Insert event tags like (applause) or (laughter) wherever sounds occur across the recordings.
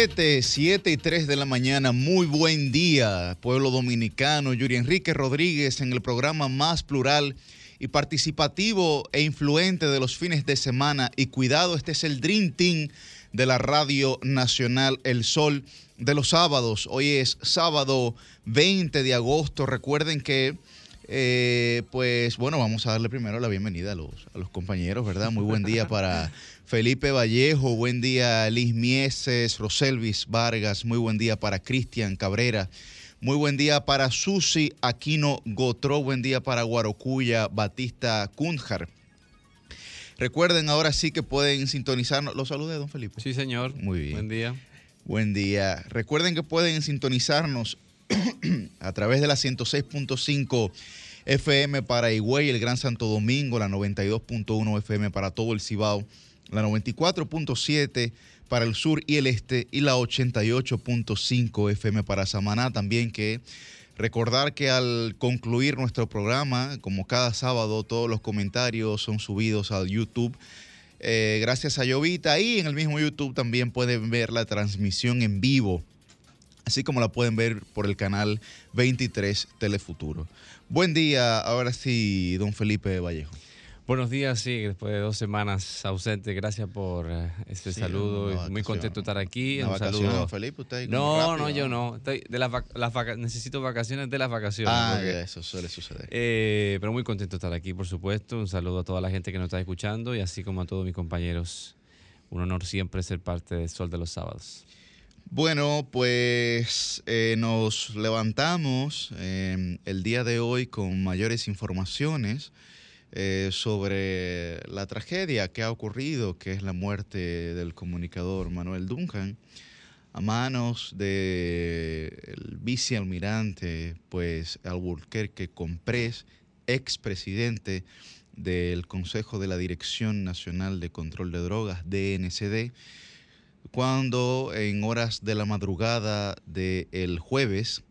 7, 7 y 3 de la mañana. Muy buen día, pueblo dominicano. Yuri Enrique Rodríguez en el programa más plural y participativo e influente de los fines de semana. Y cuidado, este es el Dream Team de la Radio Nacional El Sol de los sábados. Hoy es sábado 20 de agosto. Recuerden que, eh, pues bueno, vamos a darle primero la bienvenida a los, a los compañeros, ¿verdad? Muy buen día para (laughs) Felipe Vallejo, buen día Liz Mieses, Roselvis Vargas, muy buen día para Cristian Cabrera. Muy buen día para Susi Aquino Gotró, buen día para Guarocuya Batista Kunjar. Recuerden ahora sí que pueden sintonizarnos. Los saludé, don Felipe. Sí, señor. Muy bien. Buen día. Buen día. Recuerden que pueden sintonizarnos (clears throat) a través de la 106.5 FM para Higüey, el Gran Santo Domingo, la 92.1 FM para todo el Cibao, la 94.7 para el sur y el este y la 88.5 FM para Samaná. También que recordar que al concluir nuestro programa, como cada sábado, todos los comentarios son subidos al YouTube. Eh, gracias a Llovita y en el mismo YouTube también pueden ver la transmisión en vivo, así como la pueden ver por el canal 23 Telefuturo. Buen día, ahora sí, don Felipe Vallejo. Buenos días, sí, después de dos semanas ausente, gracias por eh, este Sí, saludo. Muy vacación. contento de estar aquí. ¿Una Un saludo. don Felipe? ¿Usted ahí No, no, yo no. Estoy de las vac- las vaca- necesito vacaciones de las vacaciones. Ah, porque- eso suele suceder. Eh, pero muy contento de estar aquí, por supuesto. Un saludo a toda la gente que nos está escuchando y así como a todos mis compañeros. Un honor siempre ser parte del Sol de los Sábados. Bueno, pues eh, nos levantamos eh, el día de hoy con mayores informaciones eh, sobre la tragedia que ha ocurrido, que es la muerte del comunicador Manuel Duncan, a manos del vicealmirante, pues Alburquerque Comprés, expresidente del Consejo de la Dirección Nacional de Control de Drogas, DNCD, cuando en horas de la madrugada del jueves,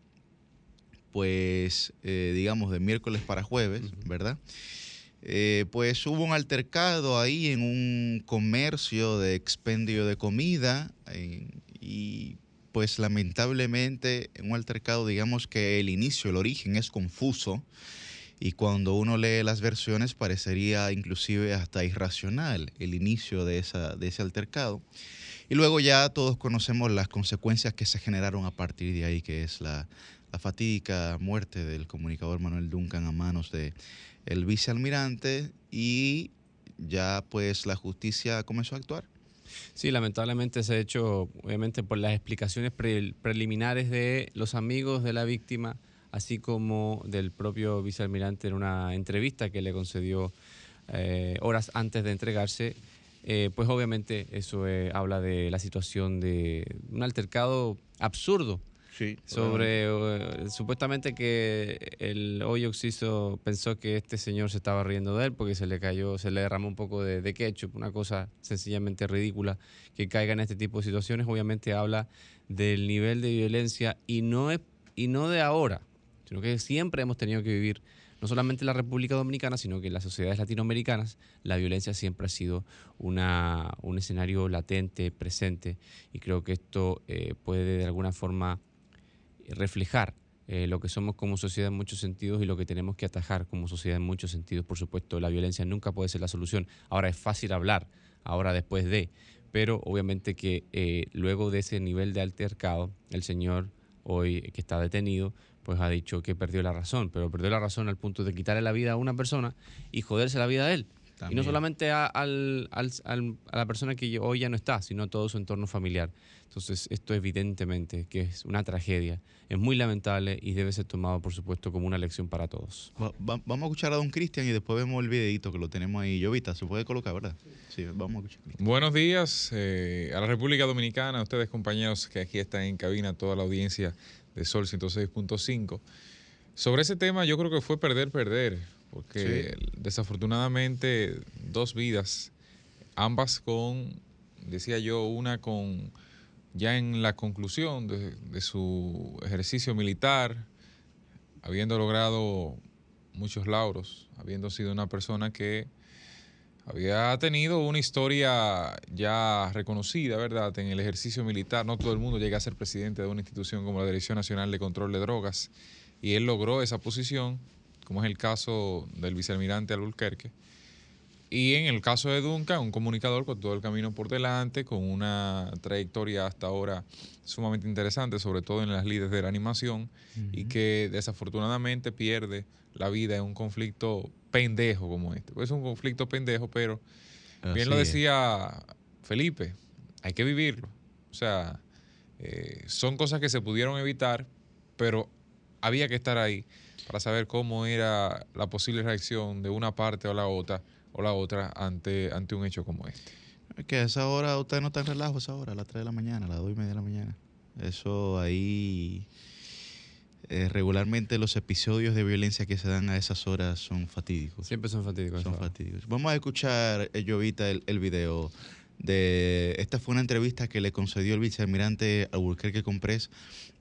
pues eh, digamos de miércoles para jueves, ¿verdad? Eh, pues hubo un altercado ahí en un comercio de expendio de comida en- y pues lamentablemente en un altercado digamos que el inicio, el origen es confuso y cuando uno lee las versiones parecería inclusive hasta irracional el inicio de, esa, de ese altercado. Y luego ya todos conocemos las consecuencias que se generaron a partir de ahí, que es la, la fatídica muerte del comunicador Manuel Duncan a manos de el vicealmirante y ya pues la justicia comenzó a actuar. Sí, lamentablemente se ha hecho, obviamente, por las explicaciones pre- preliminares de los amigos de la víctima, así como del propio vicealmirante en una entrevista que le concedió eh, horas antes de entregarse. Eh, pues obviamente eso eh, habla de la situación de un altercado absurdo Sí. sobre eh, supuestamente que el hoy Oxiso pensó que este señor se estaba riendo de él porque se le cayó, se le derramó un poco de, de ketchup, una cosa sencillamente ridícula que caiga en este tipo de situaciones, obviamente habla del nivel de violencia y no es y no de ahora, sino que siempre hemos tenido que vivir no solamente en la República Dominicana, sino que en las sociedades latinoamericanas la violencia siempre ha sido una, un escenario latente, presente, y creo que esto eh, puede de alguna forma reflejar eh, lo que somos como sociedad en muchos sentidos y lo que tenemos que atajar como sociedad en muchos sentidos. Por supuesto, la violencia nunca puede ser la solución. Ahora es fácil hablar, ahora después de, pero obviamente que eh, luego de ese nivel de altercado, el señor hoy que está detenido, pues ha dicho que perdió la razón, pero perdió la razón al punto de quitarle la vida a una persona y joderse la vida a él. Y no solamente a, al- al- al- a la persona que hoy ya no está, sino a todo su entorno familiar. Entonces, esto evidentemente que es una tragedia, es muy lamentable y debe ser tomado, por supuesto, como una lección para todos. Va- va- vamos a escuchar a don Cristian y después vemos el videito que lo tenemos ahí. Llovita, se puede colocar, ¿verdad? Sí, vamos a escuchar. Buenos días eh, a la República Dominicana, a ustedes compañeros que aquí están en cabina, toda la audiencia de Sol 106.5. Sobre ese tema yo creo que fue perder, perder, porque desafortunadamente dos vidas, ambas con, decía yo, una con ya en la conclusión de, su ejercicio militar, habiendo logrado muchos lauros, habiendo sido una persona que había tenido una historia ya reconocida, ¿verdad?, en el ejercicio militar. No todo el mundo llega a ser presidente de una institución como la Dirección Nacional de Control de Drogas. Y él logró esa posición, como es el caso del vicealmirante Albuquerque. Y en el caso de Duncan, un comunicador con todo el camino por delante, con una trayectoria hasta ahora sumamente interesante, sobre todo en las líderes de la animación, y que desafortunadamente pierde la vida en un conflicto pendejo como este. Pues es un conflicto pendejo, pero bien lo decía Felipe, hay que vivirlo. O sea, eh, son cosas que se pudieron evitar, pero había que estar ahí para saber cómo era la posible reacción de una parte o la otra o la otra ante, ante un hecho como este. Es que a esa hora usted no está en relajo, a esa hora, a las 3 de la mañana, a las 2 y media de la mañana. Eso ahí, eh, regularmente los episodios de violencia que se dan a esas horas son fatídicos. Siempre son fatídicos. Son fatídicos. Vamos a escuchar, eh, Jovita, el, el video de... Esta fue una entrevista que le concedió el vicealmirante Albuquerque Comprés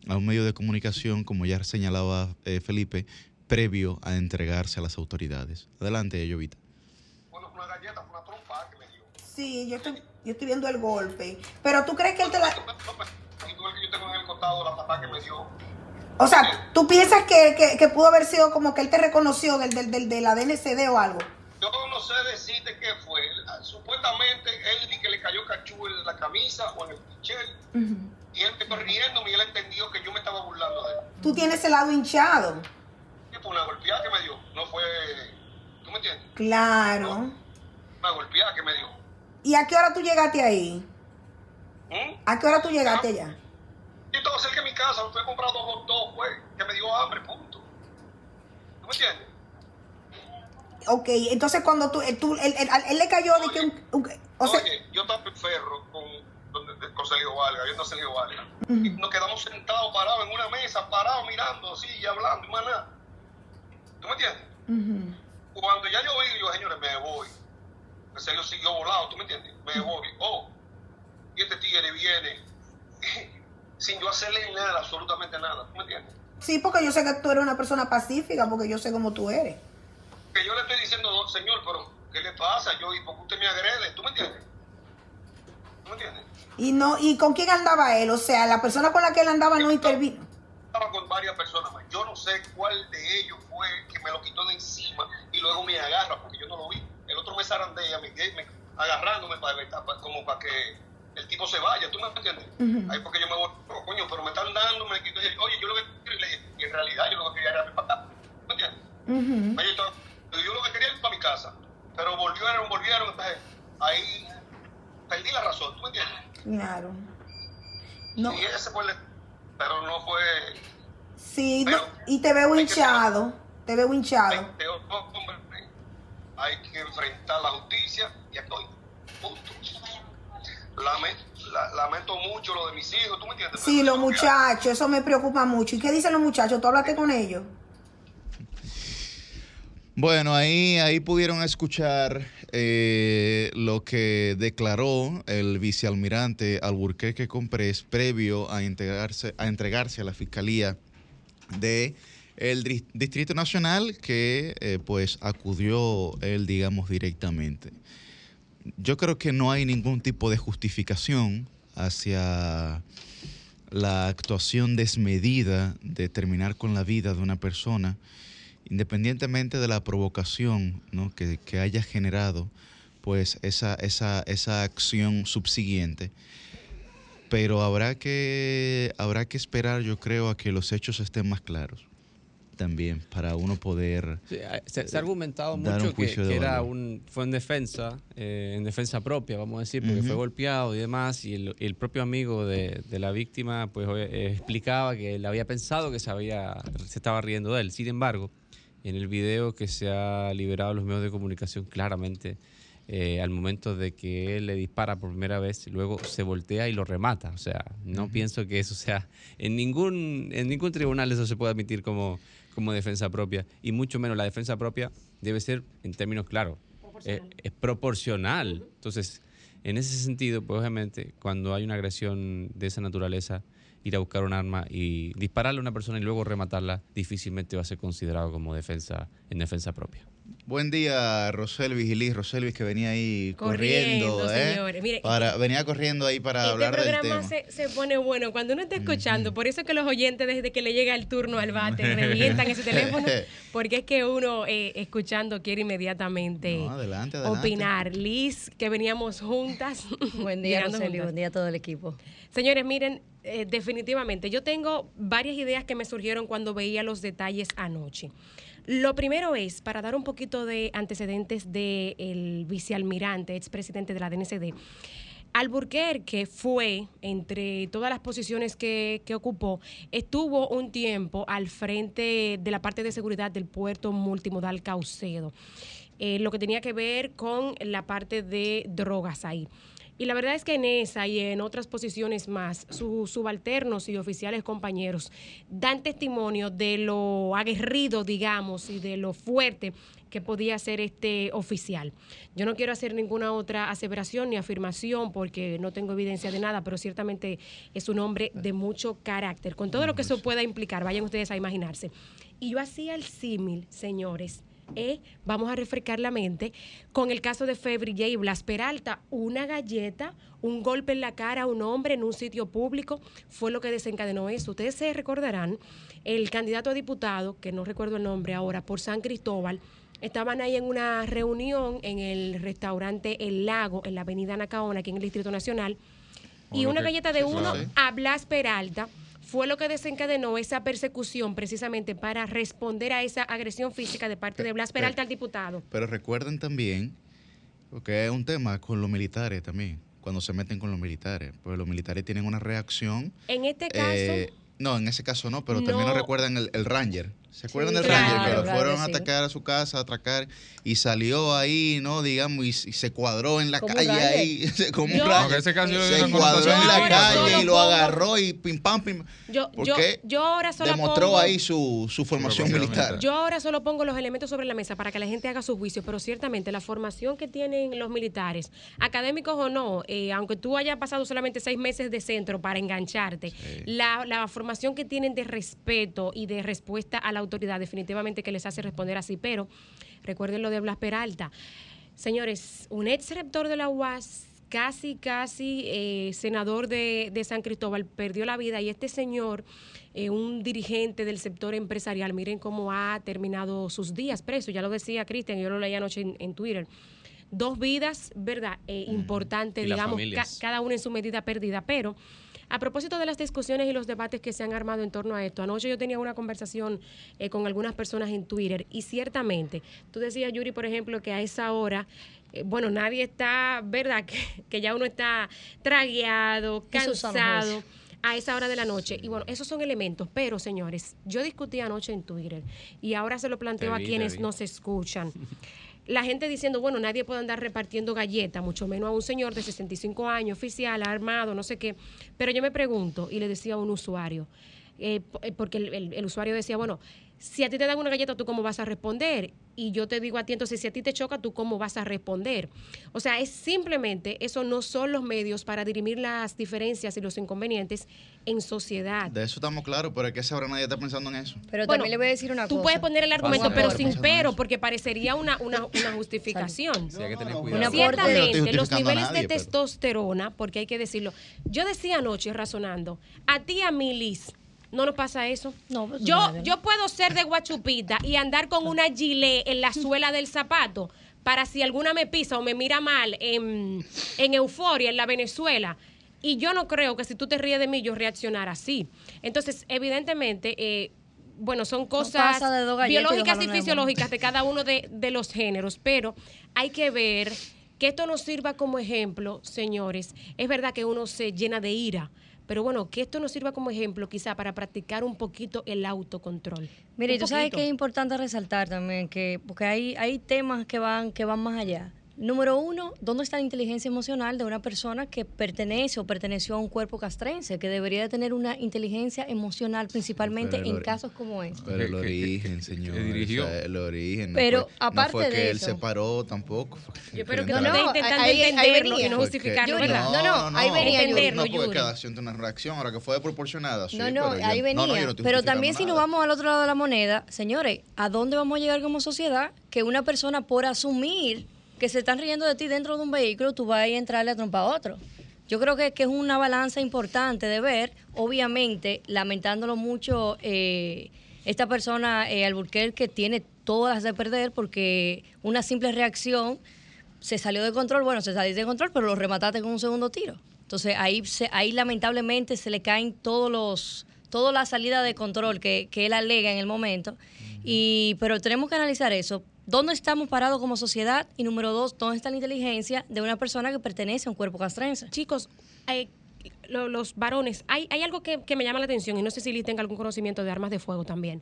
a un medio de comunicación, como ya señalaba eh, Felipe, previo a entregarse a las autoridades. Adelante, Jovita. Sí, yo estoy, yo estoy viendo el golpe. Pero tú crees que él te la. Yo tengo en el costado la patada que me dio. O sea, ¿tú piensas que, que, que, pudo haber sido como que él te reconoció del, del, del, de la DNCD o algo? Yo no sé decirte qué fue. Supuestamente él ni que le cayó cachú en la camisa o en el pichel. Uh -huh. Y él me estaba riendo y él entendió que yo me estaba burlando de él. Tú tienes el lado hinchado. Sí, fue una golpeada que me dio. No fue. ¿Tú me entiendes? Claro. No, una golpeada que me dio. ¿Y a qué hora tú llegaste ahí? ¿Mm? ¿A qué hora tú llegaste allá? Yo estaba cerca de mi casa, fui a comprar dos hot dogs, pues, que me dio hambre, punto. ¿Tú me entiendes? Ok, entonces cuando tú, tú él, él, él, le cayó oye, de que un, un o oye, sea, yo estaba en ferro con, con Sergio Valga, viendo a Sergio Valga. Uh -huh. Y nos quedamos sentados, parados en una mesa, parados, mirando así y hablando y más nada. ¿Tú me entiendes? Uh -huh. Cuando ya yo vi, yo, señores, me voy. El Sergio siguió volado, ¿tú me entiendes? Me voy. Oh, y este tigre viene (laughs) sin yo hacerle nada, absolutamente nada. ¿Tú me entiendes? Sí, porque yo sé que tú eres una persona pacífica, porque yo sé cómo tú eres. Que yo le estoy diciendo, señor, pero ¿qué le pasa? Yo, ¿y por qué usted me agrede? ¿Tú me entiendes? ¿Tú me entiendes? Y no, ¿y con quién andaba él? O sea, la persona con la que él andaba no intervino. Estaba con varias personas más. Yo no sé cuál de ellos fue que me lo quitó de encima y luego me agarra, porque yo no lo vi. El otro me zarandea, me, me agarrándome para, para, como para que el tipo se vaya, ¿tú me entiendes? Uh -huh. Ahí porque yo me voy, oh, coño, pero me están dando, me quito, oye, yo lo que y en realidad yo lo que quería era para acá, ¿me entiendes? Uh -huh. Oye, yo lo que quería era para mi casa, pero volvieron, volvieron, entonces ahí perdí la razón, ¿tú me entiendes? Claro. No. Y ese fue el, pero no fue... Sí, pero, no, y te veo hinchado, te veo hinchado. Te, hombre, hay que enfrentar la justicia y estoy, punto lamento, la, lamento mucho lo de mis hijos, ¿tú me entiendes? Sí, los muchachos, eso me preocupa mucho. ¿Y qué dicen los muchachos? ¿Tú hablaste con ellos? Bueno, ahí, ahí pudieron escuchar eh, lo que declaró el vicealmirante Alburquerque Comprés previo a, integrarse, a entregarse a la Fiscalía de el Distrito Nacional que eh, pues acudió él, digamos, directamente yo creo que no hay ningún tipo de justificación hacia la actuación desmedida de terminar con la vida de una persona, independientemente de la provocación ¿no? que, que, haya generado pues esa, esa, esa acción subsiguiente. Pero habrá que, habrá que esperar, yo creo, a que los hechos estén más claros también para uno poder sí, se, se, ha argumentado mucho que, que era un fue en defensa eh, en defensa propia vamos a decir porque uh -huh. fue golpeado y demás y el, el propio amigo de, de, la víctima pues eh, explicaba que él había pensado que se había se estaba riendo de él sin embargo en el video que se ha liberado a los medios de comunicación claramente eh, al momento de que él le dispara por primera vez, luego se voltea y lo remata. O sea, no uh -huh. pienso que eso sea, en ningún, en ningún tribunal eso se puede admitir como, como defensa propia, y mucho menos la defensa propia debe ser, en términos claros, eh, es proporcional. Entonces, en ese sentido, pues obviamente, cuando hay una agresión de esa naturaleza, ir a buscar un arma y dispararle a una persona y luego rematarla, difícilmente va a ser considerado como defensa en defensa propia. Buen día, Roselvis y Liz. Roselvis que venía ahí Corriendo, corriendo, ¿eh? señores. Mire, para, venía corriendo ahí para este hablar del programa tema. se, se pone bueno cuando uno está escuchando. Por eso es que los oyentes, desde que le llega el turno al bate, revientan ese teléfono. (laughs) Porque es que uno, eh, escuchando, quiere inmediatamente No, adelante, adelante. opinar. Liz, que veníamos juntas. (laughs) Buen día, juntas. Buen día a todo el equipo. Señores, miren, eh, definitivamente, yo tengo varias ideas que me surgieron cuando veía los detalles anoche. Lo primero es, para dar un poquito de antecedentes del vicealmirante, expresidente de la DNCD, Alburquerque fue, entre todas las posiciones que, que ocupó, estuvo un tiempo al frente de la parte de seguridad del puerto multimodal Caucedo, eh, lo que tenía que ver con la parte de drogas ahí. Y la verdad es que en esa y en otras posiciones más, sus subalternos y oficiales compañeros dan testimonio de lo aguerrido, digamos, y de lo fuerte que podía ser este oficial. Yo no quiero hacer ninguna otra aseveración ni afirmación porque no tengo evidencia de nada, pero ciertamente es un hombre de mucho carácter, con todo lo que eso pueda implicar, vayan ustedes a imaginarse. Y yo hacía el símil, señores, eh, vamos a refrescar la mente con el caso de Febrille y Blas Peralta. Una galleta, un golpe en la cara a un hombre en un sitio público fue lo que desencadenó eso. Ustedes se recordarán, el candidato a diputado, que no recuerdo el nombre ahora, por San Cristóbal, estaban ahí en una reunión en el restaurante El Lago, en la avenida Nacaona, aquí en el Distrito Nacional, y una que- galleta de uno a Blas Peralta fue lo que desencadenó esa persecución precisamente para responder a esa agresión física de parte de Blas Peralta al diputado. Pero recuerden también, porque es un tema con los militares también, cuando se meten con los militares, pues los militares tienen una reacción. En este caso, eh, no, en ese caso no, pero también No. nos recuerdan el, el Ranger. ¿Se acuerdan del claro, Ranger? Que lo claro fueron que a atacar a su casa, a atracar, y salió ahí, ¿no? Digamos, y, y se cuadró en la Como calle ahí, (laughs) como Yo- un No, que Ranger. ese caso yo Se cuadró en la calle y lo pongo- agarró y pim pam pim. yo, yo, Porque yo ahora solo demostró pongo, ahí su, su formación militar. Yo ahora solo pongo los elementos sobre la mesa para que la gente haga su juicio, pero ciertamente la formación que tienen los militares, académicos o no, eh, aunque tú hayas pasado solamente seis meses de centro para engancharte, la, la formación que tienen de respeto y de respuesta a la autoridad definitivamente que les hace responder así, pero recuerden lo de Blas Peralta. Señores, un ex rector de la UAS, casi, casi eh, senador de, de San Cristóbal, perdió la vida y este señor, eh, un dirigente del sector empresarial, miren cómo ha terminado sus días preso, ya lo decía Cristian, yo lo leí anoche en, en Twitter. Dos vidas, ¿verdad? Eh, las digamos, ca- cada una en su medida perdida, pero... A propósito de las discusiones y los debates que se han armado en torno a esto, anoche yo tenía una conversación eh, con algunas personas en Twitter y ciertamente, tú decías, Yuri, por ejemplo, que a esa hora, eh, bueno, nadie está, ¿verdad? (laughs) Que, que ya uno está tragueado, cansado a esa hora de la noche. Y bueno, esos son elementos, pero señores, yo discutí anoche en Twitter y ahora se lo planteo Te a quienes nos escuchan. (laughs) La gente diciendo, bueno, nadie puede andar repartiendo galletas, mucho menos a un señor de 65 años, oficial, armado, no sé qué. Pero yo me pregunto, y le decía a un usuario, eh, eh, porque el usuario decía, bueno, si a ti te dan una galleta, ¿tú cómo vas a responder? Y yo te digo a ti, entonces, si a ti te choca, ¿tú cómo vas a responder? O sea, es simplemente, eso no son los medios para dirimir las diferencias y los inconvenientes en sociedad. De eso estamos claros, pero es que esa hora nadie está pensando en eso. Pero Bueno, también le voy a decir una Tú cosa. puedes poner el argumento, pero sin pero, porque parecería una, una, una justificación. Sí, hay que tener cuidado. Ciertamente, los niveles nadie, de pero- testosterona, porque hay que decirlo. Yo decía anoche razonando, a ti, a mí, Liz, ¿no nos pasa eso? No, pues, yo, madre. yo puedo ser de guachupita y andar con una gilet en la suela del zapato para si alguna me pisa o me mira mal en, en euforia en la Venezuela. Y yo no creo que si tú te ríes de mí yo reaccionara así. Entonces, evidentemente, eh, bueno, son cosas galletas y biológicas y de fisiológicas de cada uno de, de los géneros, pero hay que ver que esto nos sirva como ejemplo, señores. Es verdad que uno se llena de ira, pero bueno, que esto nos sirva como ejemplo quizá para practicar un poquito el autocontrol. Mire, tú sabes que es importante resaltar también que, porque hay, hay temas que van, que van más allá. Número uno, ¿dónde está la inteligencia emocional de una persona que pertenece o perteneció a un cuerpo castrense, que debería de tener una inteligencia emocional principalmente en casos como este? Pero el origen, señor. dirigió. o sea, el origen. no Pero fue- aparte no fue de que él se paró tampoco. Yo espero que No, no, intentando ahí- entenderlo venía. y no justificarlo, ¿verdad? No, no, ahí venía. Entenderlo, No, porque cada acción tiene una reacción. Ahora que fue proporcionada. sí, No, no, pero yo- ahí venía. no, no, no pero también si nos vamos al otro lado de la moneda, señores, ¿a dónde vamos a llegar como sociedad? Que una persona por asumir que se están riendo de ti dentro de un vehículo, tú vas a entrarle a trompa a otro. Yo creo que, que es una balanza importante de ver, obviamente, lamentándolo mucho, eh, esta persona, eh, Alburquerque, tiene todas de perder porque una simple reacción se salió de control, bueno, se salió de control, pero lo remataste con un segundo tiro. Entonces ahí, se- ahí lamentablemente se le caen todos los, toda la salida de control que, que él alega en el momento. Y, pero tenemos que analizar eso. ¿Dónde estamos parados como sociedad? Y número dos, ¿dónde está la inteligencia de una persona que pertenece a un cuerpo castrense? Chicos, eh, lo- los varones, hay, hay algo que, que me llama la atención y no sé si Liz tenga algún conocimiento de armas de fuego también.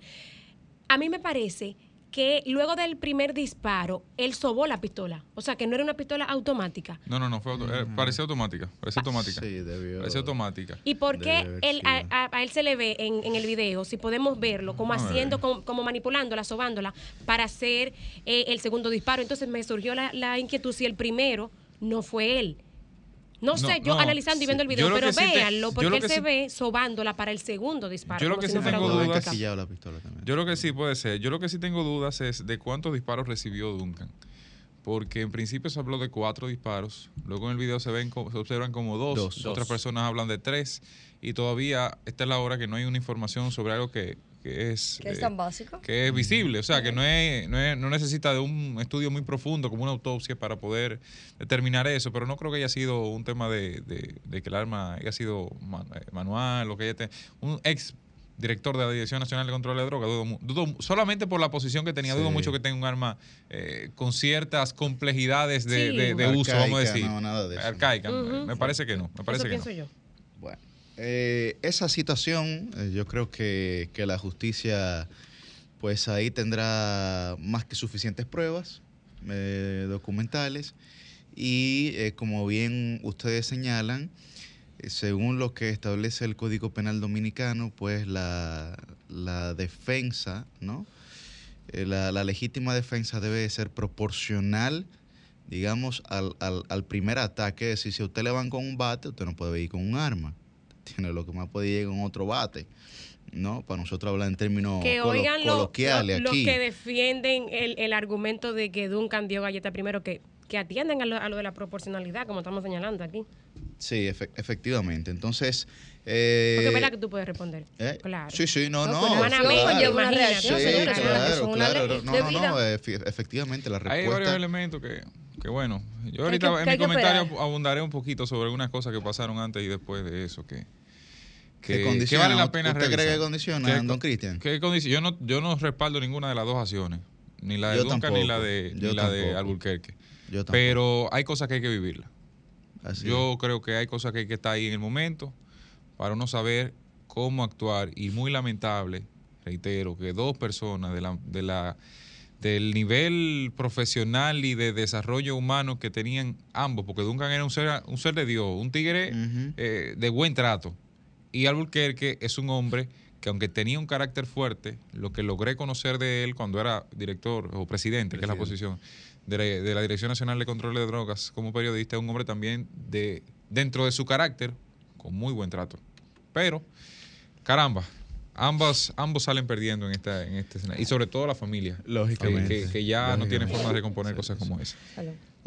A mí me parece que luego del primer disparo, él sobó la pistola. O sea, que no era una pistola automática. No, no, no, fue auto- eh, parecía automática, parecía automática. Sí, debió. Parecía automática. ¿Y por qué él, a, sido. a- a él se le ve en, en el video, si podemos verlo, como A haciendo, como, como manipulándola, sobándola, para hacer eh, el segundo disparo? Entonces me surgió la, la inquietud si el primero no fue él. No, No, sé, yo no, analizando y viendo el video, pero véanlo, porque lo él que se sí- ve sobándola para el segundo disparo. Yo lo que si sí no tengo dudas- automática. casillado la pistola también. Yo lo que sí puede ser, yo lo que sí tengo dudas es de cuántos disparos recibió Duncan. Porque en principio se habló de cuatro disparos, luego en el video se ven se observan como dos, Dos. otras personas hablan de tres, y todavía esta es la hora que no hay una información sobre algo que, que es Que es eh, tan básico. que es visible, o sea, que no, es, no, es- no necesita de un estudio muy profundo como una autopsia para poder determinar eso, pero no creo que haya sido un tema de, de- de que el arma haya sido eh, manual o que haya te- un ex director de la Dirección Nacional de Control de Drogas, dudo, mu- dudo- solamente por la posición que tenía, dudo mucho que tenga un arma eh, con ciertas complejidades de, Sí. de- de uso, vamos a decir. no, nada de eso. Arcaica, me parece que no, me parece Eso que no. pienso yo. Bueno, eh, esa situación, eh, yo creo que, que la justicia, pues ahí tendrá más que suficientes pruebas eh, documentales y eh, como bien ustedes señalan, según lo que establece el Código Penal Dominicano, pues la, la defensa, ¿no? La, la legítima defensa debe ser proporcional, digamos, al, al, al primer ataque. Es decir, si a usted le van con un bate, usted no puede ir con un arma. Tiene lo que más puede ir con otro bate. ¿No? Para nosotros hablar en términos que colo- oigan lo- coloquiales lo- los aquí. que defienden el, el argumento de que Duncan dio galleta primero, que, que atiendan a lo, a lo de la proporcionalidad, como estamos señalando aquí. Sí, efe- efectivamente. Entonces. eh, Porque es verdad que tú puedes responder. ¿eh? Claro. Sí, sí, no, No, no. claro. No, no, efe- efectivamente, la Hay varios respuesta. elementos que, que bueno, yo Que ahorita que- que en mi que comentario esperar. abundaré un poquito sobre algunas cosas que pasaron antes y después de eso, que, ¿Qué que, condiciona? que vale la pena ¿Usted cree revisar. que condiciona, ¿Qué don Cristian? Yo no, yo no respaldo ninguna de las dos acciones, ni la de Yo Duncan ni la de, ni la de tampoco. Yo. Pero hay cosas que hay que vivirlas. Yo creo que hay cosas que hay que estar ahí en el momento para uno saber cómo actuar y muy lamentable, reitero, que dos personas de la, de la, del nivel profesional y de desarrollo humano que tenían ambos, porque Duncan era un ser, un ser de Dios, un tigre eh, de buen trato, y Albuquerque es un hombre que aunque tenía un carácter fuerte, lo que logré conocer de él cuando era director o presidente, que es la Presidente. posición de la, de la Dirección Nacional de Control de Drogas como periodista, es un hombre también de dentro de su carácter con muy buen trato. Pero, caramba, ambas, ambos salen perdiendo en esta, en este escenario. Y sobre todo la familia. Lógicamente. Que, que ya no tiene forma de recomponer cosas como esa.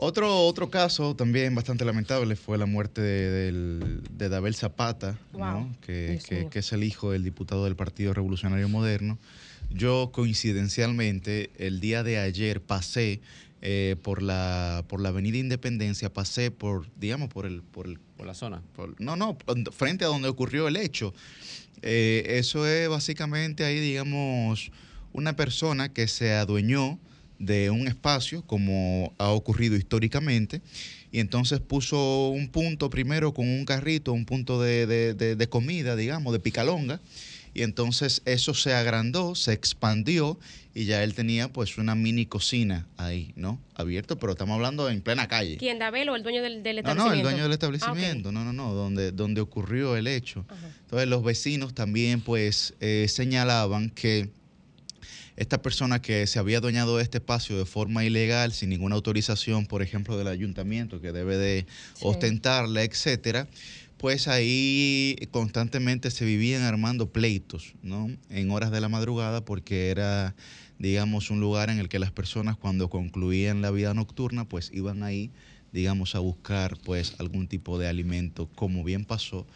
Otro, otro caso también bastante lamentable fue la muerte de, de Dabel Zapata, que, que es el hijo del diputado del Partido Revolucionario Moderno. Yo coincidencialmente el día de ayer pasé eh, por, la, por la Avenida Independencia, pasé por, digamos, por el, por el Por la zona. por- no, no, frente a donde ocurrió el hecho. Eh, eso es básicamente ahí, digamos, una persona que se adueñó de un espacio, como ha ocurrido históricamente, y entonces puso un punto primero con un carrito, un punto de, de- de- de comida, digamos, de picalonga, y entonces eso se agrandó, se expandió y ya él tenía pues una mini cocina ahí, ¿no? Abierto, pero estamos hablando en plena calle. ¿Quién, Dabel o el dueño del, del No, establecimiento? no, el dueño del Ah, establecimiento, no, no, no, donde, donde ocurrió el hecho. Ajá. Entonces los vecinos también pues eh, señalaban que esta persona que se había adueñado de este espacio de forma ilegal, sin ninguna autorización, por ejemplo, del ayuntamiento que debe de Sí. ostentarla, etcétera, pues ahí constantemente se vivían armando pleitos, ¿no? En horas de la madrugada porque era, digamos, un lugar en el que las personas cuando concluían la vida nocturna, pues iban ahí, digamos, a buscar pues algún tipo de alimento, como bien pasó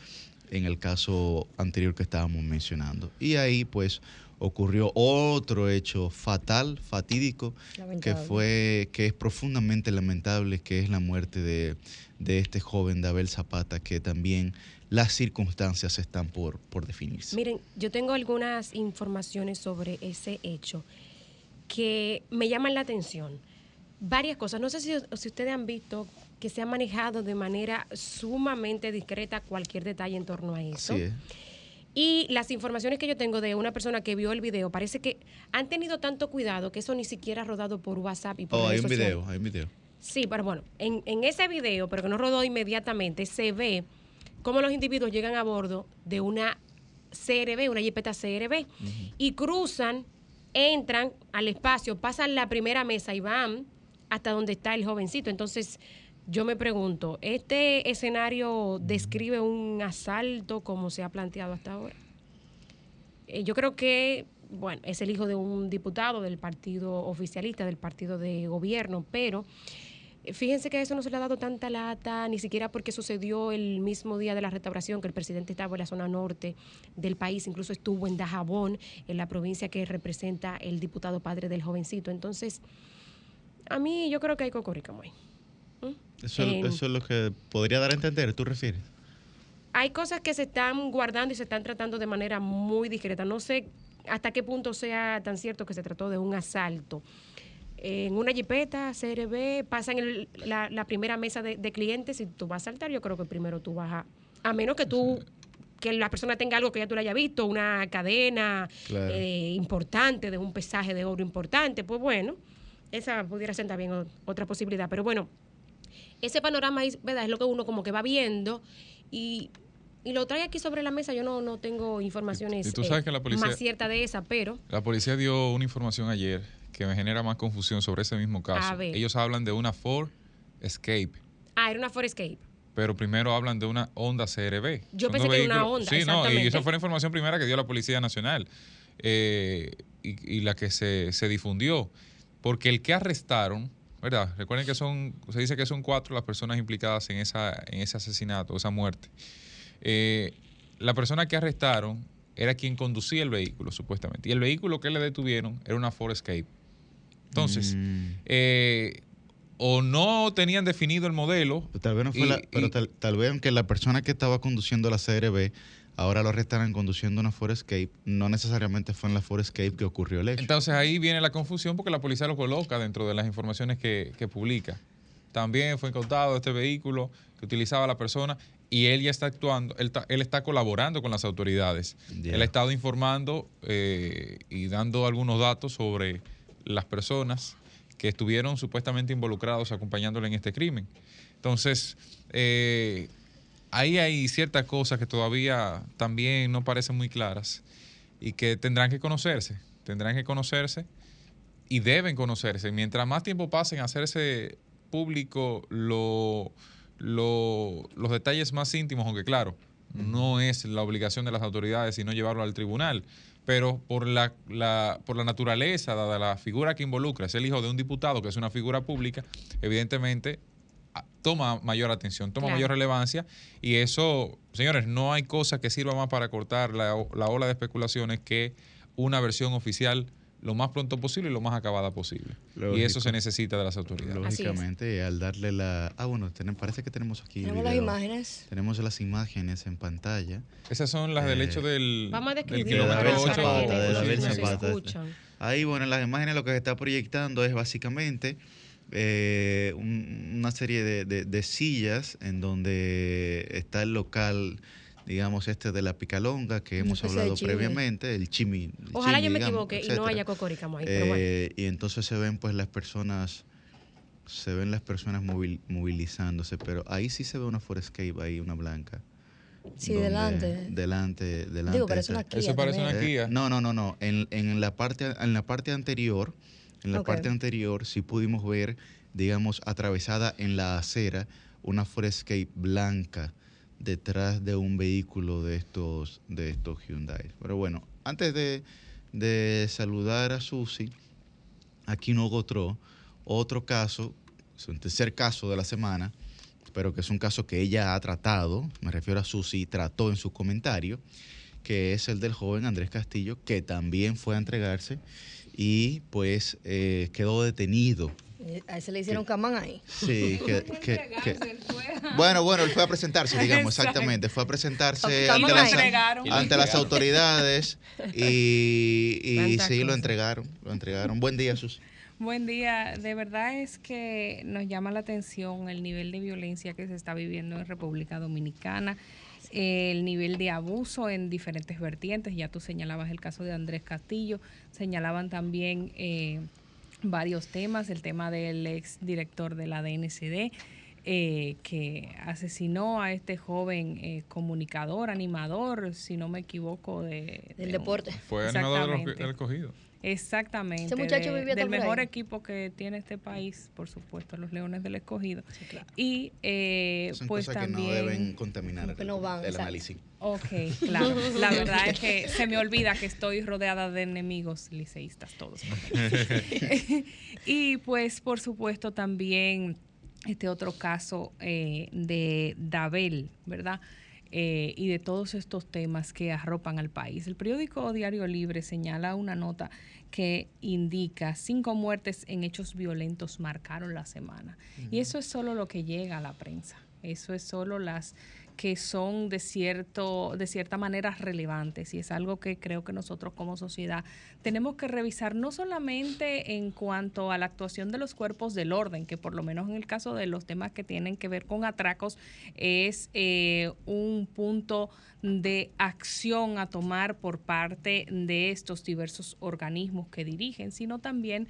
en el caso anterior que estábamos mencionando. Y ahí pues ocurrió otro hecho fatal, fatídico, que fue, que es profundamente lamentable, que es la muerte de, de este joven de Abel Zapata, que también las circunstancias están por, por definirse. Miren, yo tengo algunas informaciones sobre ese hecho que me llaman la atención. Varias cosas. No sé si, si ustedes han visto que se ha manejado de manera sumamente discreta cualquier detalle en torno a eso. Así es. Y las informaciones que yo tengo de una persona que vio el video, parece que han tenido tanto cuidado que eso ni siquiera ha rodado por WhatsApp y por Oh, hay un sociales. video, hay un video. Sí, pero bueno, en, en ese video, pero que no rodó inmediatamente, se ve cómo los individuos llegan a bordo de una CRB, una jipeta CRB, y cruzan, entran al espacio, pasan la primera mesa y van hasta donde está el jovencito. Entonces, yo me pregunto, ¿este escenario describe un asalto como se ha planteado hasta ahora? Eh, yo creo que, bueno, es el hijo de un diputado del partido oficialista, del partido de gobierno, pero fíjense que a eso no se le ha dado tanta lata, ni siquiera porque sucedió el mismo día de la restauración, que el presidente estaba en la zona norte del país, incluso estuvo en Dajabón, en la provincia que representa el diputado padre del jovencito. Entonces, a mí yo creo que hay cocorica, muy. Eso, En- eso es lo que podría dar a entender, ¿tú refieres? hay cosas que se están guardando y se están tratando de manera muy discreta. No sé hasta qué punto sea tan cierto que se trató de un asalto. En una jipeta, CRB, pasan el- la, la primera mesa de, de clientes y tú vas a saltar, yo creo que primero tú vas a... A menos que tú, que la persona tenga algo que ya tú le haya visto, una cadena Claro. eh, importante, de un pesaje de oro importante, pues bueno, esa pudiera ser también otra posibilidad. Pero bueno, ese panorama es, ¿verdad? es lo que uno como que va viendo y, y lo trae aquí sobre la mesa. Yo no, no tengo informaciones Y tú sabes eh, que la policía- más ciertas de esa, pero La policía dio una información ayer que me genera más confusión sobre ese mismo caso. A ver. Ellos hablan de una Ford Escape, ah, era una Forescape. pero primero hablan de una Honda CRB. Yo Son pensé que era una Honda, Sí, no, y esa fue la información primera que dio la Policía Nacional eh, y, y la que se, se difundió. Porque el que arrestaron, ¿verdad? Recuerden que son, se dice que son cuatro las personas implicadas en, esa, en ese asesinato, esa muerte. Eh, la persona que arrestaron era quien conducía el vehículo, supuestamente. Y el vehículo que le detuvieron era una Ford Escape. Entonces, Mm. eh, o no tenían definido el modelo. Tal vez no fue y- la, pero y- tal, tal vez aunque la persona que estaba conduciendo la CRB ahora lo arrestaran conduciendo una Forescape, no necesariamente fue en la Forescape que ocurrió el hecho. Entonces ahí viene la confusión porque la policía lo coloca dentro de las informaciones que, que publica. También fue incautado este vehículo que utilizaba la persona y él ya está actuando, él, está- él está colaborando con las autoridades. Él ha estado informando eh, y dando algunos datos sobre las personas que estuvieron supuestamente involucrados acompañándole en este crimen. Entonces, eh, ahí hay ciertas cosas que todavía también no parecen muy claras y que tendrán que conocerse, tendrán que conocerse y deben conocerse. Mientras más tiempo pasen a hacerse público lo- lo- los detalles más íntimos, aunque claro, no es la obligación de las autoridades sino llevarlo al tribunal, pero por la, la- por la naturaleza, dada la figura que involucra, es el hijo de un diputado que es una figura pública, evidentemente toma mayor atención, toma Claro. mayor relevancia y eso, señores, no hay cosa que sirva más para cortar la, la ola de especulaciones que una versión oficial lo más pronto posible y lo más acabada posible. Y eso se necesita de las autoridades. Lógicamente, al darle la... Ah, bueno, tenem- parece que tenemos aquí Tenemos las imágenes. Tenemos las imágenes en pantalla. Esas son las del Eh, hecho del, Vamos a del describirlo de kilómetro ocho. Zapata, de. Ahí, bueno, en las imágenes lo que se está proyectando es básicamente eh, un- una serie de, de- de sillas en donde está el local digamos, este de la picalonga que hemos hablado previamente, el chimi. el Ojalá chimi, yo me digamos, equivoque y no haya cocoricamo ahí. pero bueno. Eh, y entonces se ven pues las personas, se ven las personas movil- movilizándose, pero ahí sí se ve una forescape ahí, una blanca. Sí, donde- delante. Delante, delante. Digo, parece una Kia Eso parece también. una eh, Kia. no, no, no, no. En, en la parte, en la parte anterior, en la parte anterior sí pudimos ver, digamos, atravesada en la acera una Forescape blanca detrás de un vehículo de estos, de estos Hyundai. Pero bueno, antes de, saludar a Susi, aquí no Gotró, otro caso, es tercer caso de la semana, pero que es un caso que ella ha tratado, me refiero a Susi, trató en su comentario, que es el del joven Andrés Castillo, que también fue a entregarse y pues eh, quedó detenido. Eh, A ese le hicieron camán ahí. Sí, (laughs) que, que- que- bueno, bueno, él fue a presentarse, digamos, exactamente, fue a presentarse ante las, ante autoridades y, y sí, lo entregaron, lo entregaron. Buen día, Susi. Buen día. De verdad es que nos llama la atención el nivel de violencia que se está viviendo en República Dominicana, el nivel de abuso en diferentes vertientes. Ya tú señalabas el caso de Andrés Castillo, señalaban también eh, varios temas, el tema del ex director de la DNCD. eh, que asesinó a este joven eh, comunicador, animador, si no me equivoco, de, Del de un- deporte. Fue animador de los- Exactamente. del escogido. Exactamente. Ese muchacho de- vivía del ahí. mejor equipo que tiene este país, por supuesto, los Leones del Escogido. Sí, claro. Y eh, Son pues cosas también... que no deben contaminar que no van, el análisis. Ok, claro. La verdad es que se me olvida que estoy rodeada de enemigos liceístas todos. (laughs) y pues por supuesto también este otro caso eh, de Dabel, ¿verdad? Eh, y de todos estos temas que arropan al país. El periódico Diario Libre señala una nota que indica cinco muertes en hechos violentos marcaron la semana. Y eso es solo lo que llega a la prensa. Eso es solo las que son de cierto de cierta manera relevantes y es algo que creo que nosotros como sociedad tenemos que revisar no solamente en cuanto a la actuación de los cuerpos del orden que por lo menos en el caso de los temas que tienen que ver con atracos es eh, un punto de acción a tomar por parte de estos diversos organismos que dirigen sino también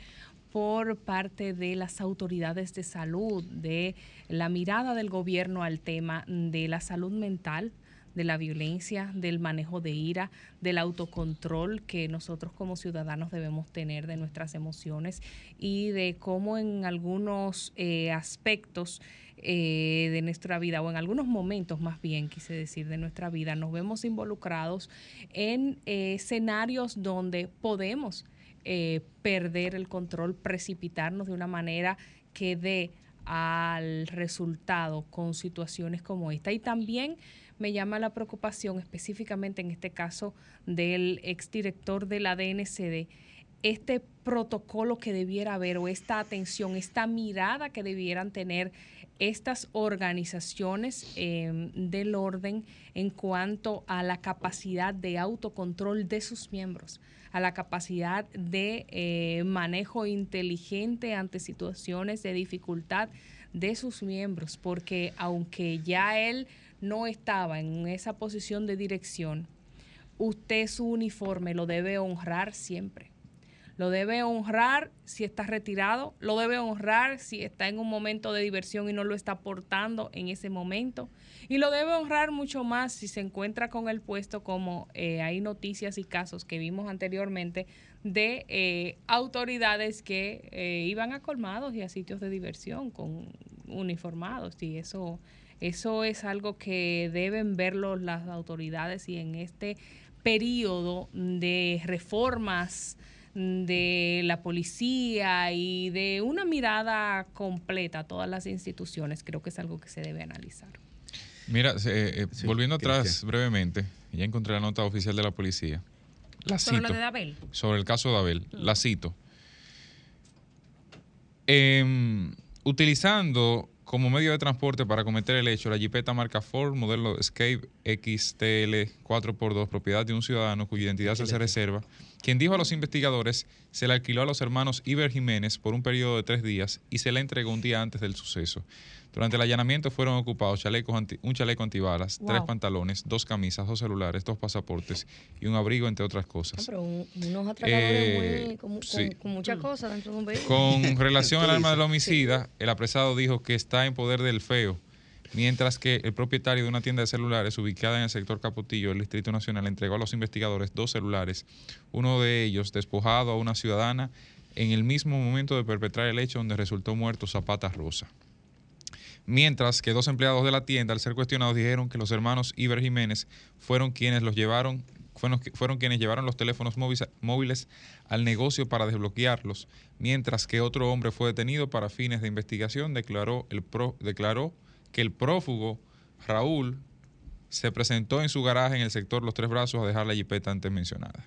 por parte de las autoridades de salud, de la mirada del gobierno al tema de la salud mental, de la violencia, del manejo de ira, del autocontrol que nosotros como ciudadanos debemos tener de nuestras emociones y de cómo en algunos eh, aspectos eh, de nuestra vida o en algunos momentos más bien quise decir de nuestra vida nos vemos involucrados en eh, escenarios donde podemos eh, perder el control, precipitarnos de una manera que dé al resultado con situaciones como esta. Y también me llama la preocupación, específicamente en este caso del exdirector de la DNCD, este protocolo que debiera haber o esta atención, esta mirada que debieran tener estas organizaciones eh, del orden en cuanto a la capacidad de autocontrol de sus miembros, a la capacidad de eh, manejo inteligente ante situaciones de dificultad de sus miembros, porque aunque ya él no estaba en esa posición de dirección, usted su uniforme lo debe honrar siempre. Lo debe honrar si está retirado, lo debe honrar si está en un momento de diversión y no lo está aportando en ese momento. Y lo debe honrar mucho más si se encuentra con el puesto como eh, hay noticias y casos que vimos anteriormente de eh, autoridades que eh, iban a colmados y a sitios de diversión con uniformados. Y eso, eso es algo que deben verlo las autoridades y en este periodo de reformas de la policía y de una mirada completa a todas las instituciones, creo que es algo que se debe analizar. Mira, eh, Sí, volviendo atrás Cristian. brevemente, ya encontré la nota oficial de la policía. La Sobre cito. lo de Dabel. sobre el caso de Abel. La cito. Em, utilizando como medio de transporte para cometer el hecho la jipeta marca Ford modelo Escape XTL 4x2 propiedad de un ciudadano cuya identidad se hace reserva, quien dijo a los investigadores se le alquiló a los hermanos Iber Jiménez por un periodo de tres días y se le entregó un día antes del suceso. Durante el allanamiento fueron ocupados chalecos anti- un chaleco antibalas, Wow. tres pantalones, dos camisas, dos celulares, dos pasaportes y un abrigo, entre otras Ah, cosas. pero un- unos atracadores Eh, muy- con, con- sí. con muchas cosas dentro de un vehículo. Con relación al arma del homicida, el apresado dijo que está en poder del feo, mientras que el propietario de una tienda de celulares ubicada en el sector Capotillo del Distrito Nacional entregó a los investigadores dos celulares, uno de ellos despojado a una ciudadana en el mismo momento de perpetrar el hecho donde resultó muerto Zapata Rosa. Mientras que dos empleados de la tienda, al ser cuestionados, dijeron que los hermanos Iber Jiménez fueron quienes los llevaron, fueron, fueron quienes llevaron los teléfonos móviles, al negocio para desbloquearlos, mientras que otro hombre fue detenido para fines de investigación, declaró, el pro- declaró que el prófugo Raúl se presentó en su garaje en el sector Los Tres Brazos a dejar la jipeta antes mencionada.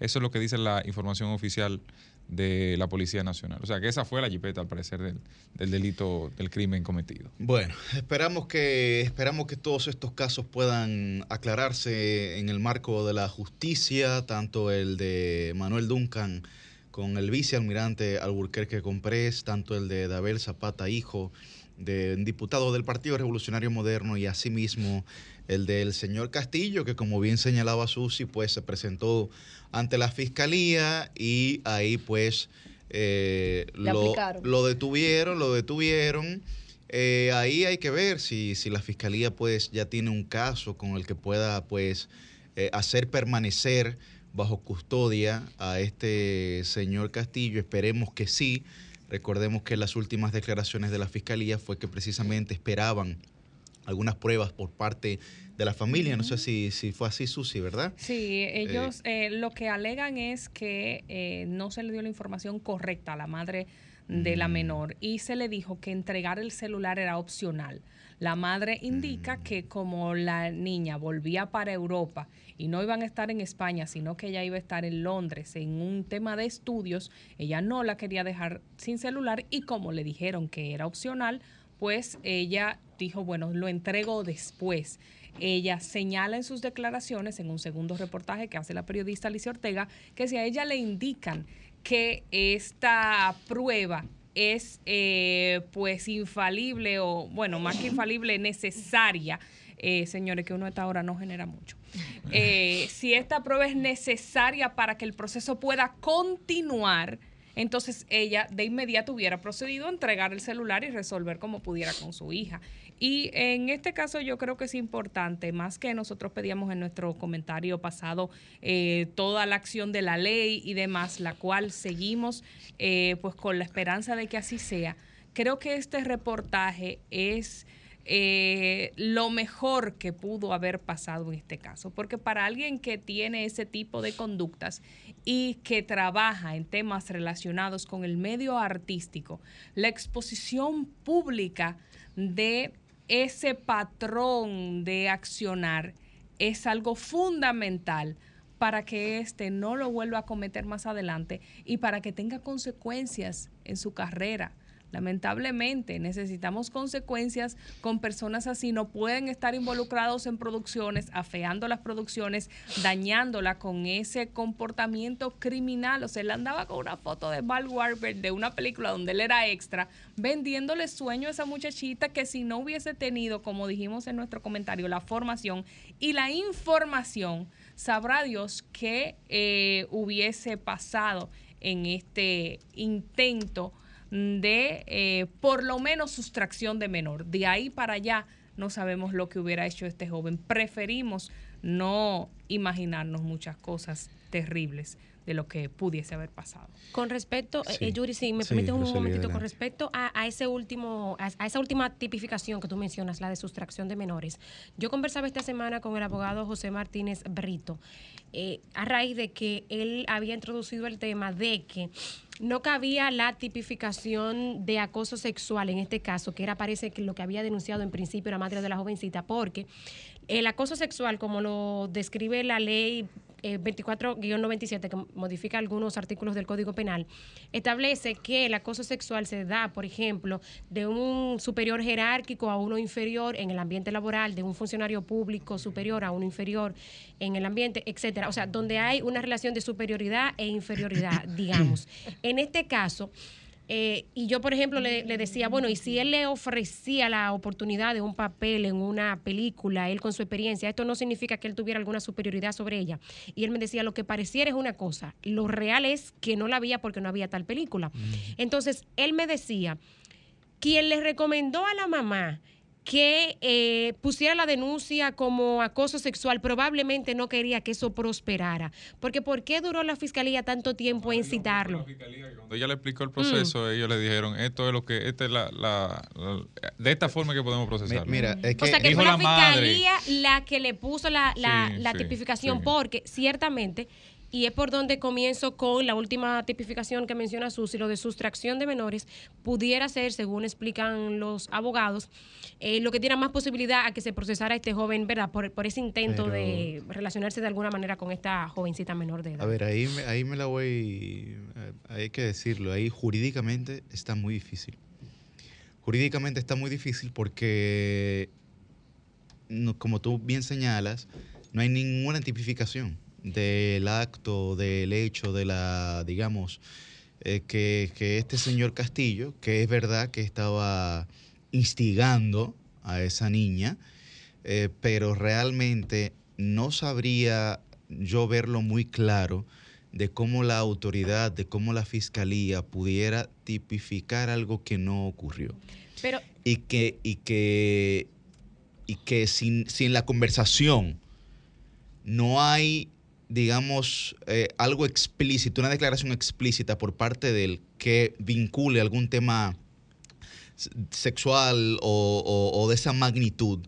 Eso es lo que dice la información oficial de la Policía Nacional. O sea, que esa fue la jipeta, al parecer, del, del delito, del crimen cometido. Bueno, esperamos que, esperamos que todos estos casos puedan aclararse en el marco de la justicia, tanto el de Manuel Duncan con el vicealmirante Alburquerque Comprés, tanto el de Dabel Zapata, hijo de un diputado del Partido Revolucionario Moderno, y asimismo el del señor Castillo, que como bien señalaba Susi, pues se presentó ante la fiscalía y ahí pues eh, lo, lo detuvieron, lo detuvieron. Eh, ahí hay que ver si, si la fiscalía pues ya tiene un caso con el que pueda pues eh, hacer permanecer bajo custodia a este señor Castillo. Esperemos que sí. Recordemos que las últimas declaraciones de la fiscalía fue que precisamente esperaban algunas pruebas por parte de la familia. No sé si, si fue así, Susi, ¿verdad? Sí, ellos eh, lo que alegan es que eh, no se le dio la información correcta a la madre de la Mm. menor y se le dijo que entregar el celular era opcional. La madre indica Mm. que como la niña volvía para Europa y no iban a estar en España, sino que ella iba a estar en Londres en un tema de estudios, ella no la quería dejar sin celular y como le dijeron que era opcional, pues ella dijo, bueno, lo entrego después. Ella señala en sus declaraciones, en un segundo reportaje que hace la periodista Alicia Ortega, que si a ella le indican que esta prueba es eh, pues infalible o, bueno, más que infalible, necesaria, eh, señores, que uno a esta hora no genera mucho. Eh, si esta prueba es necesaria para que el proceso pueda continuar, entonces ella de inmediato hubiera procedido a entregar el celular y resolver como pudiera con su hija. Y en este caso yo creo que es importante, más que nosotros pedíamos en nuestro comentario pasado eh, toda la acción de la ley y demás, la cual seguimos eh, pues con la esperanza de que así sea. Creo que este reportaje es eh, lo mejor que pudo haber pasado en este caso, porque para alguien que tiene ese tipo de conductas y que trabaja en temas relacionados con el medio artístico, la exposición pública de ese patrón de accionar es algo fundamental para que éste no lo vuelva a cometer más adelante y para que tenga consecuencias en su carrera. Lamentablemente necesitamos consecuencias con personas así. No pueden estar involucrados en producciones, afeando las producciones, dañándolas con ese comportamiento criminal. O sea, él andaba con una foto de Val Warber de una película donde él era extra, vendiéndole sueño a esa muchachita que si no hubiese tenido, como dijimos en nuestro comentario, la formación y la información, sabrá Dios qué eh, hubiese pasado en este intento de eh, por lo menos sustracción de menor. De ahí para allá no sabemos lo que hubiera hecho este joven. Preferimos no imaginarnos muchas cosas terribles de lo que pudiese haber pasado. Con respecto, Sí. eh, Yuri, si me Sí, permites un momentito, con respecto a, a ese último, a, a esa última tipificación que tú mencionas, la de sustracción de menores. Yo conversaba esta semana con el abogado José Martínez Brito, eh, a raíz de que él había introducido el tema de que no cabía la tipificación de acoso sexual en este caso, que era parece que lo que había denunciado en principio la madre de la jovencita, porque el acoso sexual, como lo describe la ley eh, 24-97, que modifica algunos artículos del Código Penal, establece que el acoso sexual se da, por ejemplo, de un superior jerárquico a uno inferior en el ambiente laboral, de un funcionario público superior a uno inferior en el ambiente, etcétera. O sea, donde hay una relación de superioridad e inferioridad, digamos. (clears throat) En este caso, Eh, y yo, por ejemplo, le, le decía, bueno, y si él le ofrecía la oportunidad de un papel en una película, él con su experiencia, esto no significa que él tuviera alguna superioridad sobre ella. Y él me decía, lo que pareciera es una cosa, lo real es que no la había porque no había tal película. Entonces, él me decía, quien le recomendó a la mamá que eh, pusiera la denuncia como acoso sexual probablemente no quería que eso prosperara. Porque ¿por qué duró la fiscalía tanto tiempo en citarlo? Cuando ella le explicó el proceso, ellos le dijeron, esto es lo que, esta es la, la- la- de esta forma que podemos procesarlo. Mira, es que, O sea, que dijo fue la, la madre. fiscalía la que le puso la, la- Sí, la sí, tipificación, sí. porque ciertamente, y es por donde comienzo con la última tipificación que menciona Susi, lo de sustracción de menores, pudiera ser, según explican los abogados, eh, lo que tiene más posibilidad a que se procesara a este joven, ¿verdad? Por, por ese intento Pero- de relacionarse de alguna manera con esta jovencita menor de edad. A ver, ahí me, ahí me la voy, eh, hay que decirlo, ahí jurídicamente está muy difícil. Jurídicamente está muy difícil porque, como tú bien señalas, no hay ninguna tipificación del acto, del hecho, de la, digamos, eh, que, que este señor Castillo, que es verdad que estaba instigando a esa niña, eh, pero realmente no sabría yo verlo muy claro de cómo la autoridad, de cómo la fiscalía pudiera tipificar algo que no ocurrió. Pero Y que, y que, y que sin, sin la conversación no hay, digamos, eh, algo explícito, una declaración explícita por parte del que vincule algún tema sexual o, o- o de esa magnitud,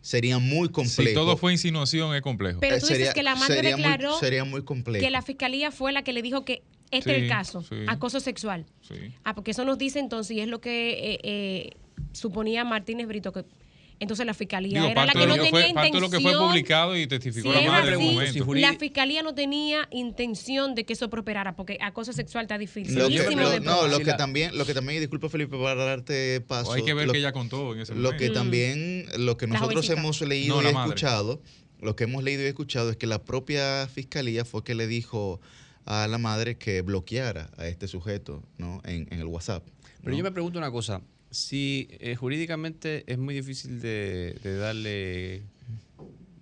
sería muy complejo. Si todo fue insinuación, es complejo. Pero Eh, tú dices que la madre sería muy- declaró sería muy complejo. que la fiscalía fue la que le dijo que este es el Sí, caso, sí. acoso sexual. Sí. Ah, porque eso nos dice entonces, y es lo que eh, eh, suponía Martínez Brito, que entonces la fiscalía Digo, era la que no tenía fue, parte de lo que fue intención- publicado y testificó Si la es madre en el así, momento. la fiscalía no tenía intención de que eso prosperara, porque acoso sexual está difícil. Lo que- lo- de no, lo que también, lo que también, y disculpa Felipe para darte paso. O hay que ver lo, que ella contó en ese lo que momento. también, lo que nosotros hemos leído No, y escuchado, lo que hemos leído y escuchado es que la propia fiscalía fue que le dijo a la madre que bloqueara a este sujeto, ¿no? En, en el WhatsApp. Pero ¿no? yo me pregunto una cosa. Si eh, jurídicamente es muy difícil de, de darle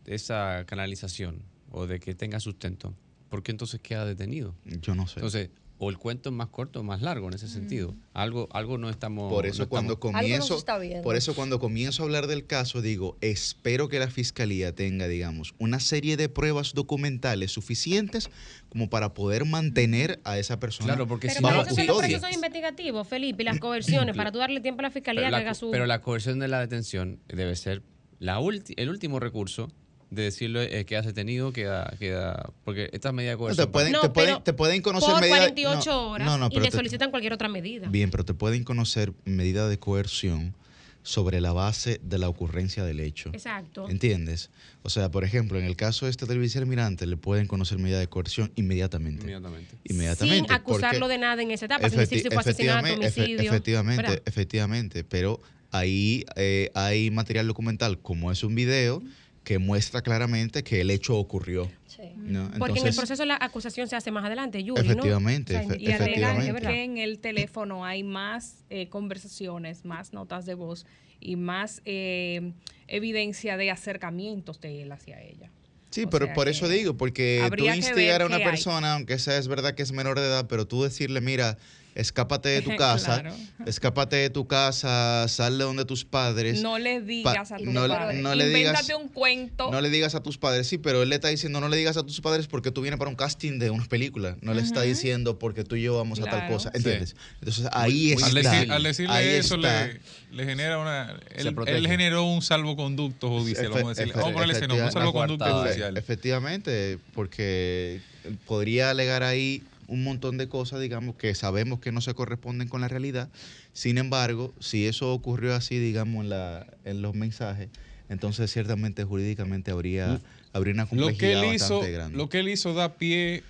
esa canalización o de que tenga sustento, ¿por qué entonces queda detenido? Yo no sé. Entonces, o el cuento es más corto o más largo en ese sentido. Algo, algo no estamos. Por eso no cuando estamos- comienzo, por eso cuando comienzo a hablar del caso digo, espero que la fiscalía tenga, digamos, una serie de pruebas documentales suficientes como para poder mantener a esa persona Claro, porque Pero si para no- eso son procesos investigativos, Felipe, y las coerciones, para tú darle tiempo a la fiscalía Pero que la, haga su... pero la coerción de la detención debe ser la ulti- el último recurso de decirle eh, que has detenido, queda, queda, porque estas medidas de No, coerción... te pueden, No, te pueden, te pueden conocer por medida- 48 no, horas no, no, y te- solicitan cualquier otra medida. Bien, pero te pueden conocer medida de coerción sobre la base de la ocurrencia del hecho. Exacto. ¿Entiendes? O sea, por ejemplo, en el caso este del vicealmirante le pueden conocer medida de coerción inmediatamente. Inmediatamente. Inmediatamente. Sin acusarlo porque- de nada en esa etapa, sin decir si fue asesinato, efe- homicidio. efectivamente, ¿verdad? efectivamente, pero ahí eh, hay material documental, como es un video, que muestra claramente que el hecho ocurrió. Sí. ¿no? Porque en el proceso la acusación se hace más adelante, Yuri, Efectivamente, ¿no? O sea, efe- Y alegan efectivamente. que en el teléfono hay más eh, conversaciones, más notas de voz y más eh, evidencia de acercamientos de él hacia ella. Sí, O pero sea por eso digo, porque tú instigar a una hay. persona, aunque sea es verdad que es menor de edad, pero tú decirle, mira, escápate de tu (laughs) casa, Claro. escápate de tu casa, sal de donde tus padres. No le digas a tus no le- padres. no le digas- un cuento. No le digas a tus padres, sí, pero él le está diciendo no le digas a tus padres porque tú vienes para un casting de una película. No le está diciendo porque tú y yo vamos a tal cosa. ¿Entiendes? Entonces ahí Muy- está. Al, decir- al decirle ahí eso, está. le, le genera una. Él, generó un salvoconducto judicial. Vamos a decirle. Efe- Vamos a ponerle ese nombre, un salvoconducto judicial. Efectivamente, porque podría alegar ahí un montón de cosas, digamos, que sabemos que no se corresponden con la realidad. Sin embargo, si eso ocurrió así, digamos, en, la, en los mensajes, entonces ciertamente jurídicamente habría, habría una Lo complejidad que, él bastante hizo, grande. lo que él hizo da pie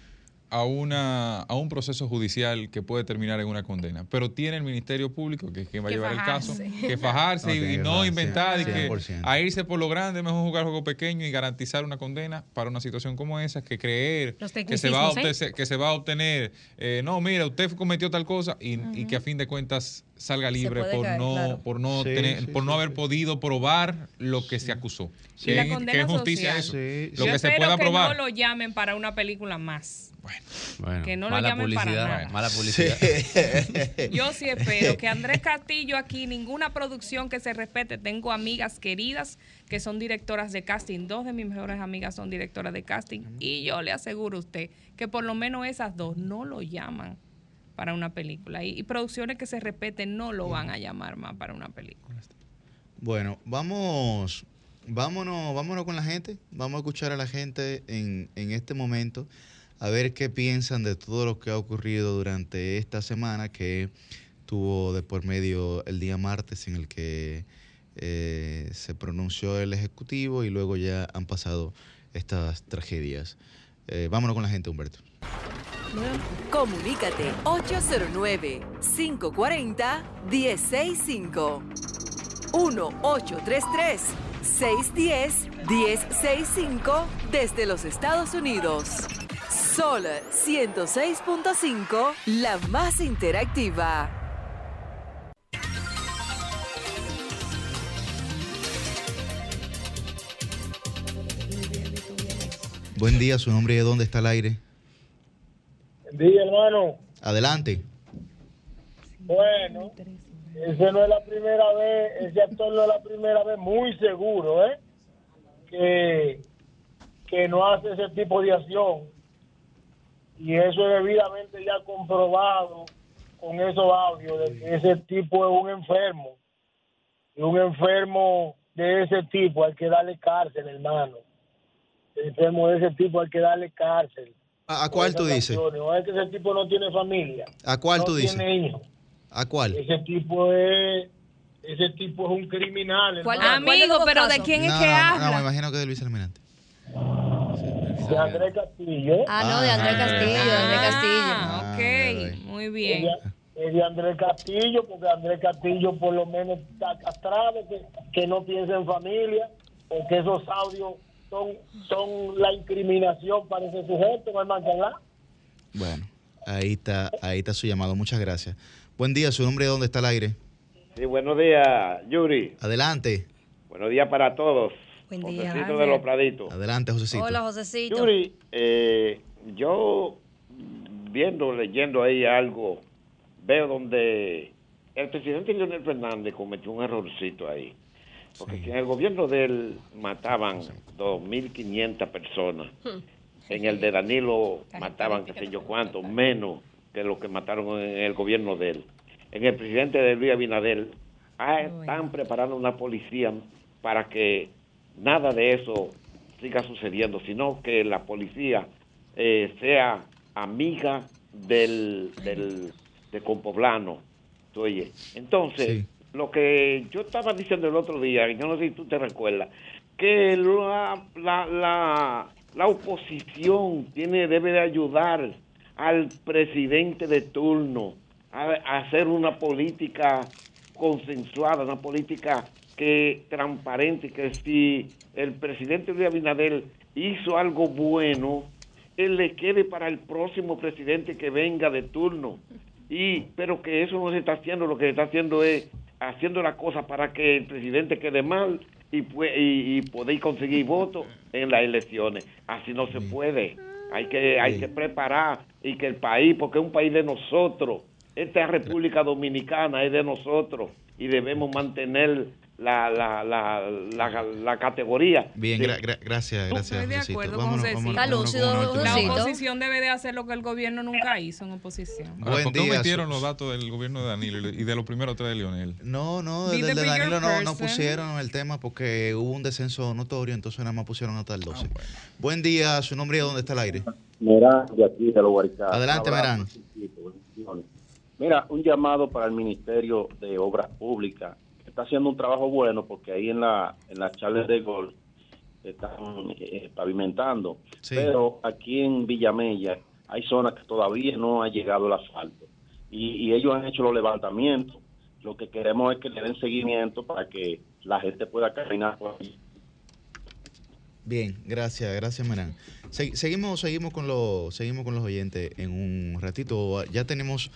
a, una, a un proceso judicial que puede terminar en una condena, pero tiene el Ministerio Público, que es quien va a Que llevar el caso, que fajarse (laughs) y, no inventar y que 100%. a irse por lo grande, mejor jugar juego pequeño y garantizar una condena para una situación como esa, que creer que se va a, ¿eh? obte- que se va a obtener, eh, no, mira, usted cometió tal cosa y, y que a fin de cuentas salga libre por caer, no claro. por no Sí, tener, sí, por sí, no haber podido probar lo que se acusó. Que, la que condena es justicia social. eso. Sí, Lo Yo que se pueda que probar. no lo llamen para una película más. Bueno, Que no lo mala llamen para publicidad, nada. mala publicidad. (laughs) Yo sí espero que Andrés Castillo aquí, ninguna producción que se respete. Tengo amigas queridas que son directoras de casting. Dos de mis mejores amigas son directoras de casting. Y yo le aseguro a usted que por lo menos esas dos no lo llaman para una película. Y, y producciones que se respeten no lo van a llamar más para una película. Bueno, vamos, vámonos, vámonos con la gente. Vamos a escuchar a la gente en, en este momento, a ver qué piensan de todo lo que ha ocurrido durante esta semana que tuvo de por medio el día martes en el que eh, se pronunció el Ejecutivo y luego ya han pasado estas tragedias. Eh, vámonos con la gente, Humberto. Comunícate 809-540-1065. 1-833-610-1065 desde los Estados Unidos. Sol 106.5, la más interactiva. Buen día, su nombre y de dónde está el aire. Día, hermano. Adelante. Bueno, ese no es la primera vez, ese actor no es la primera vez, muy seguro, ¿eh? Que, que no hace ese tipo de acción. Y eso es debidamente ya comprobado con esos audios de que ese tipo es un enfermo. Y un enfermo de ese tipo hay que darle cárcel, hermano. El enfermo de ese tipo hay que darle cárcel. ¿A, a cuál tú dices? O es que ese tipo no tiene familia. ¿A cuál no tú dices? tiene hijos. ¿A cuál? Ese tipo es, ese tipo es un criminal. ¿Cuál Amigo, pero ¿de quién es no, que no, no, habla? me imagino que de Luis Almirante. De Andrés Castillo. Ah, no, de Andrés Ah, Castillo, de Andrés Castillo. Ah, Ah, ok, muy bien. de, es de Andrés Castillo, porque Andrés Castillo por lo menos está castrado, que, que no piensa en familia, porque esos audios son, son la incriminación para ese sujeto, no es más que hablar. Bueno, ahí está, ahí está su llamado. Muchas gracias. Buen día, su nombre dónde está el aire. Sí, buenos días, Yuri. Adelante, Buenos días para todos. Buen día. Josecito de los Praditos. adelante, Josecito. Hola, Josecito. Yuri, eh, yo viendo, leyendo ahí algo, veo donde el presidente Leonel Fernández cometió un errorcito ahí. Porque que en el gobierno de él mataban 2.500 personas. En el de Danilo mataban qué sé yo cuánto, menos que lo que mataron en el gobierno de él. En el presidente de Luis Abinadel ah, están preparando una policía para que nada de eso siga sucediendo, sino que la policía eh, sea amiga del, del de Compoblano. Entonces, Sí. lo que yo estaba diciendo el otro día, yo no sé si tú te recuerdas, que la, la, la, la oposición tiene debe de ayudar al presidente de turno a, a hacer una política consensuada, una política que transparente, que si el presidente Luis Abinader hizo algo bueno, él le quede para el próximo presidente que venga de turno. Y, pero que eso no se está haciendo, lo que se está haciendo es haciendo la cosa para que el presidente quede mal y, y, y poder conseguir votos en las elecciones. Así no se puede. Hay que, hay que preparar y que el país, porque es un país de nosotros, esta República Dominicana es de nosotros y debemos mantener la, la, la, la, la categoría. Bien, de- gra- gra- gracias, gracias, Estoy de acuerdo con vámonos, Está vámonos lúcido, última La oposición debe de hacer lo que el gobierno nunca hizo en oposición. Ahora, Buen ¿Por qué día, omitieron su- los datos del gobierno de Danilo y de los primeros tres de Lionel? No, no, desde de Danilo no, no pusieron el tema porque hubo un descenso notorio, entonces nada más pusieron hasta el Ah, 12. Buen día, su nombre y de dónde está el aire. Merán, de aquí de los. Adelante, Merán. Mira, un llamado para el Ministerio de Obras Públicas, está haciendo un trabajo bueno porque ahí en la en las charlas de golf están eh, pavimentando. Sí. Pero aquí en Villamella hay zonas que todavía no ha llegado el asfalto. Y, y ellos han hecho los levantamientos. Lo que queremos es que le den seguimiento para que la gente pueda caminar por ahí. Bien, gracias, gracias Marán. Se- seguimos, seguimos con los, seguimos con los oyentes en un ratito. Ya tenemos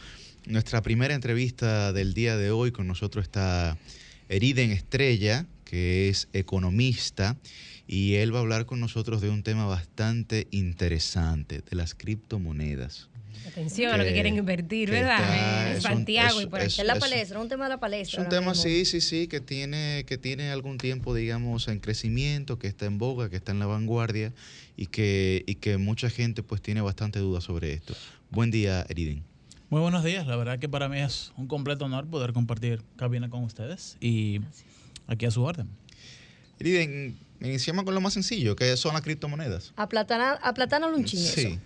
nuestra primera entrevista del día de hoy. Con nosotros está Eriden Estrella, que es economista, y él va a hablar con nosotros de un tema bastante interesante, de las criptomonedas. Atención a lo que quieren invertir, ¿verdad? en es un- Santiago es- y por es- Es la es- palestra, un tema de la Es palestra. un ahora tema, sí, sí, sí, que tiene, que tiene algún tiempo, digamos, en crecimiento, que está en boga, que está en la vanguardia y que, y que mucha gente pues tiene bastante dudas sobre esto. Buen día, Eriden. Muy buenos días, la verdad que para mí es un completo honor poder compartir cabina con ustedes y aquí a su orden. Eriden, iniciamos con lo más sencillo, que son las criptomonedas. Aplatana, aplatánalo un chingo. Sí.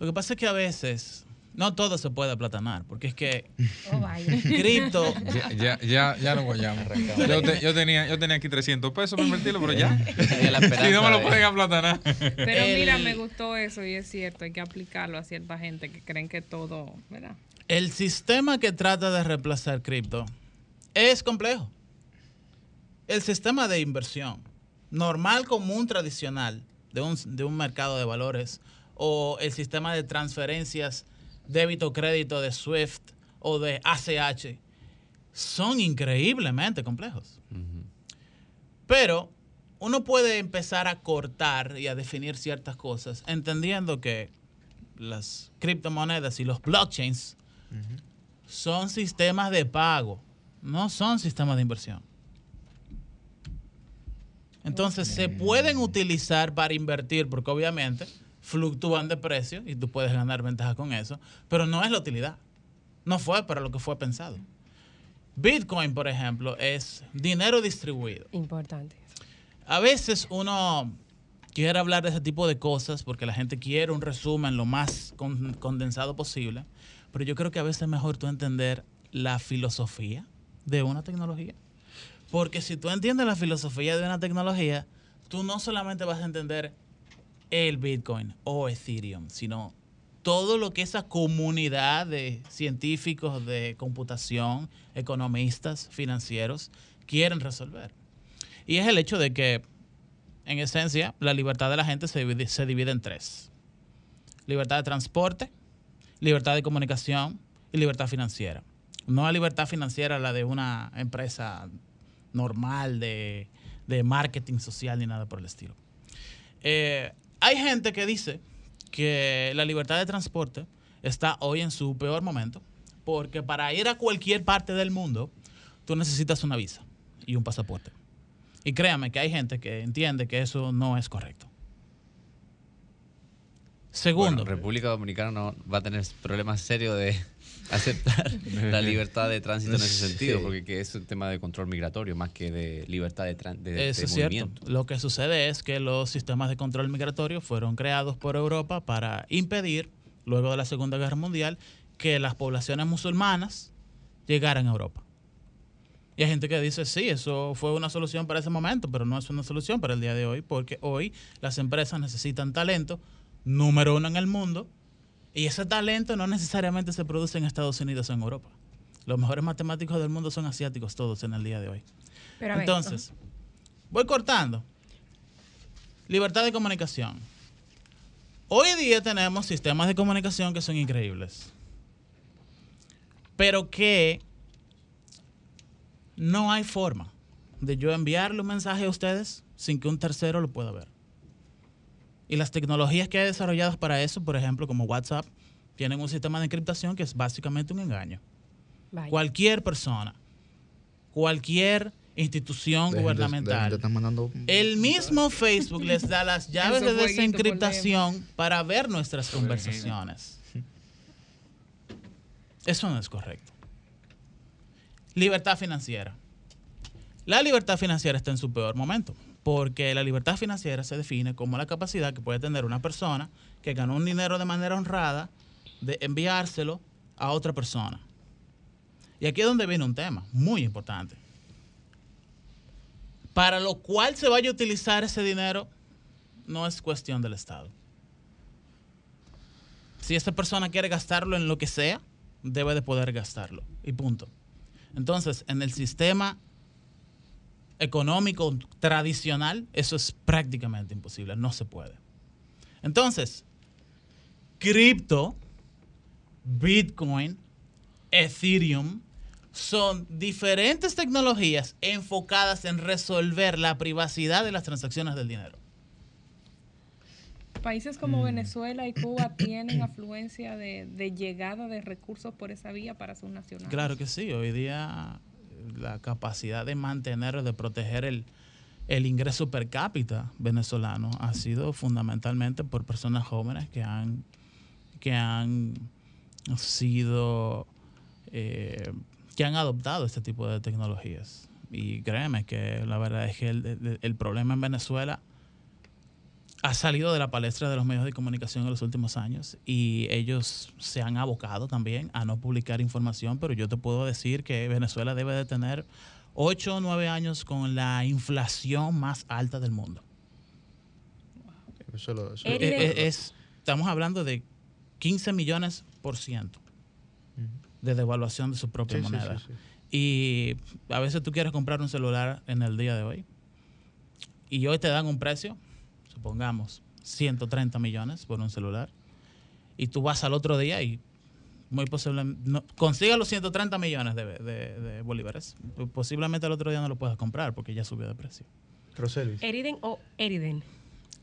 Lo que pasa es que a veces no todo se puede aplatanar, porque es que (laughs) Oh, vaya. cripto Ya, ya, ya, ya lo guayamos. Yo, te- yo, tenía, yo tenía aquí 300 pesos para invertirlo, pero ya. (laughs) Si no me lo de- pueden aplatanar. Pero El- mira, me gustó eso y es cierto, hay que aplicarlo a cierta gente que creen que todo, ¿verdad? el sistema que trata de reemplazar cripto es complejo. El sistema de inversión normal, común, tradicional de un, de un mercado de valores o el sistema de transferencias débito-crédito de SWIFT o de ACH son increíblemente complejos. Pero uno puede empezar a cortar y a definir ciertas cosas entendiendo que las criptomonedas y los blockchains son sistemas de pago, no son sistemas de inversión. Entonces se pueden utilizar para invertir porque obviamente fluctúan de precio y tú puedes ganar ventaja con eso, pero no es la utilidad. No fue para lo que fue pensado. Bitcoin, por ejemplo, es dinero distribuido. Importante. A veces uno quiere hablar de ese tipo de cosas porque la gente quiere un resumen lo más con- condensado posible, pero yo creo que a veces es mejor tú entender la filosofía de una tecnología. Porque si tú entiendes la filosofía de una tecnología, tú no solamente vas a entender el Bitcoin o Ethereum, sino todo lo que esa comunidad de científicos de computación, economistas, financieros, quieren resolver. Y es el hecho de que, en esencia, la libertad de la gente se divide, en tres. Libertad de transporte, libertad de comunicación y libertad financiera. No la libertad financiera la de una empresa normal de, de marketing social ni nada por el estilo. Eh, hay gente que dice que la libertad de transporte está hoy en su peor momento porque para ir a cualquier parte del mundo tú necesitas una visa y un pasaporte. Y créame que hay gente que entiende que eso no es correcto. Segundo, República Dominicana no va a tener problemas serios de aceptar (laughs) la libertad de tránsito en ese sentido, Sí. porque que es un tema de control migratorio más que de libertad de, cierto. movimiento. Lo que sucede es que los sistemas de control migratorio fueron creados por Europa para impedir, luego de la Segunda Guerra Mundial, que las poblaciones musulmanas llegaran a Europa. Y hay gente que dice, sí, eso fue una solución para ese momento, pero no es una solución para el día de hoy, porque hoy las empresas necesitan talento, número uno en el mundo, y ese talento no necesariamente se produce en Estados Unidos o en Europa. Los mejores matemáticos del mundo son asiáticos todos en el día de hoy. Pero Entonces, voy cortando. Libertad de comunicación. Hoy día tenemos sistemas de comunicación que son increíbles. Pero que no hay forma de yo enviarle un mensaje a ustedes sin que un tercero lo pueda ver. Y las tecnologías que hay desarrolladas para eso, por ejemplo, como WhatsApp, tienen un sistema de encriptación que es básicamente un engaño. Vaya. Cualquier persona, cualquier institución De gubernamental, gente están mandando- el mismo Facebook les da las (laughs) llaves de desencriptación para ver nuestras conversaciones. (laughs) Eso no es correcto. Libertad financiera. La libertad financiera está en su peor momento, porque la libertad financiera se define como la capacidad que puede tener una persona que ganó un dinero de manera honrada de enviárselo a otra persona. Y aquí es donde viene un tema muy importante. Para lo cual se vaya a utilizar ese dinero no es cuestión del Estado. Si esta persona quiere gastarlo en lo que sea, debe de poder gastarlo. Y punto. Entonces, en el sistema económico tradicional, eso es prácticamente imposible, no se puede. Entonces, cripto, Bitcoin, Ethereum, son diferentes tecnologías enfocadas en resolver la privacidad de las transacciones del dinero. Países como Venezuela y Cuba (coughs) tienen afluencia de, de llegada de recursos por esa vía para sus nacionales. Claro que sí, hoy día la capacidad de mantener de proteger el, el ingreso per cápita venezolano ha sido fundamentalmente por personas jóvenes que han, que han sido, eh, que han adoptado este tipo de tecnologías. Y créeme que la verdad es que el- el problema en Venezuela ha salido de la palestra de los medios de comunicación en los últimos años y ellos se han abocado también a no publicar información, pero yo te puedo decir que Venezuela debe de tener 8 o 9 años con la inflación más alta del mundo. Eso lo- eso- Eh, eh, es, estamos hablando de 15 millones por ciento de devaluación de su propia Sí, sí, moneda. sí, sí. Y a veces tú quieres comprar un celular en el día de hoy y hoy te dan un precio, supongamos 130 millones por un celular, y tú vas al otro día y muy posiblemente no, consigas los 130 millones de, de- de bolívares. Posiblemente al otro día no lo puedas comprar porque ya subió de precio. Roselvis. Eriden o Eriden.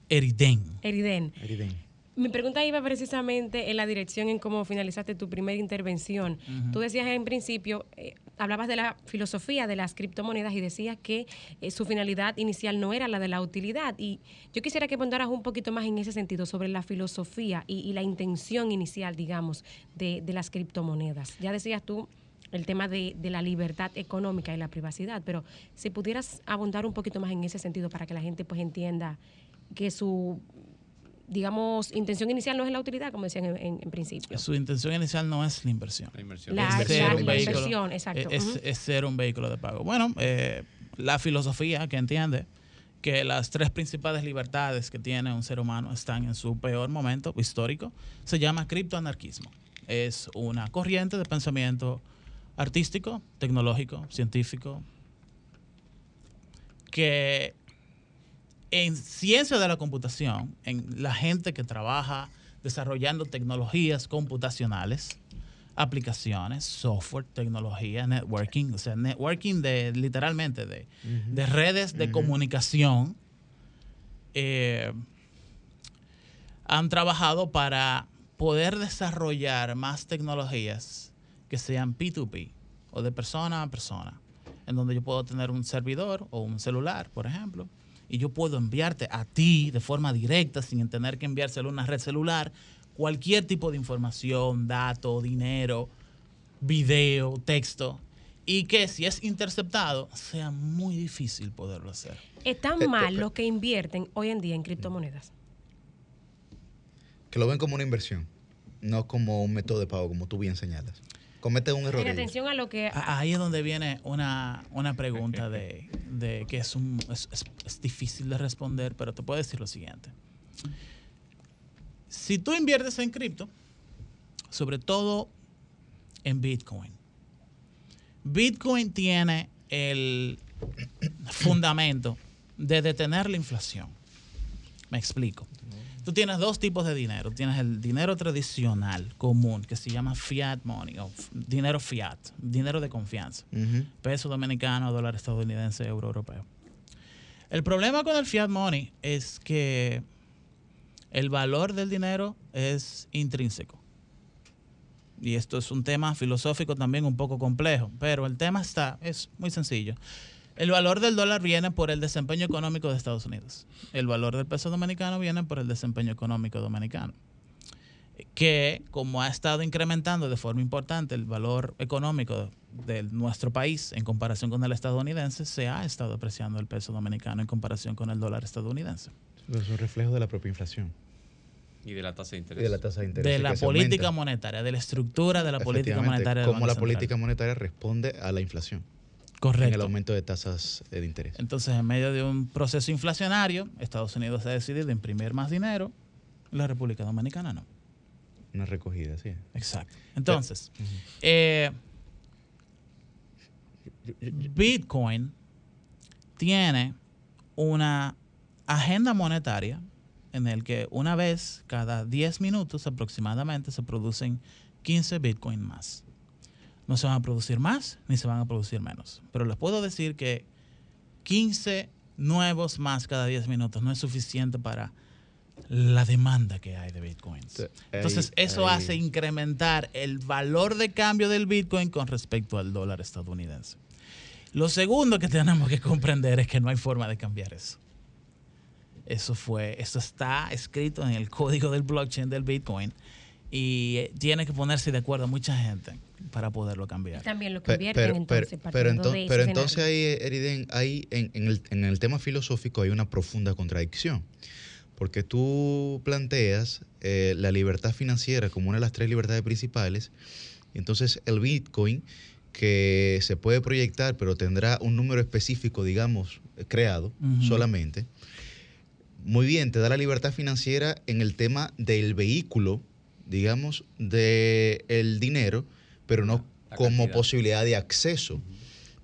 Eriden. Eriden. Eriden. Mi pregunta iba precisamente en la dirección en cómo finalizaste tu primera intervención. Tú decías en principio, eh, hablabas de la filosofía de las criptomonedas y decías que eh, su finalidad inicial no era la de la utilidad. Y yo quisiera que pondieras un poquito más en ese sentido sobre la filosofía y, y la intención inicial, digamos, de, de las criptomonedas. Ya decías tú el tema de, de la libertad económica y la privacidad, pero si pudieras abundar un poquito más en ese sentido para que la gente pues entienda que su digamos, intención inicial no es la utilidad, como decían en, en- en principio. Su intención inicial no es la inversión. La inversión. La- Es ser la- un la vehículo- inversión, exacto. Es, Ujú. es ser un vehículo de pago. Bueno, eh, la filosofía que entiende que las tres principales libertades que tiene un ser humano están en su peor momento histórico, se llama criptoanarquismo. Es una corriente de pensamiento artístico, tecnológico, científico, que en ciencia de la computación, en la gente que trabaja desarrollando tecnologías computacionales, aplicaciones, software, tecnología, networking, o sea, networking de literalmente de, de redes de comunicación, eh, han trabajado para poder desarrollar más tecnologías que sean P2P o de persona a persona, en donde yo puedo tener un servidor o un celular, por ejemplo, y yo puedo enviarte a ti de forma directa, sin tener que enviárselo a una red celular, cualquier tipo de información, dato, dinero, video, texto, y que si es interceptado, sea muy difícil poderlo hacer. ¿Están mal los que invierten hoy en día en criptomonedas? Que lo ven como una inversión, no como un método de pago, como tú bien señalas. Cometen un error. Atención a lo que... A- Ahí es donde viene una, una pregunta de, de que es, un, es, es- es difícil de responder, pero te puedo decir lo siguiente. Si tú inviertes en cripto, sobre todo en Bitcoin, Bitcoin tiene el fundamento de detener la inflación. Me explico. Tú tienes dos tipos de dinero. Tienes el dinero tradicional, común, que se llama fiat money, o dinero fiat, dinero de confianza. Peso dominicano, dólar estadounidense, euro europeo. El problema con el fiat money es que el valor del dinero es intrínseco. Y esto es un tema filosófico también un poco complejo, pero el tema está, es muy sencillo. El valor del dólar viene por el desempeño económico de Estados Unidos. El valor del peso dominicano viene por el desempeño económico dominicano. Que como ha estado incrementando de forma importante el valor económico de nuestro país en comparación con el estadounidense, se ha estado apreciando el peso dominicano en comparación con el dólar estadounidense. Es un reflejo de la propia inflación. Y de la tasa de Y interés. de la tasa de interés. De la política aumenta. monetaria, de la estructura de la política monetaria. del Cómo la Central. política monetaria responde a la inflación. Correcto. En el aumento de tasas eh, de interés. Entonces, en medio de un proceso inflacionario, Estados Unidos ha decidido imprimir más dinero, la República Dominicana no. Una recogida, sí. Exacto. Entonces, eh, Bitcoin tiene una agenda monetaria en el que una vez cada 10 minutos aproximadamente se producen 15 Bitcoin más. No se van a producir más ni se van a producir menos. Pero les puedo decir que 15 nuevos más cada 10 minutos no es suficiente para la demanda que hay de bitcoins. Entonces, eso hace incrementar el valor de cambio del bitcoin con respecto al dólar estadounidense. Lo segundo que tenemos que comprender es que no hay forma de cambiar eso. Eso fue, eso está escrito en el código del blockchain del bitcoin y eh, tiene que ponerse de acuerdo mucha gente para poderlo cambiar. También lo convierten pero, entonces. pero, pero ento- de ese pero entonces ahí, Eriden, ahí en, en el, en el tema filosófico hay una profunda contradicción. Porque tú planteas eh, la libertad financiera como una de las tres libertades principales. Y entonces el Bitcoin, que se puede proyectar, pero tendrá un número específico, digamos, creado solamente. Muy bien, te da la libertad financiera en el tema del vehículo, digamos, del dinero, pero no como posibilidad de acceso.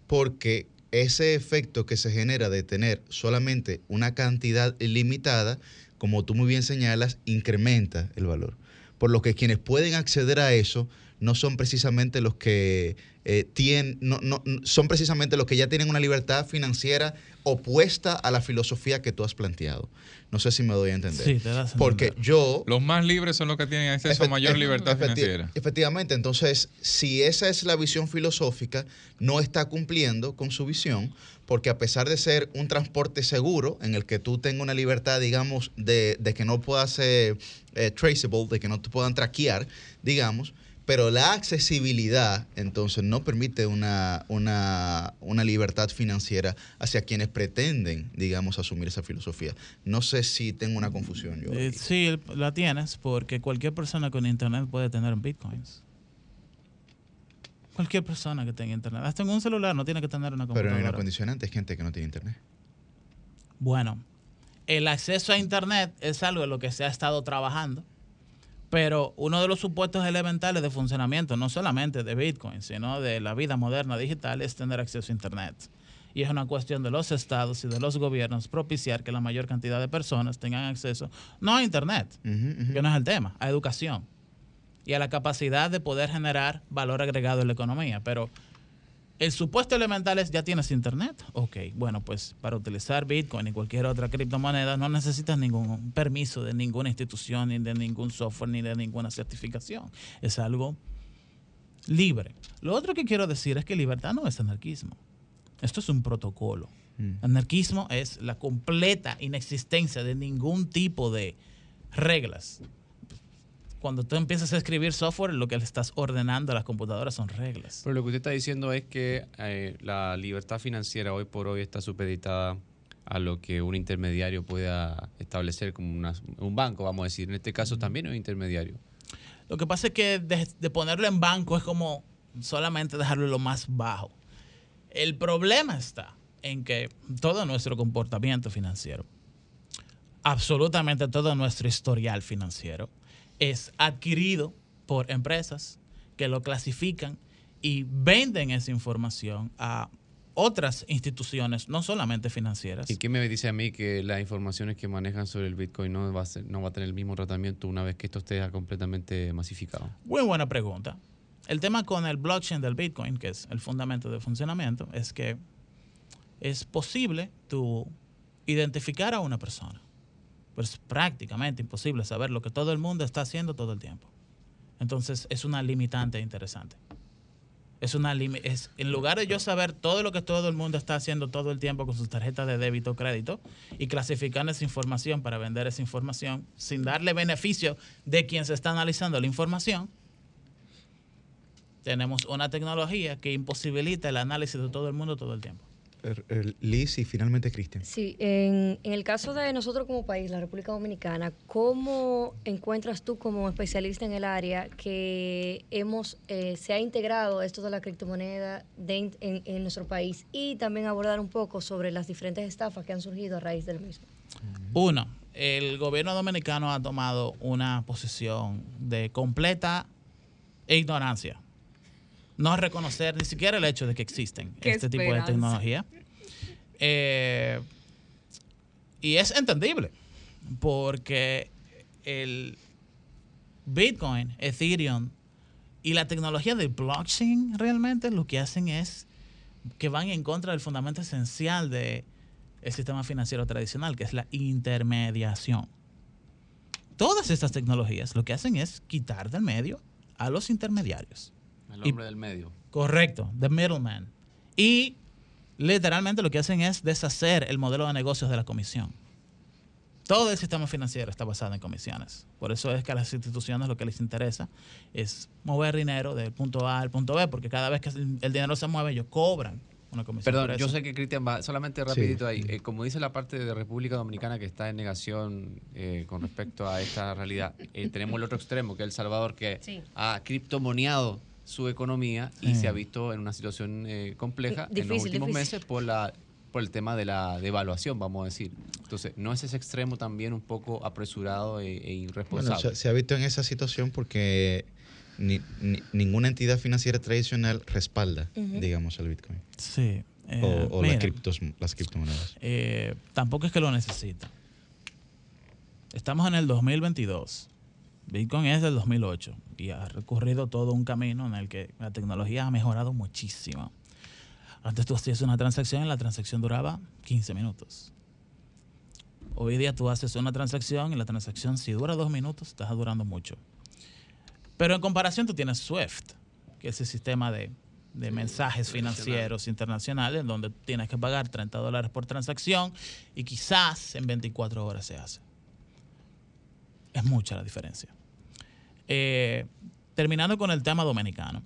Porque ese efecto que se genera de tener solamente una cantidad limitada, como tú muy bien señalas, incrementa el valor. Por lo que quienes pueden acceder a eso no son precisamente los que eh, tienen, no, no- n- son precisamente los que ya tienen una libertad financiera opuesta a la filosofía que tú has planteado. No sé si me doy a entender. Sí, te das a Porque yo Los más libres son los que tienen acceso a mayor libertad efecti- financiera. Efectivamente, entonces, si esa es la visión filosófica, no está cumpliendo con su visión, porque a pesar de ser un transporte seguro, en el que tú tengas una libertad, digamos, de, de que no pueda ser eh, traceable, de que no te puedan traquear, digamos, pero la accesibilidad, entonces, no permite una, una, una libertad financiera hacia quienes pretenden, digamos, asumir esa filosofía. No sé si tengo una confusión yo. Eh, sí, la tienes porque cualquier persona con internet puede tener bitcoins. Cualquier persona que tenga internet. Hasta en un celular no tiene que tener una Pero computadora. hay una condicionante, es gente que no tiene internet. Bueno, el acceso a Internet es algo en lo que se ha estado trabajando, pero uno de los supuestos elementales de funcionamiento, no solamente de Bitcoin, sino de la vida moderna digital, es tener acceso a Internet. Y es una cuestión de los estados y de los gobiernos propiciar que la mayor cantidad de personas tengan acceso, no a Internet, que no es el tema, a educación y a la capacidad de poder generar valor agregado en la economía. Pero el supuesto elemental es, ¿ya tienes internet? Ok, bueno, pues para utilizar Bitcoin y cualquier otra criptomoneda no necesitas ningún permiso de ninguna institución, ni de ningún software, ni de ninguna certificación. Es algo libre. Lo otro que quiero decir es que libertad no es anarquismo. Esto es un protocolo. Anarquismo es la completa inexistencia de ningún tipo de reglas. Cuando tú empiezas a escribir software, lo que le estás ordenando a las computadoras son reglas. Pero lo que usted está diciendo es que eh, la libertad financiera hoy por hoy está supeditada a lo que un intermediario pueda establecer como una- un banco, vamos a decir. En este caso también es un intermediario. Lo que pasa es que de, de ponerlo en banco es como solamente dejarlo lo más bajo. El problema está en que todo nuestro comportamiento financiero, absolutamente todo nuestro historial financiero, es adquirido por empresas que lo clasifican y venden esa información a otras instituciones, no solamente financieras. ¿Y qué me dice a mí que las informaciones que manejan sobre el Bitcoin no va a, ser- no va a tener el mismo tratamiento una vez que esto esté completamente masificado? Muy buena pregunta. El tema con el blockchain del Bitcoin, que es el fundamento de funcionamiento, es que es posible tú identificar a una persona. Pero es prácticamente imposible saber lo que todo el mundo está haciendo todo el tiempo. Entonces es una limitante interesante. Es una es en lugar de yo saber todo lo que todo el mundo está haciendo todo el tiempo con sus tarjetas de débito o crédito y clasificar esa información para vender esa información sin darle beneficio de quien se está analizando la información, tenemos una tecnología que imposibilita el análisis de todo el mundo todo el tiempo. Liz y finalmente Cristian. Sí, en, en el caso de nosotros como país, la República Dominicana, ¿cómo encuentras tú como especialista en el área que hemos eh, se ha integrado esto de la criptomoneda de- en, en nuestro país y también abordar un poco sobre las diferentes estafas que han surgido a raíz del mismo? Uno, el gobierno dominicano ha tomado una posición de completa ignorancia. No reconocer ni siquiera el hecho de que existen este tipo de tecnología. Eh, y es entendible, porque el Bitcoin, Ethereum y la tecnología del blockchain realmente lo que hacen es que van en contra del fundamento esencial del sistema financiero tradicional, que es la intermediación. Todas estas tecnologías lo que hacen es quitar del medio a los intermediarios. El Y- hombre del medio. Correcto, the middleman. Y literalmente lo que hacen es deshacer el modelo de negocios de la comisión. Todo el sistema financiero está basado en comisiones. Por eso es que a las instituciones lo que les interesa es mover dinero del punto A al punto B, porque cada vez que el dinero se mueve, ellos cobran una comisión. Perdón, yo sé que Cristian va, solamente Sí. rapidito ahí, eh, como dice la parte de República Dominicana que está en negación eh, con respecto a esta realidad, eh, tenemos el otro extremo, que es El Salvador, que Sí. ha criptomoneado su economía y se ha visto en una situación eh, compleja en los últimos difícil. meses por la por el tema de la devaluación, vamos a decir. Entonces, ¿no es ese extremo también un poco apresurado e, e Bueno, irresponsable? se, se ha visto en esa situación porque ni- ni- ninguna entidad financiera tradicional respalda, digamos, el Bitcoin. Sí. eh, o o mira, las, criptos, las criptomonedas. eh, tampoco es que lo necesita. Estamos en el 2022. Bitcoin es del 2008 y ha recorrido todo un camino en el que la tecnología ha mejorado muchísimo. Antes tú hacías una transacción y la transacción duraba 15 minutos. Hoy día tú haces una transacción y la transacción si dura dos minutos está durando mucho. Pero en comparación tú tienes SWIFT, que es el sistema de, de mensajes financieros internacionales donde tienes que pagar 30 dólares por transacción y quizás en 24 horas se hace. Es mucha la diferencia. Eh, terminando con el tema dominicano,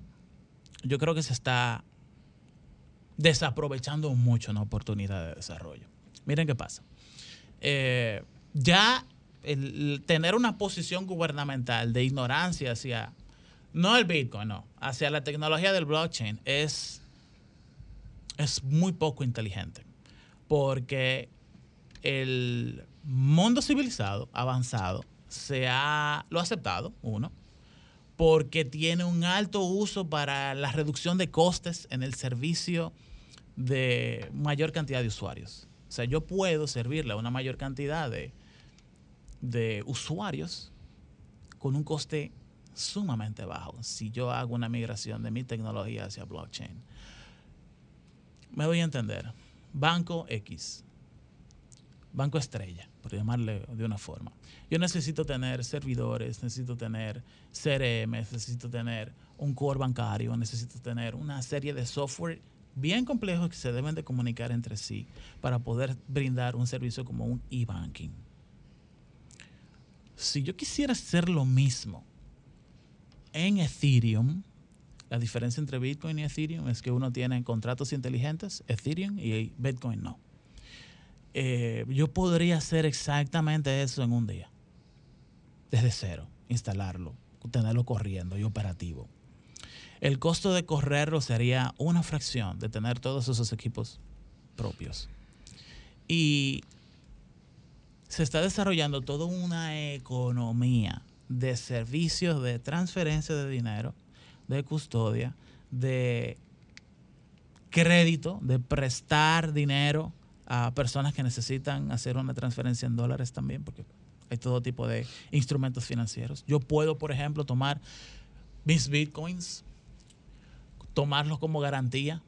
yo creo que se está desaprovechando mucho una oportunidad de desarrollo. Miren qué pasa. Eh, ya tener una posición gubernamental de ignorancia hacia, no el Bitcoin, no, hacia la tecnología del blockchain es, es muy poco inteligente. Porque el mundo civilizado, avanzado, se ha, lo ha aceptado, uno, porque tiene un alto uso para la reducción de costes en el servicio de mayor cantidad de usuarios. O sea, yo puedo servirle a una mayor cantidad de, de usuarios con un coste sumamente bajo si yo hago una migración de mi tecnología hacia blockchain. Me doy a entender. Banco X, Banco Estrella, por llamarle de una forma. Yo necesito tener servidores, necesito tener CRM, necesito tener un core bancario, necesito tener una serie de software bien complejos que se deben de comunicar entre sí para poder brindar un servicio como un e-banking. Si yo quisiera hacer lo mismo en Ethereum, la diferencia entre Bitcoin y Ethereum es que uno tiene contratos inteligentes, Ethereum, y Bitcoin no. Eh, yo podría hacer exactamente eso en un día, desde cero, instalarlo, tenerlo corriendo y operativo. El costo de correrlo sería una fracción de tener todos esos equipos propios. Y se está desarrollando toda una economía de servicios de transferencia de dinero, de custodia, de crédito, de prestar dinero a personas que necesitan hacer una transferencia en dólares también, porque hay todo tipo de instrumentos financieros. Yo puedo, por ejemplo, tomar mis bitcoins, tomarlos como garantía,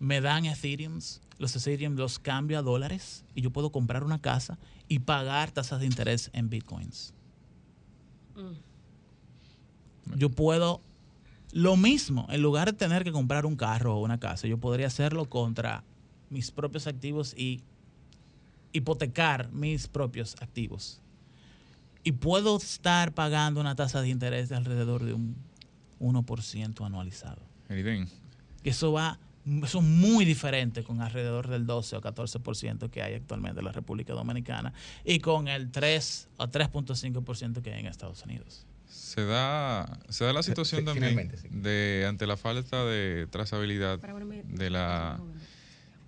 me dan Ethereum, los Ethereum los cambio a dólares y yo puedo comprar una casa y pagar tasas de interés en bitcoins. Yo puedo lo mismo, en lugar de tener que comprar un carro o una casa, yo podría hacerlo contra mis propios activos y hipotecar mis propios activos. Y puedo estar pagando una tasa de interés de alrededor de un 1% anualizado. Y eso va, eso es muy diferente con alrededor del 12 o 14% que hay actualmente en la República Dominicana y con el 3 o 3.5% que hay en Estados Unidos. se da, se da la situación también sí. de ante la falta de trazabilidad de la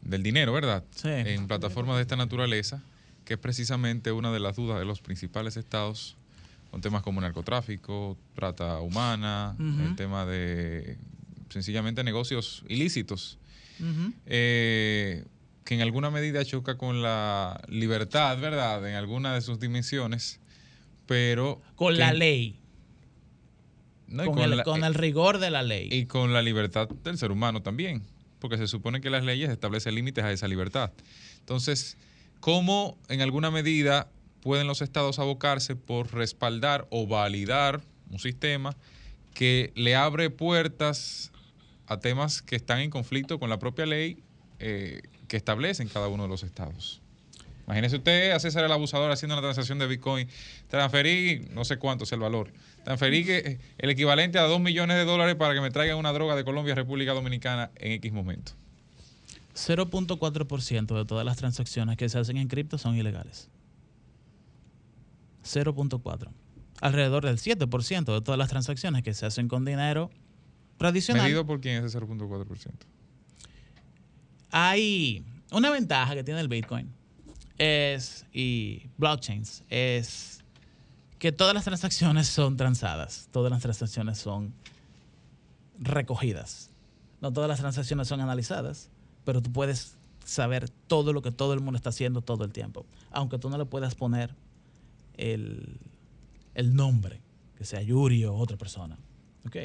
del dinero, ¿verdad? En plataformas de esta naturaleza, que es precisamente una de las dudas de los principales estados con temas como narcotráfico, trata humana, el tema de sencillamente negocios ilícitos, eh, que en alguna medida choca con la libertad, ¿verdad? En alguna de sus dimensiones, pero... Con la ley. No, con, con el, la- con el rigor de la ley. y con la libertad del ser humano también, porque se supone que las leyes establecen límites a esa libertad. Entonces, ¿cómo en alguna medida pueden los estados abocarse por respaldar o validar un sistema que le abre puertas a temas que están en conflicto con la propia ley eh, que establecen cada uno de los estados? Imagínese usted a César el abusador haciendo una transacción de Bitcoin, transferí, no sé cuánto es el valor, transferí que, eh, el equivalente a 2 millones de dólares para que me traigan una droga de Colombia a República Dominicana en X momento. 0.4% de todas las transacciones que se hacen en cripto son ilegales. 0.4. Alrededor del 7% de todas las transacciones que se hacen con dinero tradicional. ¿Medido por quién es ese 0.4%? Hay una ventaja que tiene el Bitcoin es y blockchains es que todas las transacciones son transadas, todas las transacciones son recogidas. No todas las transacciones son analizadas, pero tú puedes saber todo lo que todo el mundo está haciendo todo el tiempo, aunque tú no le puedas poner el, el nombre, que sea Yuri o otra persona. ¿ok?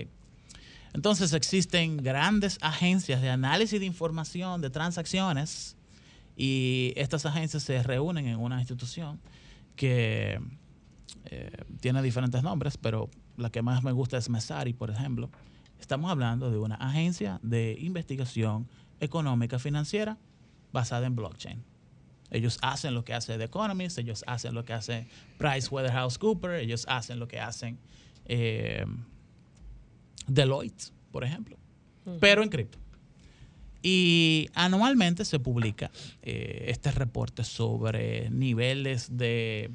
Entonces existen grandes agencias de análisis de información de transacciones y estas agencias se reúnen en una institución que eh, tiene diferentes nombres, pero la que más me gusta es Mesari, por ejemplo. Estamos hablando de una agencia de investigación económica financiera basada en blockchain. Ellos hacen lo que hace The Economist, ellos hacen lo que hace PricewaterhouseCoopers, ellos hacen lo que hacen eh, Deloitte, por ejemplo, pero en cripto. Y anualmente se publica eh, este reporte sobre niveles de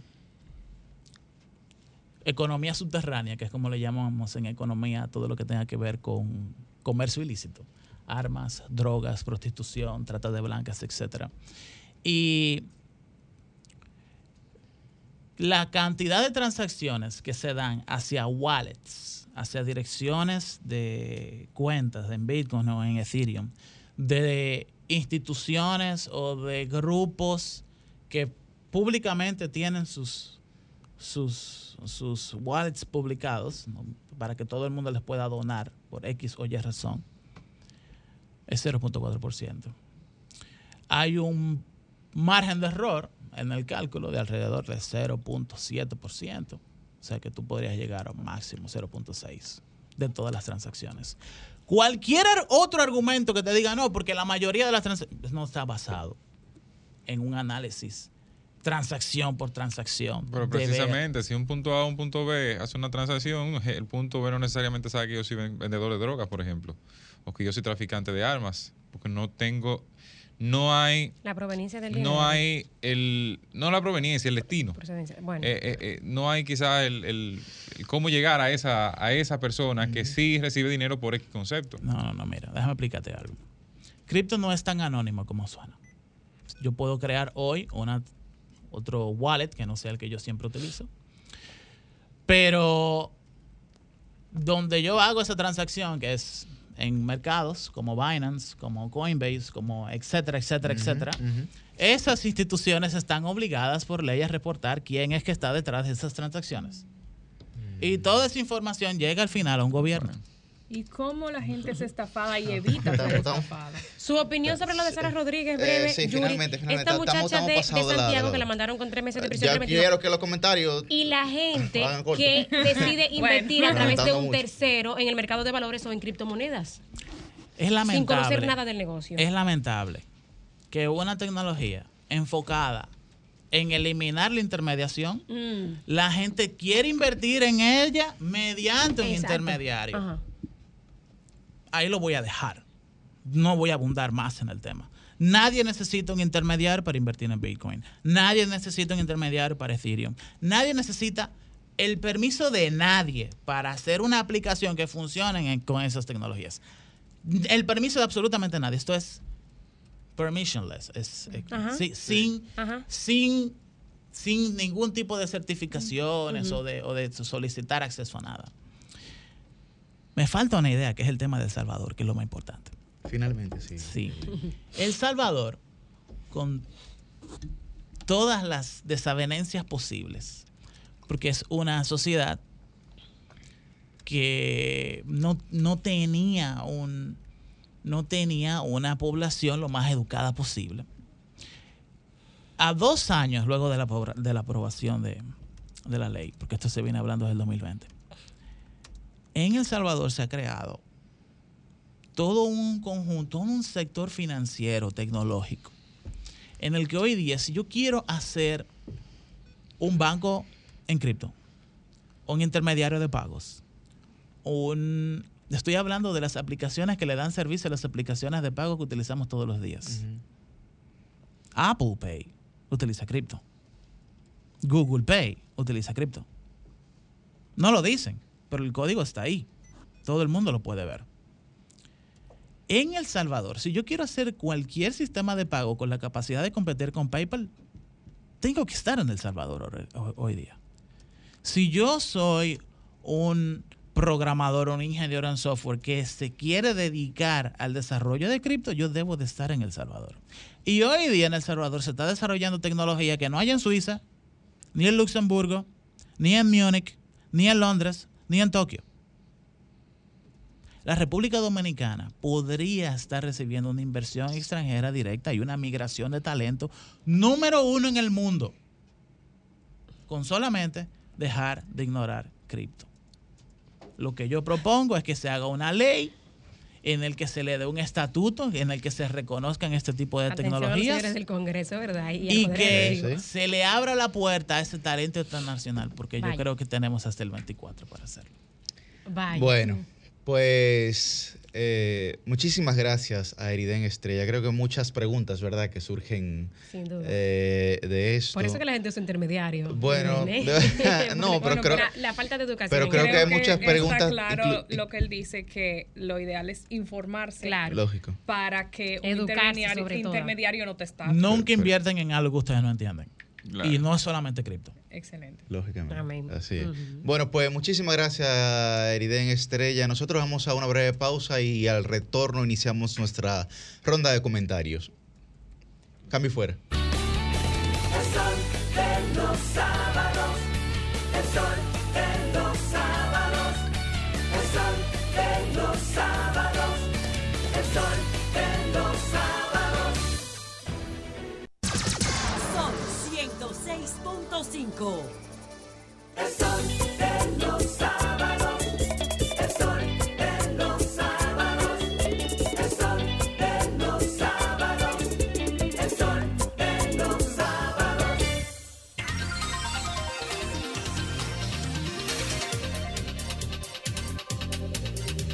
economía subterránea, que es como le llamamos en economía todo lo que tenga que ver con comercio ilícito, armas, drogas, prostitución, trata de blancas, etc. Y la cantidad de transacciones que se dan hacia wallets, hacia direcciones de cuentas en Bitcoin o en Ethereum, de instituciones o de grupos que públicamente tienen sus, sus, sus wallets publicados para que todo el mundo les pueda donar por X o Y razón, es 0.4%. Hay un margen de error en el cálculo de alrededor de 0.7%. O sea que tú podrías llegar a un máximo 0.6% de todas las transacciones. Cualquier otro argumento que te diga no, porque la mayoría de las transacciones no está basado en un análisis transacción por transacción. Pero precisamente, si un punto A o un punto B hace una transacción, el punto B no necesariamente sabe que yo soy ven- vendedor de drogas, por ejemplo, o que yo soy traficante de armas, porque no tengo, no hay, La proveniencia del dinero. no hay el, no la proveniencia, el destino. Procedencia. Bueno. Eh, eh, eh, no hay quizás el, el- el cómo llegar a esa, a esa persona que sí recibe dinero por X concepto. No, no, no, mira, déjame explicarte algo. Cripto no es tan anónimo como suena. Yo puedo crear hoy una, otro wallet que no sea el que yo siempre utilizo. Pero donde yo hago esa transacción, que es en mercados como Binance, como Coinbase, como etcétera, etcétera, etcétera, esas instituciones están obligadas por ley a reportar quién es que está detrás de esas transacciones. Y toda esa información llega al final a un gobierno. ¿Y cómo la gente es estafada y (laughs) evita ser estafada? Su opinión sobre lo de Sara Rodríguez, breve. Eh, sí, Yuri. finalmente, finalmente. Esta muchacha estamos de, de pasados de la- Santiago de la- que la mandaron con tres meses de prisión Ya preventiva. quiero que los comentarios Y la gente (laughs) que decide (laughs) invertir Bueno. a través de un mucho. tercero en el mercado de valores o en criptomonedas. Es Sin lamentable. conocer nada del negocio. Es lamentable que una tecnología enfocada en eliminar la intermediación, Mm. la gente quiere invertir en ella mediante un intermediario. Ajá. Ahí lo voy a dejar. No voy a abundar más en el tema. Nadie necesita un intermediario para invertir en Bitcoin. Nadie necesita un intermediario para Ethereum. Nadie necesita el permiso de nadie para hacer una aplicación que funcione en- con esas tecnologías. El permiso de absolutamente nadie. Esto es permissionless. Es, eh, sí, sin, Ajá. sin sin ningún tipo de certificaciones o, de, o de solicitar acceso a nada. Me falta una idea, que es el tema de El Salvador, que es lo más importante. Finalmente, sí. Sí. El Salvador, con todas las desavenencias posibles, porque es una sociedad que no, no tenía un no tenía una población lo más educada posible. A dos años luego de la, de la aprobación de, de la ley, porque esto se viene hablando desde el 2020, en El Salvador se ha creado todo un conjunto, un sector financiero, tecnológico, en el que hoy día, si yo quiero hacer un banco en cripto, un intermediario de pagos, un... Estoy hablando de las aplicaciones que le dan servicio a las aplicaciones de pago que utilizamos todos los días. Apple Pay utiliza cripto. Google Pay utiliza cripto. No lo dicen, pero el código está ahí. Todo el mundo lo puede ver. En El Salvador, si yo quiero hacer cualquier sistema de pago con la capacidad de competir con PayPal, tengo que estar en El Salvador hoy- día. Si yo soy un programador un ingeniero en software que se quiere dedicar al desarrollo de cripto, yo debo de estar en El Salvador. Y hoy día en El Salvador se está desarrollando tecnología que no hay en Suiza, ni en Luxemburgo, ni en Múnich, ni en Londres, ni en Tokio. La República Dominicana podría estar recibiendo una inversión extranjera directa y una migración de talento número uno en el mundo con solamente dejar de ignorar cripto. Lo que yo propongo es que se haga una ley en el que se le dé un estatuto, en el que se reconozcan este tipo de Atención a los tecnologías del Congreso, ¿verdad? Y, que se le abra la puerta a ese talento internacional, porque Vaya. yo creo que tenemos hasta el 24 para hacerlo. Vaya. Bueno, pues eh, muchísimas gracias a Eriden Estrella. Creo que muchas preguntas, ¿verdad?, que surgen Sin duda. eh, de esto. Por eso que la gente es intermediario. Bueno, ¿eh? (laughs) no, (laughs) pero Bueno, creo- la, la falta de educación. pero creo que hay muchas Está preguntas claro inclu- lo que él dice, que lo ideal es informarse. Claro. Lógico. Para que un intermediario, intermediario no te estafe. Nunca invierten en algo que ustedes no entienden. Claro. Y no es solamente cripto. Excelente. Lógicamente. Amén. Así es. Bueno, pues muchísimas gracias, Eriden Estrella. Nosotros vamos a una breve pausa y al retorno iniciamos nuestra ronda de comentarios. Cambio fuera. El sol 106.5. El sol de los sábados. El sol de los sábados. El sol de los sábados. El sol de los sábados.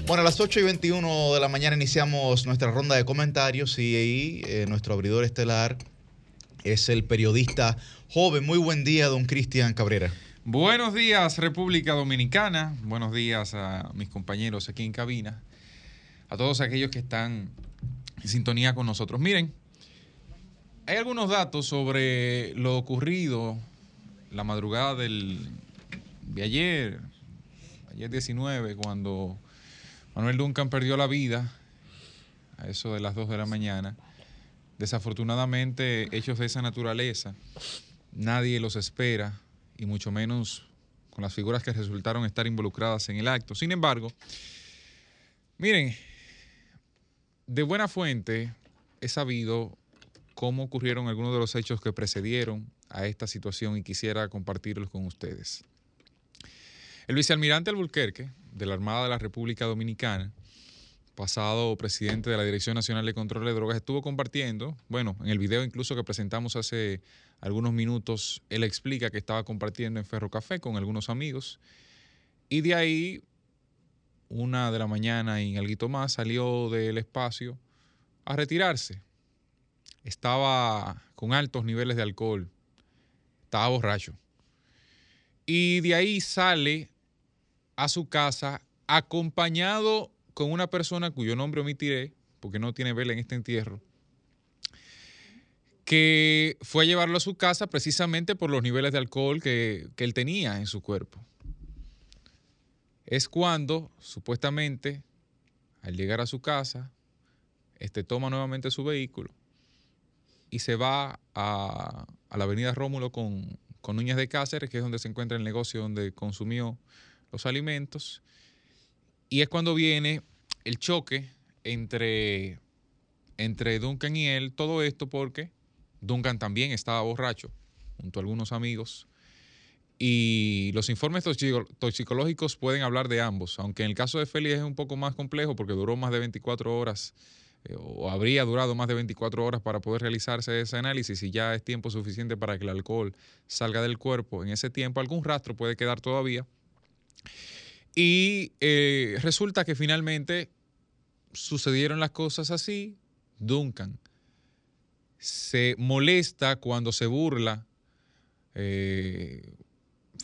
Bueno, a las 8 y 21 de la mañana iniciamos nuestra ronda de comentarios y ahí eh, nuestro abridor estelar es el periodista joven. Muy buen día, don Cristian Cabrera. Buenos días, República Dominicana. Buenos días a mis compañeros aquí en cabina. A todos aquellos que están en sintonía con nosotros. Miren, hay algunos datos sobre lo ocurrido la madrugada del, de ayer, ayer 19, cuando Manuel Duncan perdió la vida, a eso de las 2 de la mañana. Desafortunadamente, hechos de esa naturaleza, nadie los espera, y mucho menos con las figuras que resultaron estar involucradas en el acto. Sin embargo, miren, de buena fuente he sabido cómo ocurrieron algunos de los hechos que precedieron a esta situación y quisiera compartirlos con ustedes. El vicealmirante Alburquerque, de la Armada de la República Dominicana, pasado presidente de la Dirección Nacional de Control de Drogas, estuvo compartiendo, bueno, en el video incluso que presentamos hace algunos minutos, él explica que estaba compartiendo en Ferro Café con algunos amigos y de ahí, una de la mañana y algo más, salió del espacio a retirarse. Estaba con altos niveles de alcohol, estaba borracho. Y de ahí sale a su casa acompañado con una persona cuyo nombre omitiré, porque no tiene vela en este entierro, que fue a llevarlo a su casa precisamente por los niveles de alcohol que, que él tenía en su cuerpo. Es cuando, supuestamente, al llegar a su casa, este toma nuevamente su vehículo y se va a, a la avenida Rómulo con, con Núñez de Cáceres, que es donde se encuentra el negocio donde consumió los alimentos. Y es cuando viene el choque entre, entre Duncan y él, todo esto porque Duncan también estaba borracho, junto a algunos amigos. Y los informes toxico- toxicológicos pueden hablar de ambos, aunque en el caso de Félix es un poco más complejo porque duró más de 24 horas eh, o habría durado más de 24 horas para poder realizarse ese análisis y ya es tiempo suficiente para que el alcohol salga del cuerpo. En ese tiempo algún rastro puede quedar todavía. Y eh, resulta que finalmente sucedieron las cosas así. Duncan se molesta cuando se burla eh,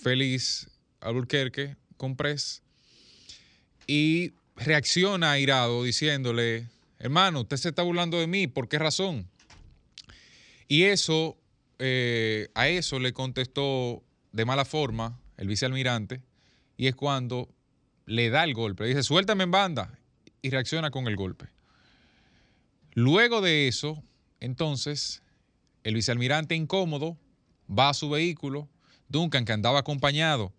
Félix Alburquerque con y reacciona airado diciéndole, hermano, usted se está burlando de mí, ¿por qué razón? Y eso, eh, a eso le contestó de mala forma el vicealmirante y es cuando le da el golpe, le dice, suéltame en banda y reacciona con el golpe. Luego de eso, entonces, el vicealmirante incómodo va a su vehículo, Duncan, que andaba acompañado,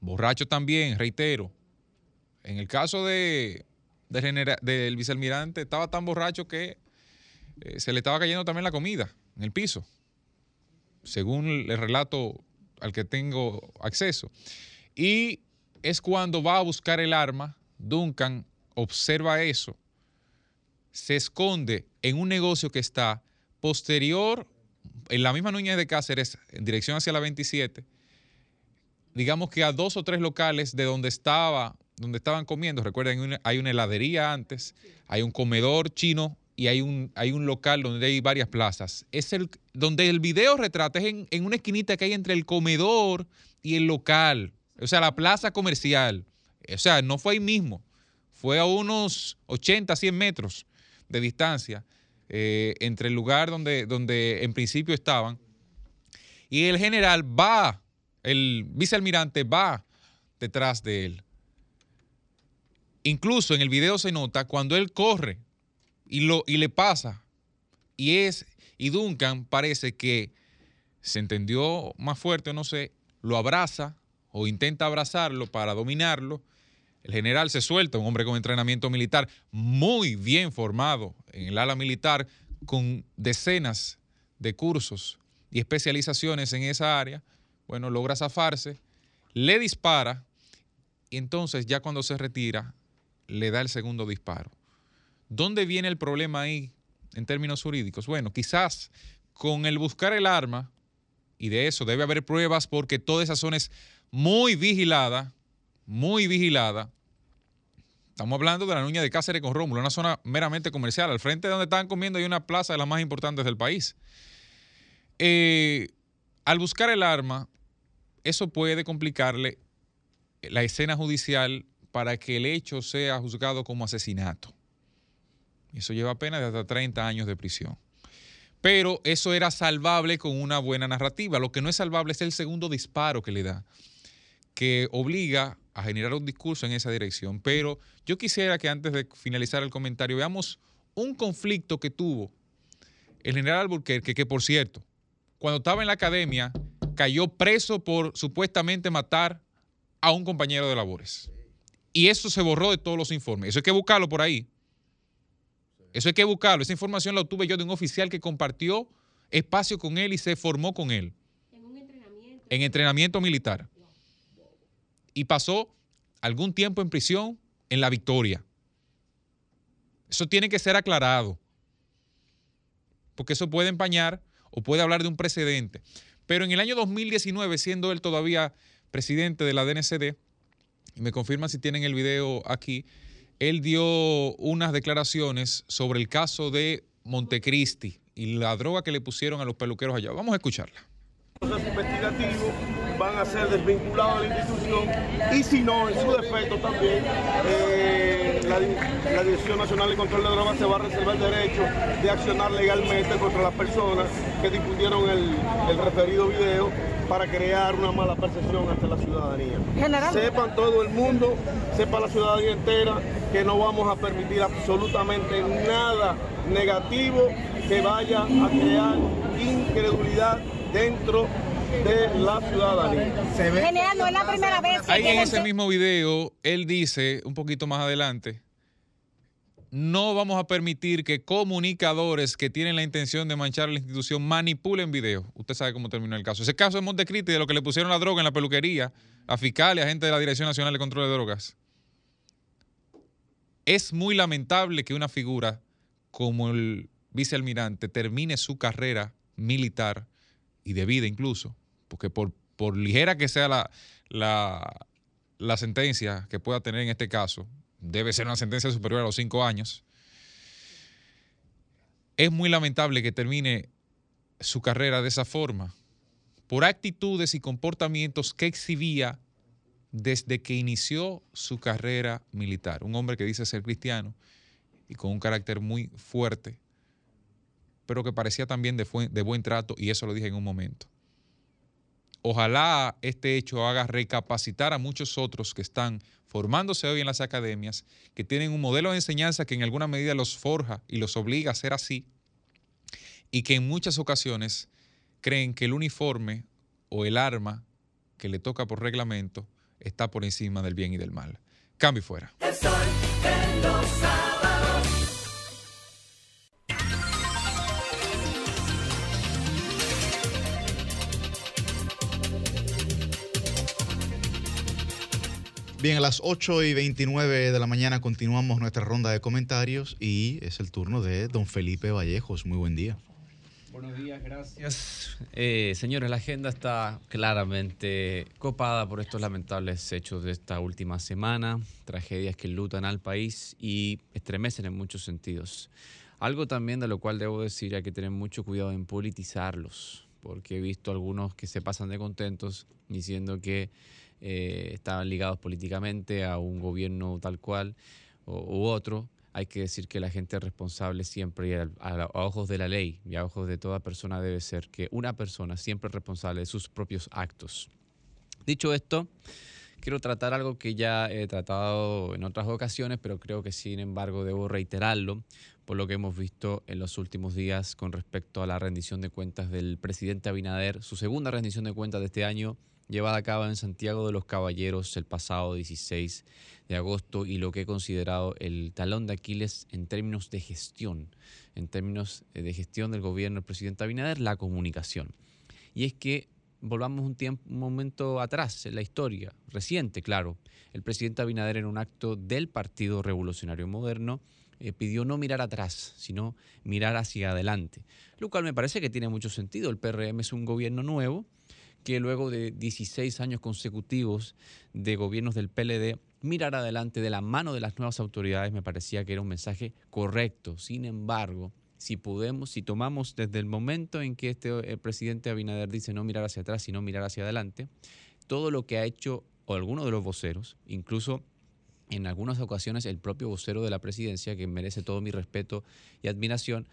borracho también, reitero. En el caso de, del vicealmirante, estaba tan borracho que eh, se le estaba cayendo también la comida en el piso, según el relato al que tengo acceso. Y es cuando va a buscar el arma, Duncan observa eso, se esconde en un negocio que está posterior, en la misma Núñez de Cáceres, en dirección hacia la 27, digamos que a dos o tres locales de donde estaba, donde estaban comiendo. Recuerden, hay una- heladería antes, hay un comedor chino y hay un, hay un local donde hay varias plazas. Es el donde el video retrata, es en, en una esquinita que hay entre el comedor y el local, o sea, la plaza comercial. O sea, no fue ahí mismo, fue a unos 80, 100 metros de distancia eh, entre el lugar donde, donde en principio estaban. Y el general va, el vicealmirante va detrás de él. Incluso en el video se nota cuando él corre y, lo, y le pasa. Y es, y Duncan parece que se entendió más fuerte, no sé, lo abraza o intenta abrazarlo para dominarlo. El general se suelta, un hombre con entrenamiento militar muy bien formado en el ala militar, con decenas de cursos y especializaciones en esa área. Bueno, logra zafarse, le dispara y entonces ya cuando se retira, le da el segundo disparo. ¿Dónde viene el problema ahí en términos jurídicos? Bueno, quizás con el buscar el arma, y de eso debe haber pruebas porque toda esa zona es muy vigilada, muy vigilada. Estamos hablando de la Nuña de Cáceres con Rómulo, una zona meramente comercial. Al frente de donde estaban comiendo hay una plaza de las más importantes del país. Eh, al buscar el arma, eso puede complicarle la escena judicial para que el hecho sea juzgado como asesinato. Eso lleva pena de hasta 30 años de prisión. Pero eso era salvable con una buena narrativa. Lo que no es salvable es el segundo disparo que le da, que obliga a generar un discurso en esa dirección. Pero yo quisiera que antes de finalizar el comentario veamos un conflicto que tuvo el general Alburquerque, que por cierto, cuando estaba en la academia, cayó preso por supuestamente matar a un compañero de labores. Y eso se borró de todos los informes. Eso hay que buscarlo por ahí. Eso hay que buscarlo. Esa información la obtuve yo de un oficial que compartió espacio con él y se formó con él. En entrenamiento militar. Y pasó algún tiempo en prisión en la Victoria. Eso tiene que ser aclarado. Porque eso puede empañar o puede hablar de un precedente. Pero en el año 2019, siendo él todavía presidente de la DNCD, y me confirman si tienen el video aquí, él dio unas declaraciones sobre el caso de Montecristi y la droga que le pusieron a los peluqueros allá. Vamos a escucharla. procesos investigativos van a ser desvinculados de la institución y si no, en su defecto también, eh, la, di- la Dirección Nacional de Control de Drogas se va a reservar el derecho de accionar legalmente contra las personas que difundieron el, el referido video para crear una mala percepción ante la ciudadanía. General. Sepan todo el mundo, sepa la ciudadanía entera que no vamos a permitir absolutamente nada negativo que vaya a crear incredulidad dentro de la ciudadanía. General, no es la primera vez que Ahí en ese mismo video, él dice, un poquito más adelante, no vamos a permitir que comunicadores que tienen la intención de manchar a la institución manipulen videos. Usted sabe cómo terminó el caso. Ese caso de Montecristi, de lo que le pusieron la droga en la peluquería, a fiscales, a gente de la Dirección Nacional de Control de Drogas. Es muy lamentable que una figura como el vicealmirante termine su carrera militar y de vida incluso, porque por, ligera que sea la, sentencia que pueda tener en este caso, debe ser una sentencia superior a los cinco años, es muy lamentable que termine su carrera de esa forma, por actitudes y comportamientos que exhibía desde que inició su carrera militar. Un hombre que dice ser cristiano y con un carácter muy fuerte, pero que parecía también de buen trato, y eso lo dije en un momento. Ojalá este hecho haga recapacitar a muchos otros que están formándose hoy en las academias, que tienen un modelo de enseñanza que en alguna medida los forja y los obliga a ser así, y que en muchas ocasiones creen que el uniforme o el arma que le toca por reglamento está por encima del bien y del mal. Cambio fuera. Bien, a las 8 y 29 de la mañana continuamos nuestra ronda de comentarios y es el turno de don Felipe Vallejos. Muy buen día. Buenos días, gracias. Eh, señores, la agenda está claramente copada por estos lamentables hechos de esta última semana, tragedias que lutan al país y estremecen en muchos sentidos. Algo también de lo cual debo decir hay que tener mucho cuidado en politizarlos, porque he visto algunos que se pasan de contentos diciendo que eh, estaban ligados políticamente a un gobierno tal cual u otro. Hay que decir que la gente responsable siempre, y a, a- a ojos de la ley y a ojos de toda persona, debe ser que una persona siempre es responsable de sus propios actos. Dicho esto, quiero tratar algo que ya he tratado en otras ocasiones, pero creo que sin embargo debo reiterarlo por lo que hemos visto en los últimos días con respecto a la rendición de cuentas del presidente Abinader, su segunda rendición de cuentas de este año llevada a cabo en Santiago de los Caballeros el pasado 16 de agosto y lo que he considerado el talón de Aquiles en términos de gestión, en términos eh, de gestión del gobierno del presidente Abinader, la comunicación. Y es que volvamos un, tiempo, momento atrás en la historia, reciente, claro. El presidente Abinader en un acto del Partido Revolucionario Moderno eh, pidió no mirar atrás, sino mirar hacia adelante. Lo cual me parece que tiene mucho sentido. El PRM es un gobierno nuevo que luego de 16 años consecutivos de gobiernos del PLD, mirar adelante de la mano de las nuevas autoridades me parecía que era un mensaje correcto. Sin embargo, si podemos, si tomamos desde el momento en que este el presidente Abinader dice no mirar hacia atrás, sino mirar hacia adelante, todo lo que ha hecho o alguno de los voceros, incluso en algunas ocasiones el propio vocero de la presidencia, que merece todo mi respeto y admiración,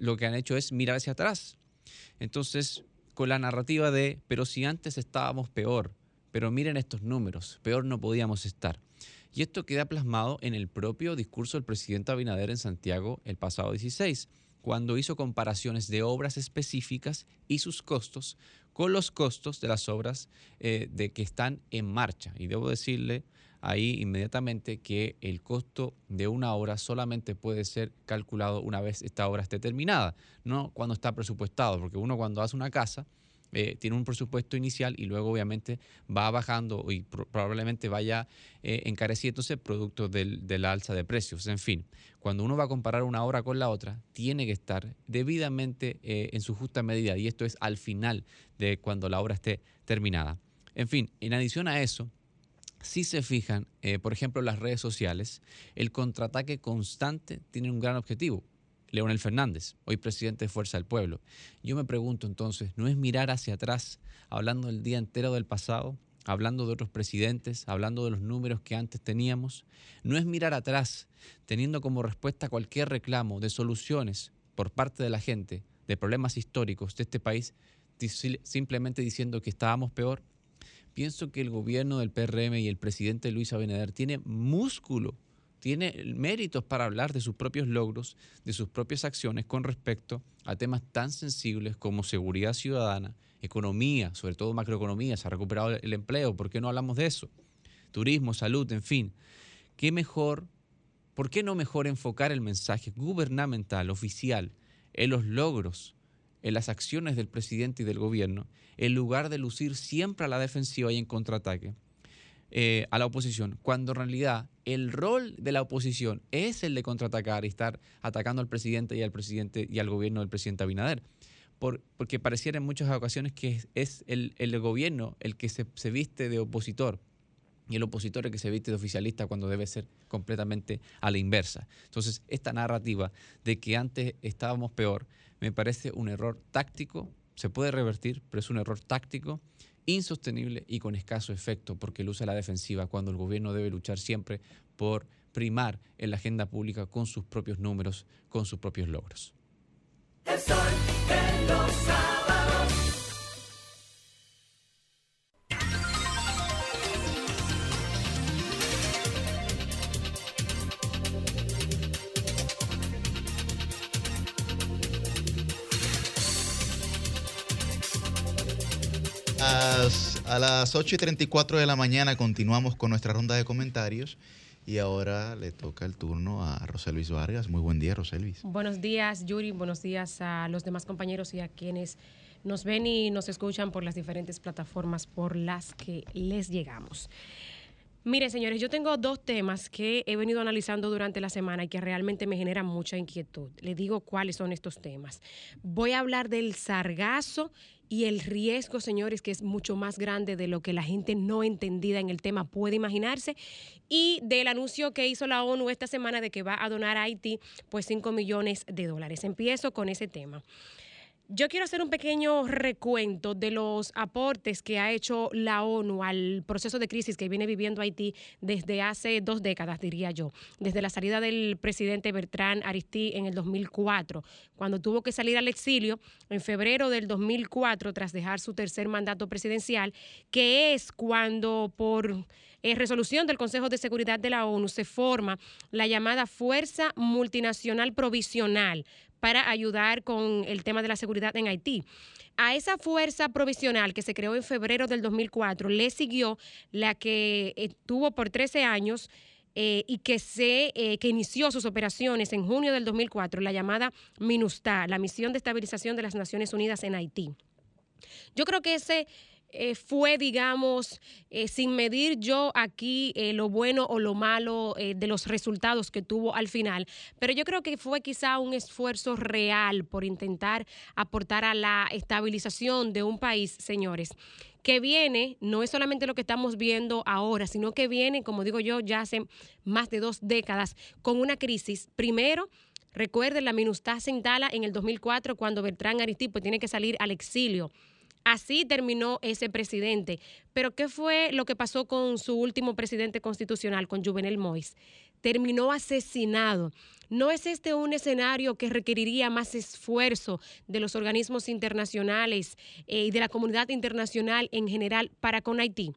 lo que han hecho es mirar hacia atrás. Entonces, con la narrativa de, pero si antes estábamos peor, pero miren estos números, peor no podíamos estar. Y esto queda plasmado en el propio discurso del presidente Abinader en Santiago el pasado 16, cuando hizo comparaciones de obras específicas y sus costos con los costos de las obras eh, de que están en marcha. Y debo decirle ahí inmediatamente que el costo de una obra solamente puede ser calculado una vez esta obra esté terminada, no cuando está presupuestado, porque uno cuando hace una casa eh, tiene un presupuesto inicial y luego obviamente va bajando y pro- probablemente vaya eh, encareciéndose producto del, del alza de precios. En fin, cuando uno va a comparar una obra con la otra, tiene que estar debidamente eh, en su justa medida y esto es al final de cuando la obra esté terminada. En fin, en adición a eso, si se fijan, eh, por ejemplo, las redes sociales, el contraataque constante tiene un gran objetivo. Leonel Fernández, hoy presidente de Fuerza del Pueblo. Yo me pregunto entonces, ¿no es mirar hacia atrás, hablando el día entero del pasado, hablando de otros presidentes, hablando de los números que antes teníamos. No es mirar atrás, teniendo como respuesta cualquier reclamo de soluciones por parte de la gente, de problemas históricos de este país, simplemente diciendo que estábamos peor. Pienso que el gobierno del PRM y el presidente Luis Abinader tiene músculo, tiene méritos para hablar de sus propios logros, de sus propias acciones con respecto a temas tan sensibles como seguridad ciudadana, economía, sobre todo macroeconomía, se ha recuperado el empleo, ¿por qué no hablamos de eso? Turismo, salud, en fin. ¿Qué mejor, por qué no mejor enfocar el mensaje gubernamental, oficial, en los logros, en las acciones del presidente y del gobierno, en lugar de lucir siempre a la defensiva y en contraataque? eh, a la oposición, cuando en realidad el rol de la oposición es el de contraatacar y estar atacando al presidente y al presidente y al gobierno del presidente Abinader. Por- porque pareciera en muchas ocasiones que es, es el, el gobierno el que se, se viste de opositor y el opositor el que se viste de oficialista cuando debe ser completamente a la inversa. Entonces, esta narrativa de que antes estábamos peor me parece un error táctico, se puede revertir, pero es un error táctico insostenible y con escaso efecto, porque luce la defensiva cuando el gobierno debe luchar siempre por primar en la agenda pública con sus propios números, con sus propios logros. A las 8 y 34 de la mañana continuamos con nuestra ronda de comentarios y ahora le toca el turno a Roselvis Vargas. Muy buen día, Roselvis. Buenos días, Yuri. Buenos días a los demás compañeros y a quienes nos ven y nos escuchan por las diferentes plataformas por las que les llegamos. Miren, señores, yo tengo dos temas que he venido analizando durante la semana y que realmente me generan mucha inquietud. Les digo cuáles son estos temas. Voy a hablar del sargazo y el riesgo, señores, que es mucho más grande de lo que la gente no entendida en el tema puede imaginarse, y del anuncio que hizo la ONU esta semana de que va a donar a Haití pues 5 millones de dólares. Empiezo con ese tema. Yo quiero hacer un pequeño recuento de los aportes que ha hecho la ONU al proceso de crisis que viene viviendo Haití desde hace dos décadas, diría yo, desde la salida del presidente Bertrand Aristide en el 2004, cuando tuvo que salir al exilio en febrero del 2004 tras dejar su tercer mandato presidencial, que es cuando por eh, resolución del Consejo de Seguridad de la ONU se forma la llamada Fuerza Multinacional Provisional para ayudar con el tema de la seguridad en Haití. A esa fuerza provisional que se creó en febrero del 2004 le siguió la que estuvo por 13 años eh, y que, se, eh, que inició sus operaciones en junio del 2004, la llamada MINUSTA, la Misión de Estabilización de las Naciones Unidas en Haití. Yo creo que ese eh, fue, digamos, eh, sin medir yo aquí eh, lo bueno o lo malo eh, de los resultados que tuvo al final, pero yo creo que fue quizá un esfuerzo real por intentar aportar a la estabilización de un país, señores que viene, no es solamente lo que estamos viendo ahora, sino que viene, como digo yo, ya hace más de dos décadas, con una crisis. Primero, recuerden, la MINUSTAH se en el 2004 cuando Bertrand Aristide pues, tiene que salir al exilio. Así terminó ese presidente. Pero ¿qué fue lo que pasó con su último presidente constitucional, con Juvenel Moïse? Terminó asesinado. ¿No es este un escenario que requeriría más esfuerzo de los organismos internacionales eh, y de la comunidad internacional en general para con Haití?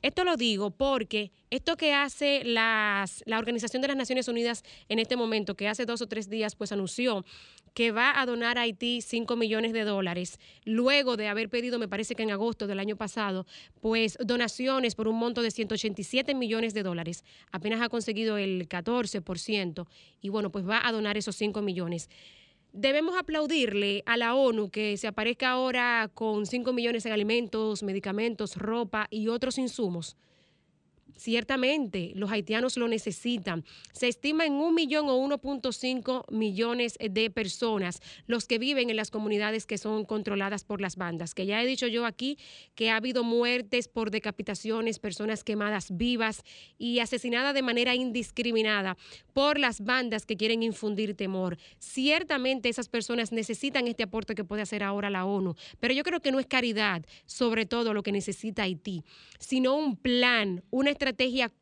Esto lo digo porque esto que hace la Organización de las Naciones Unidas en este momento, que hace dos o tres días pues anunció que va a donar a Haití 5 millones de dólares, luego de haber pedido, me parece que en agosto del año pasado, pues donaciones por un monto de 187 millones de dólares. Apenas ha conseguido el 14% y bueno, pues va a donar esos 5 millones. Debemos aplaudirle a la ONU que se aparezca ahora con 5 millones en alimentos, medicamentos, ropa y otros insumos. Ciertamente, los haitianos lo necesitan. Se estima en un millón o 1.5 millones de personas los que viven en las comunidades que son controladas por las bandas. Que ya he dicho yo aquí que ha habido muertes por decapitaciones, personas quemadas vivas y asesinadas de manera indiscriminada por las bandas que quieren infundir temor. Ciertamente esas personas necesitan este aporte que puede hacer ahora la ONU, pero yo creo que no es caridad, sobre todo lo que necesita Haití, sino un plan, una estrategia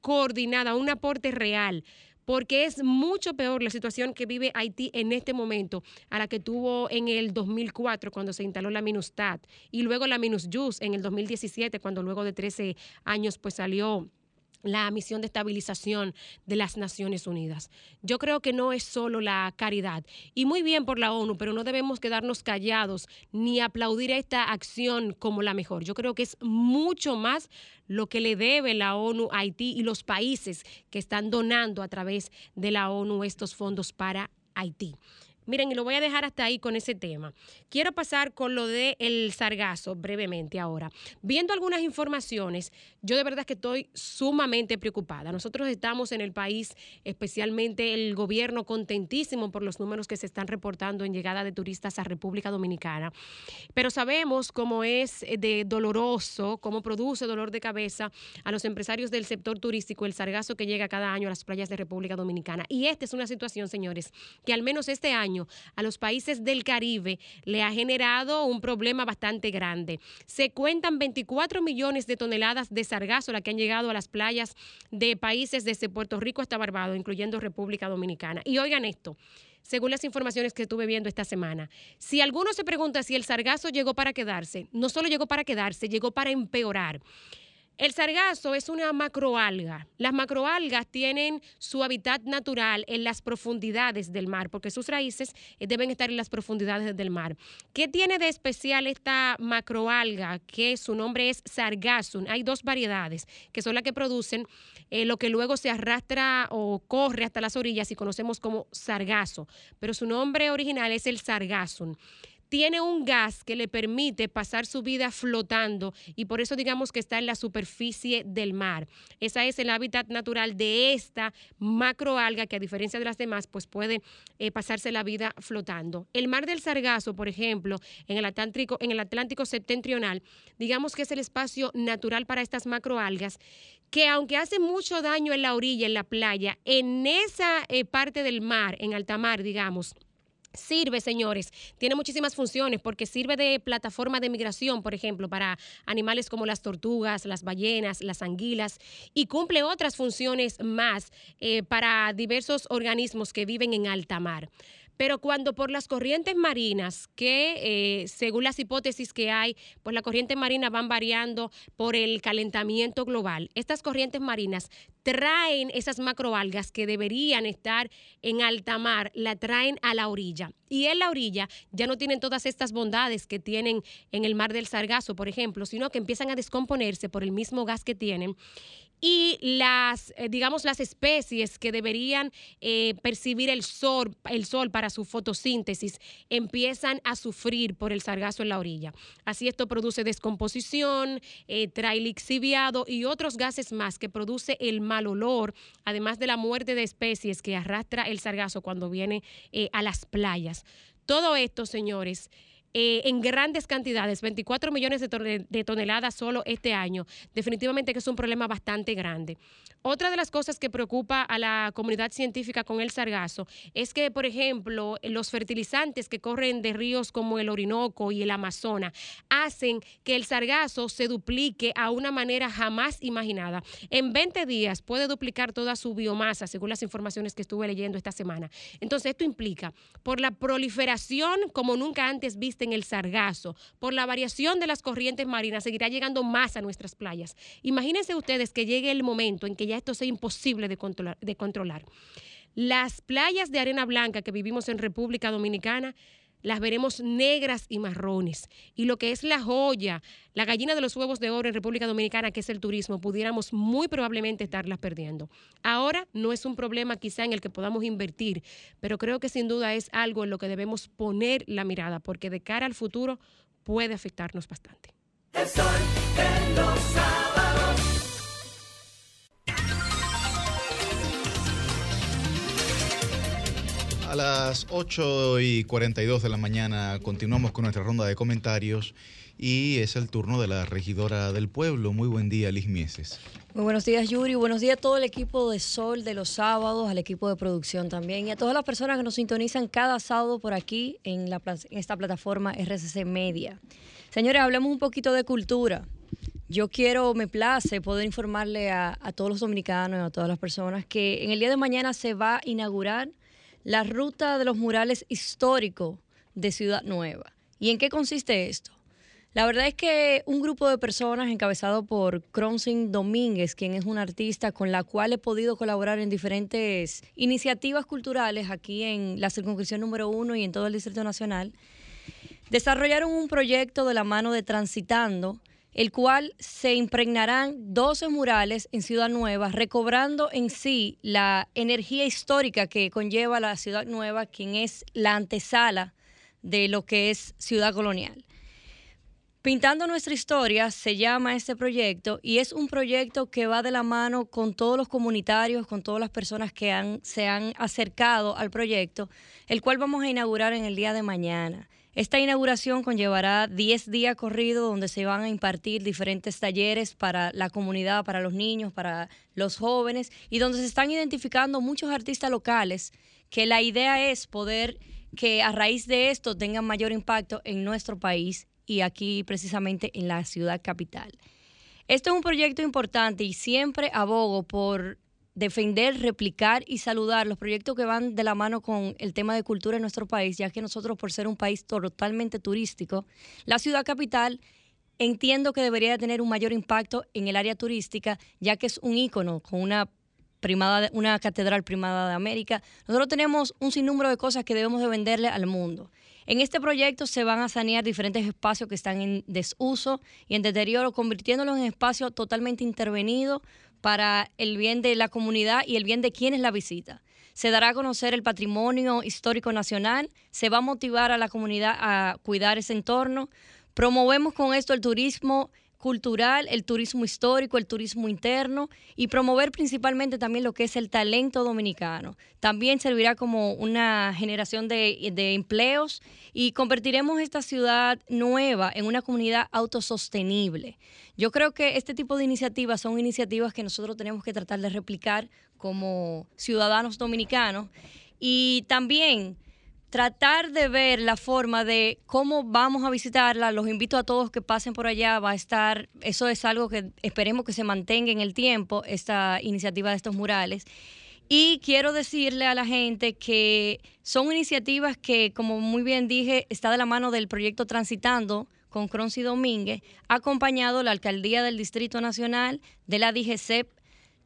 coordinada, un aporte real porque es mucho peor la situación que vive Haití en este momento a la que tuvo en el 2004 cuando se instaló la MINUSTAT y luego la MINUSJUS en el 2017 cuando luego de 13 años pues salió la misión de estabilización de las Naciones Unidas. Yo creo que no es solo la caridad, y muy bien por la ONU, pero no debemos quedarnos callados ni aplaudir esta acción como la mejor. Yo creo que es mucho más lo que le debe la ONU a Haití y los países que están donando a través de la ONU estos fondos para Haití. Miren, y lo voy a dejar hasta ahí con ese tema. Quiero pasar con lo del el sargazo brevemente ahora. Viendo algunas informaciones, yo de verdad que estoy sumamente preocupada. Nosotros estamos en el país, especialmente el gobierno, contentísimo por los números que se están reportando en llegada de turistas a República Dominicana. Pero sabemos cómo es de doloroso, cómo produce dolor de cabeza a los empresarios del sector turístico el sargazo que llega cada año a las playas de República Dominicana. Y esta es una situación, señores, que al menos este año a los países del Caribe le ha generado un problema bastante grande. Se cuentan 24 millones de toneladas de sargazo la que han llegado a las playas de países desde Puerto Rico hasta Barbados, incluyendo República Dominicana. Y oigan esto según las informaciones que estuve viendo esta semana. Si alguno se pregunta si el sargazo llegó para quedarse, no solo llegó para quedarse, llegó para empeorar. El sargazo es una macroalga. Las macroalgas tienen su hábitat natural en las profundidades del mar, porque sus raíces eh, deben estar en las profundidades del mar. ¿Qué tiene de especial esta macroalga? Que su nombre es sargassum. Hay dos variedades, que son las que producen eh, lo que luego se arrastra o corre hasta las orillas y conocemos como sargazo. Pero su nombre original es el sargassum tiene un gas que le permite pasar su vida flotando y por eso digamos que está en la superficie del mar. Esa es el hábitat natural de esta macroalga que a diferencia de las demás pues puede eh, pasarse la vida flotando. El mar del Sargazo, por ejemplo, en el Atlántico, en el Atlántico septentrional, digamos que es el espacio natural para estas macroalgas que aunque hace mucho daño en la orilla, en la playa, en esa eh, parte del mar, en alta mar, digamos, Sirve, señores, tiene muchísimas funciones porque sirve de plataforma de migración, por ejemplo, para animales como las tortugas, las ballenas, las anguilas y cumple otras funciones más eh, para diversos organismos que viven en alta mar. Pero cuando por las corrientes marinas, que eh, según las hipótesis que hay, pues las corrientes marinas van variando por el calentamiento global, estas corrientes marinas traen esas macroalgas que deberían estar en alta mar, la traen a la orilla. Y en la orilla ya no tienen todas estas bondades que tienen en el mar del Sargazo, por ejemplo, sino que empiezan a descomponerse por el mismo gas que tienen y las, eh, digamos, las especies que deberían eh, percibir el sol, el sol para su fotosíntesis empiezan a sufrir por el sargazo en la orilla. Así esto produce descomposición, eh, trae lixiviado y otros gases más que produce el mal olor, además de la muerte de especies que arrastra el sargazo cuando viene eh, a las playas. Todo esto, señores, eh, en grandes cantidades, 24 millones de, de toneladas solo este año, definitivamente que es un problema bastante grande. Otra de las cosas que preocupa a la comunidad científica con el sargazo es que, por ejemplo, los fertilizantes que corren de ríos como el Orinoco y el Amazonas hacen que el sargazo se duplique a una manera jamás imaginada. En 20 días puede duplicar toda su biomasa, según las informaciones que estuve leyendo esta semana. Entonces, esto implica, por la proliferación como nunca antes en el sargazo, por la variación de las corrientes marinas, seguirá llegando más a nuestras playas. Imagínense ustedes que llegue el momento en que ya esto sea imposible de controlar. De controlar. Las playas de arena blanca que vivimos en República Dominicana las veremos negras y marrones. Y lo que es la joya, la gallina de los huevos de oro en República Dominicana, que es el turismo, pudiéramos muy probablemente estarlas perdiendo. Ahora no es un problema quizá en el que podamos invertir, pero creo que sin duda es algo en lo que debemos poner la mirada, porque de cara al futuro puede afectarnos bastante. Los sábados. Las 8 y 42 de la mañana continuamos con nuestra ronda de comentarios y es el turno de la regidora del pueblo. Muy buen día, Liz Mieses. Muy buenos días, Yuri. Buenos días a todo el equipo de Sol de los sábados, al equipo de producción también y a todas las personas que nos sintonizan cada sábado por aquí en, la, en esta plataforma RCC Media. Señores, hablemos un poquito de cultura. Yo quiero, me place poder informarle a, a todos los dominicanos y a todas las personas que en el día de mañana se va a inaugurar la ruta de los murales históricos de Ciudad Nueva. ¿Y en qué consiste esto? La verdad es que un grupo de personas encabezado por Cronsin Domínguez, quien es un artista con la cual he podido colaborar en diferentes iniciativas culturales aquí en la circunscripción número uno y en todo el Distrito Nacional, desarrollaron un proyecto de la mano de Transitando, el cual se impregnarán 12 murales en Ciudad Nueva, recobrando en sí la energía histórica que conlleva la Ciudad Nueva, quien es la antesala de lo que es Ciudad Colonial. Pintando nuestra historia se llama este proyecto y es un proyecto que va de la mano con todos los comunitarios, con todas las personas que se han acercado al proyecto, el cual vamos a inaugurar en el día de mañana. Esta inauguración conllevará 10 días corridos donde se van a impartir diferentes talleres para la comunidad, para los niños, para los jóvenes y donde se están identificando muchos artistas locales que la idea es poder que a raíz de esto tengan mayor impacto en nuestro país y aquí precisamente en la ciudad capital. Este es un proyecto importante y siempre abogo por defender, replicar y saludar los proyectos que van de la mano con el tema de cultura en nuestro país, ya que nosotros por ser un país totalmente turístico, la ciudad capital entiendo que debería tener un mayor impacto en el área turística, ya que es un ícono con una primada, una catedral primada de América. Nosotros tenemos un sinnúmero de cosas que debemos de venderle al mundo. En este proyecto se van a sanear diferentes espacios que están en desuso y en deterioro, convirtiéndolos en espacios totalmente intervenidos para el bien de la comunidad y el bien de quienes la visitan. Se dará a conocer el patrimonio histórico nacional, se va a motivar a la comunidad a cuidar ese entorno. Promovemos con esto el turismo cultural, el turismo histórico, el turismo interno y promover principalmente también lo que es el talento dominicano. También servirá como una generación de, de empleos y convertiremos esta ciudad nueva en una comunidad autosostenible. Yo creo que este tipo de iniciativas son iniciativas que nosotros tenemos que tratar de replicar como ciudadanos dominicanos y también tratar de ver la forma de cómo vamos a visitarla. Los invito a todos que pasen por allá. Va a estar, eso es algo que esperemos que se mantenga en el tiempo, esta iniciativa de estos murales. Y quiero decirle a la gente que son iniciativas que, como muy bien dije, está de la mano del proyecto Transitando con Croncy Domínguez, acompañado la Alcaldía del Distrito Nacional, de la DGCEP,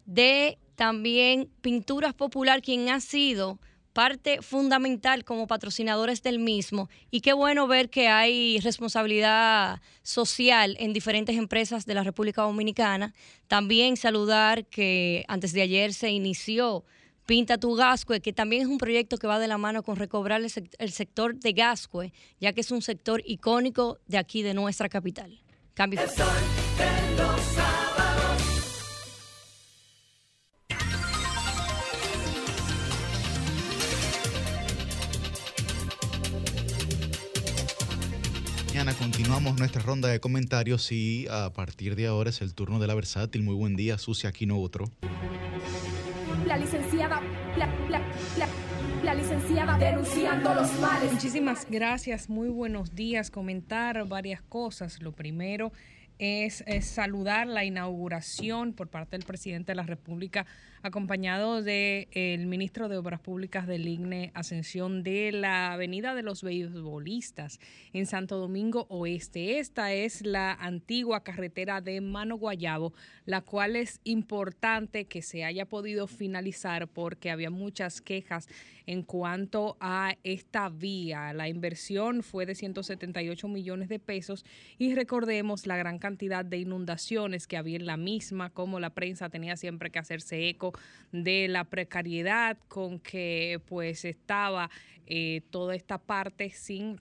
de también Pinturas Popular, quien ha sido parte fundamental como patrocinadores del mismo y qué bueno ver que hay responsabilidad social en diferentes empresas de la República Dominicana. También saludar que antes de ayer se inició Pinta tu Gascue, que también es un proyecto que va de la mano con recobrar el, sec- el sector de Gascue, ya que es un sector icónico de aquí, de nuestra capital. Cambio. Mañana continuamos nuestra ronda de comentarios y a partir de ahora es el turno de la versátil. Muy buen día, Sucia Aquino otro. La licenciada, la, la, la, la licenciada denunciando los males. Muchísimas gracias, muy buenos días. Comentar varias cosas. Lo primero es, es saludar la inauguración por parte del presidente de la República, acompañado del ministro de Obras Públicas del IGNE, Ascensión de la Avenida de los Beisbolistas en Santo Domingo Oeste. Esta es la antigua carretera de Mano Guayabo, la cual es importante que se haya podido finalizar porque había muchas quejas en cuanto a esta vía. La inversión fue de 178 millones de pesos y recordemos la gran cantidad de inundaciones que había en la misma, como la prensa tenía siempre que hacerse eco de la precariedad con que pues estaba eh, toda esta parte sin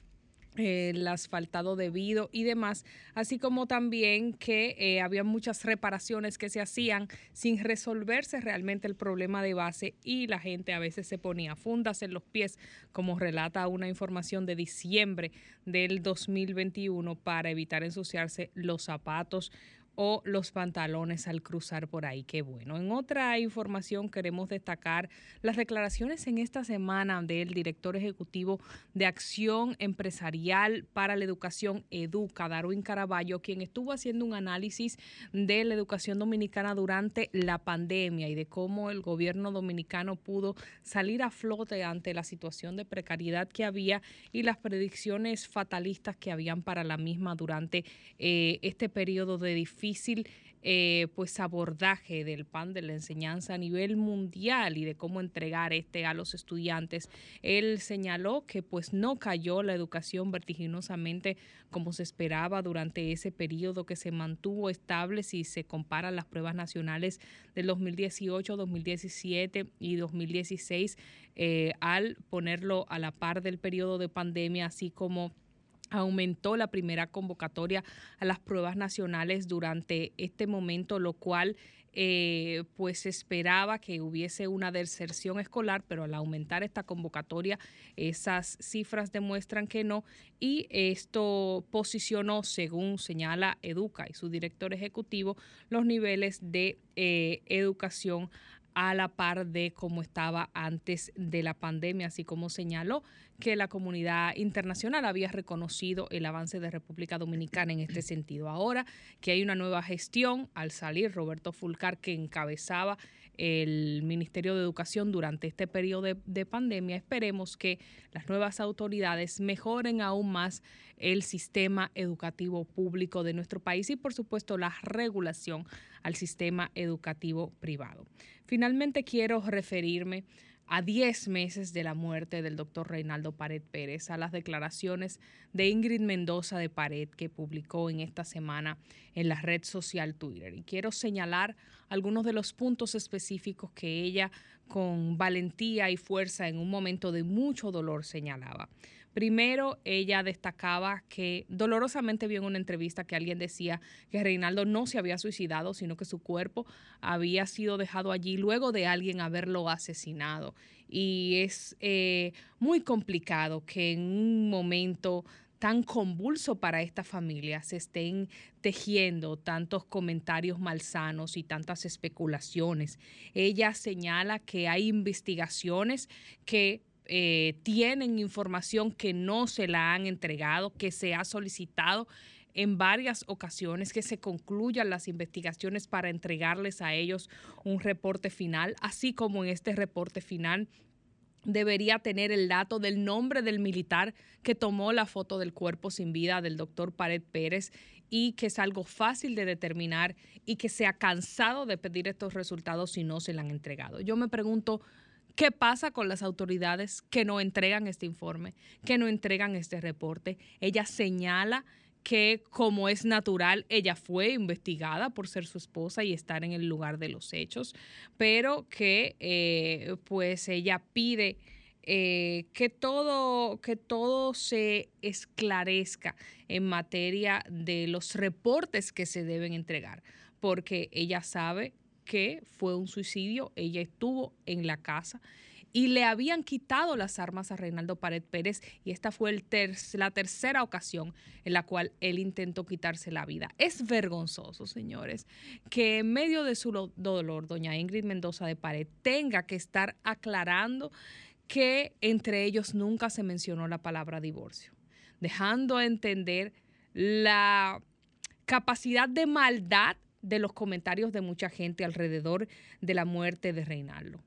el asfaltado debido y demás, así como también que eh, había muchas reparaciones que se hacían sin resolverse realmente el problema de base y la gente a veces se ponía fundas en los pies, como relata una información de diciembre del 2021 para evitar ensuciarse los zapatos o los pantalones al cruzar por ahí. Qué bueno. En otra información queremos destacar las declaraciones en esta semana del director ejecutivo de Acción Empresarial para la Educación Educa, Darwin Caraballo, quien estuvo haciendo un análisis de la educación dominicana durante la pandemia y de cómo el gobierno dominicano pudo salir a flote ante la situación de precariedad que había y las predicciones fatalistas que habían para la misma durante eh, este periodo de difícil eh, pues abordaje del pan de la enseñanza a nivel mundial y de cómo entregar este a los estudiantes. Él señaló que pues no cayó la educación vertiginosamente como se esperaba durante ese periodo que se mantuvo estable si se comparan las pruebas nacionales del 2018, 2017 y 2016 eh, al ponerlo a la par del periodo de pandemia, así como aumentó la primera convocatoria a las pruebas nacionales durante este momento, lo cual eh, pues esperaba que hubiese una deserción escolar, pero al aumentar esta convocatoria, esas cifras demuestran que no. Y esto posicionó, según señala Educa y su director ejecutivo, los niveles de eh, educación a la par de cómo estaba antes de la pandemia, así como señaló que la comunidad internacional había reconocido el avance de República Dominicana en este sentido. Ahora que hay una nueva gestión, al salir Roberto Fulcar, que encabezaba el Ministerio de Educación durante este periodo de, de pandemia, esperemos que las nuevas autoridades mejoren aún más el sistema educativo público de nuestro país y, por supuesto, la regulación al sistema educativo privado. Finalmente, quiero referirme a 10 meses de la muerte del doctor Reinaldo Pared Pérez, a las declaraciones de Ingrid Mendoza de Pared que publicó en esta semana en la red social Twitter. Y quiero señalar algunos de los puntos específicos que ella con valentía y fuerza en un momento de mucho dolor señalaba. Primero, ella destacaba que dolorosamente vio en una entrevista que alguien decía que Reinaldo no se había suicidado, sino que su cuerpo había sido dejado allí luego de alguien haberlo asesinado. Y es eh, muy complicado que en un momento tan convulso para esta familia se estén tejiendo tantos comentarios malsanos y tantas especulaciones. Ella señala que hay investigaciones que eh, tienen información que no se la han entregado, que se ha solicitado en varias ocasiones que se concluyan las investigaciones para entregarles a ellos un reporte final, así como en este reporte final debería tener el dato del nombre del militar que tomó la foto del cuerpo sin vida del doctor Pared Pérez y que es algo fácil de determinar y que se ha cansado de pedir estos resultados si no se le han entregado. Yo me pregunto, ¿Qué pasa con las autoridades que no entregan este informe, que no entregan este reporte? Ella señala que como es natural, ella fue investigada por ser su esposa y estar en el lugar de los hechos, pero que eh, pues ella pide eh, que, todo, que todo se esclarezca en materia de los reportes que se deben entregar, porque ella sabe que fue un suicidio, ella estuvo en la casa y le habían quitado las armas a Reinaldo Pared Pérez y esta fue el la tercera ocasión en la cual él intentó quitarse la vida. Es vergonzoso, señores, que en medio de su dolor, doña Ingrid Mendoza de Pared tenga que estar aclarando que entre ellos nunca se mencionó la palabra divorcio, dejando entender la capacidad de maldad de los comentarios de mucha gente alrededor de la muerte de Reinaldo.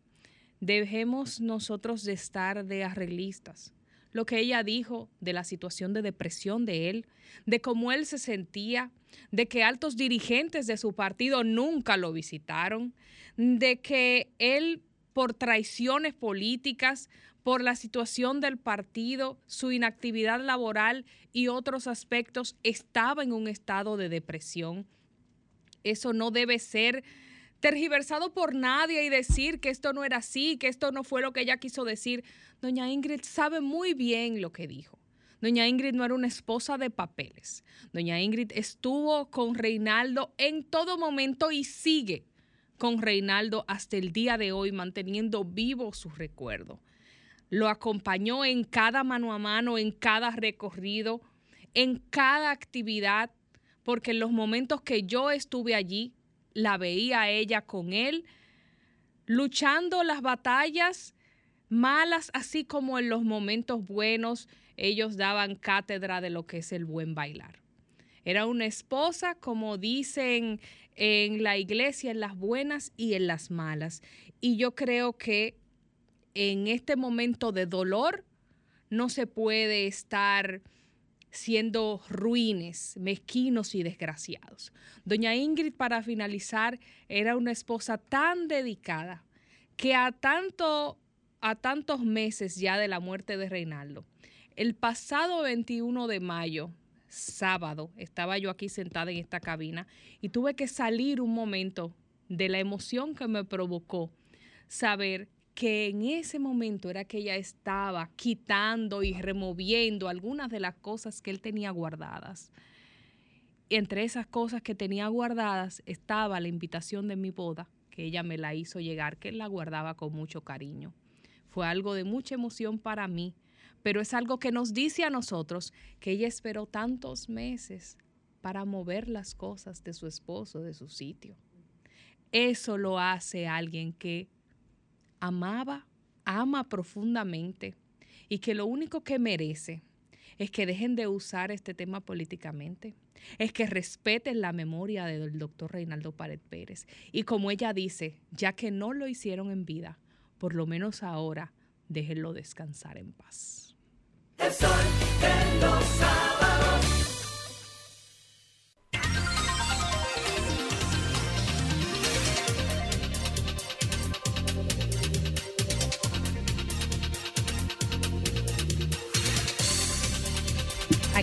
Dejemos nosotros de estar de arreglistas. Lo que ella dijo de la situación de depresión de él, de cómo él se sentía, de que altos dirigentes de su partido nunca lo visitaron, de que él por traiciones políticas, por la situación del partido, su inactividad laboral y otros aspectos, estaba en un estado de depresión eso no debe ser tergiversado por nadie y decir que esto no era así, que esto no fue lo que ella quiso decir. Doña Ingrid sabe muy bien lo que dijo. Doña Ingrid no era una esposa de papeles. Doña Ingrid estuvo con Reinaldo en todo momento y sigue con Reinaldo hasta el día de hoy, manteniendo vivo su recuerdo. Lo acompañó en cada mano a mano, en cada recorrido, en cada actividad, porque en los momentos que yo estuve allí, la veía ella con él, luchando las batallas malas, así como en los momentos buenos, ellos daban cátedra de lo que es el buen bailar. Era una esposa, como dicen en la iglesia, en las buenas y en las malas. Y yo creo que en este momento de dolor no se puede estar siendo ruines, mezquinos y desgraciados. Doña Ingrid, para finalizar, era una esposa tan dedicada que a tanto a tantos meses ya de la muerte de Reinaldo, el pasado 21 de mayo, sábado, estaba yo aquí sentada en esta cabina y tuve que salir un momento de la emoción que me provocó saber que en ese momento era que ella estaba quitando y removiendo algunas de las cosas que él tenía guardadas. Entre esas cosas que tenía guardadas estaba la invitación de mi boda, que ella me la hizo llegar, que él la guardaba con mucho cariño. Fue algo de mucha emoción para mí, pero es algo que nos dice a nosotros que ella esperó tantos meses para mover las cosas de su esposo de su sitio. Eso lo hace alguien que amaba, ama profundamente y que lo único que merece es que dejen de usar este tema políticamente, es que respeten la memoria del doctor Reinaldo Pared Pérez. Y como ella dice, ya que no lo hicieron en vida, por lo menos ahora déjenlo descansar en paz.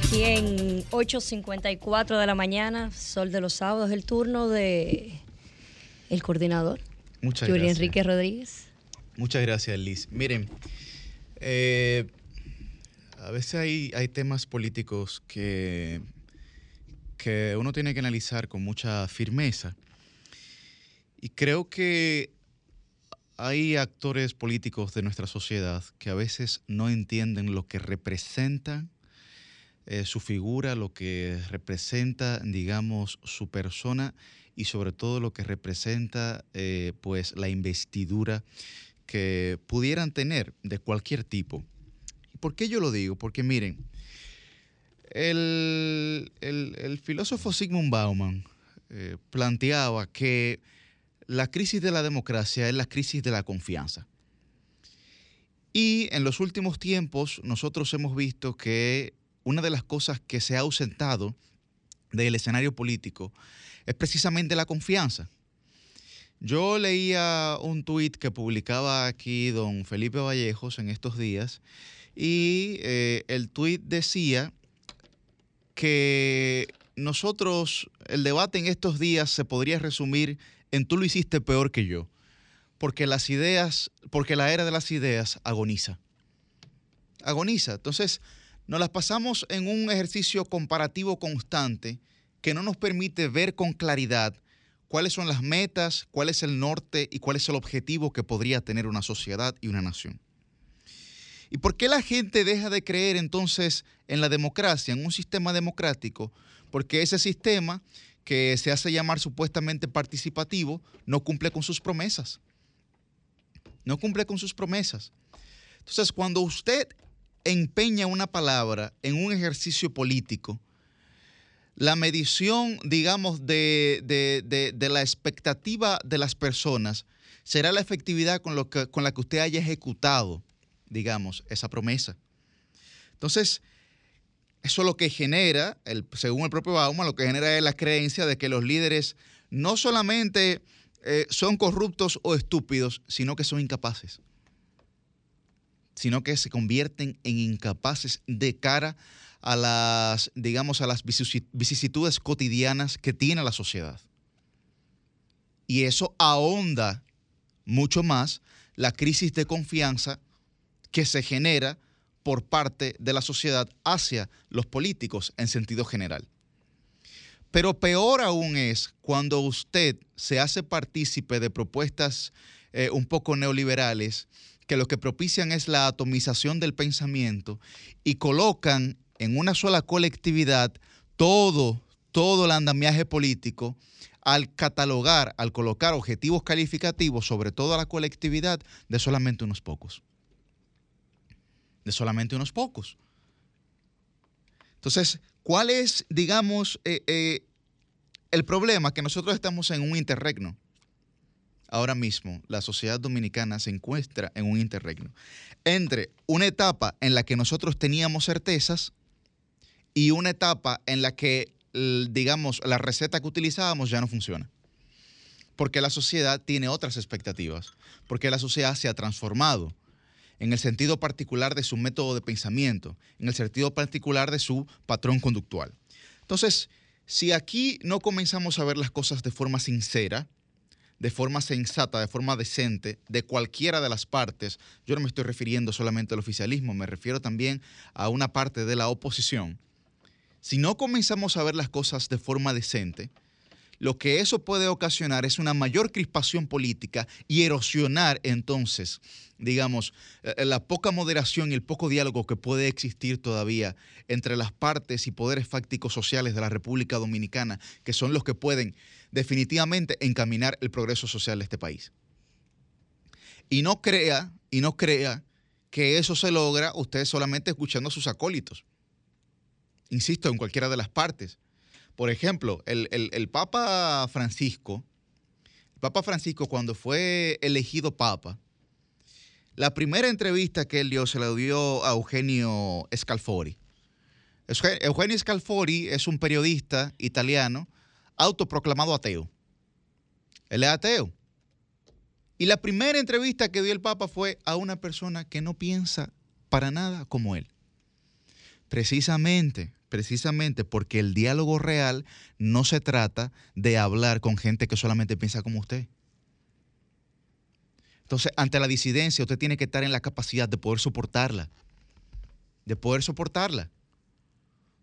Aquí en 8.54 de la mañana, Sol de los Sábados, el turno de el coordinador, Muchas Yuri gracias. Enrique Rodríguez. Muchas gracias, Liz. Miren, eh, a veces hay, hay temas políticos que, que uno tiene que analizar con mucha firmeza. Y creo que hay actores políticos de nuestra sociedad que a veces no entienden lo que representa eh, su figura, lo que representa, digamos, su persona y sobre todo lo que representa, eh, pues, la investidura que pudieran tener de cualquier tipo. ¿Y por qué yo lo digo? Porque miren, el, filósofo Sigmund Bauman eh, planteaba que la crisis de la democracia es la crisis de la confianza. Y en los últimos tiempos nosotros hemos visto que una de las cosas que se ha ausentado del escenario político es precisamente la confianza. Yo leía un tuit que publicaba aquí don Felipe Vallejos en estos días y eh, el tuit decía que nosotros, el debate en estos días se podría resumir en tú lo hiciste peor que yo, porque las ideas, porque la era de las ideas agoniza. Agoniza. Entonces, nos las pasamos en un ejercicio comparativo constante que no nos permite ver con claridad cuáles son las metas, cuál es el norte y cuál es el objetivo que podría tener una sociedad y una nación. ¿Y por qué la gente deja de creer entonces en la democracia, en un sistema democrático? Porque ese sistema que se hace llamar supuestamente participativo no cumple con sus promesas. No cumple con sus promesas. Entonces, cuando usted empeña una palabra en un ejercicio político, la medición, digamos, de, de- de- la expectativa de las personas será la efectividad con, lo que- con la que usted haya ejecutado, digamos, esa promesa. Entonces, eso lo que genera, según el propio Bauman, lo que genera es la creencia de que los líderes no solamente eh, son corruptos o estúpidos, sino que son incapaces. Sino que se convierten en incapaces de cara a las, digamos, a las vicisi- vicisitudes cotidianas que tiene la sociedad. Y eso ahonda mucho más la crisis de confianza que se genera por parte de la sociedad hacia los políticos en sentido general. Pero peor aún es cuando usted se hace partícipe de propuestas eh, un poco neoliberales que lo que propician es la atomización del pensamiento y colocan en una sola colectividad todo, todo el andamiaje político al catalogar, al colocar objetivos calificativos sobre toda la colectividad de solamente unos pocos. De solamente unos pocos. Entonces, ¿cuál es, digamos, eh, eh, el problema? Que nosotros estamos en un interregno. Ahora mismo, la sociedad dominicana se encuentra en un interregno entre una etapa en la que nosotros teníamos certezas y una etapa en la que, digamos, la receta que utilizábamos ya no funciona. Porque la sociedad tiene otras expectativas, porque la sociedad se ha transformado en el sentido particular de su método de pensamiento, en el sentido particular de su patrón conductual. Entonces, si aquí no comenzamos a ver las cosas de forma sincera, de forma sensata, de forma decente, de cualquiera de las partes, yo no me estoy refiriendo solamente al oficialismo, me refiero también a una parte de la oposición, si no comenzamos a ver las cosas de forma decente, lo que eso puede ocasionar es una mayor crispación política y erosionar entonces, digamos, eh, la poca moderación y el poco diálogo que puede existir todavía entre las partes y poderes fácticos sociales de la República Dominicana, que son los que pueden definitivamente encaminar el progreso social de este país. Y no crea, y no crea que eso se logra usted solamente escuchando a sus acólitos. Insisto, en cualquiera de las partes. Por ejemplo, el, el- el Papa Francisco, el Papa Francisco cuando fue elegido Papa, la primera entrevista que él dio se la dio a Eugenio Scalfori. Euge- Eugenio Scalfori es un periodista italiano autoproclamado ateo. Él es ateo. Y la primera entrevista que dio el Papa fue a una persona que no piensa para nada como él. Precisamente, precisamente porque el diálogo real no se trata de hablar con gente que solamente piensa como usted. Entonces, ante la disidencia, usted tiene que estar en la capacidad de poder soportarla. De poder soportarla.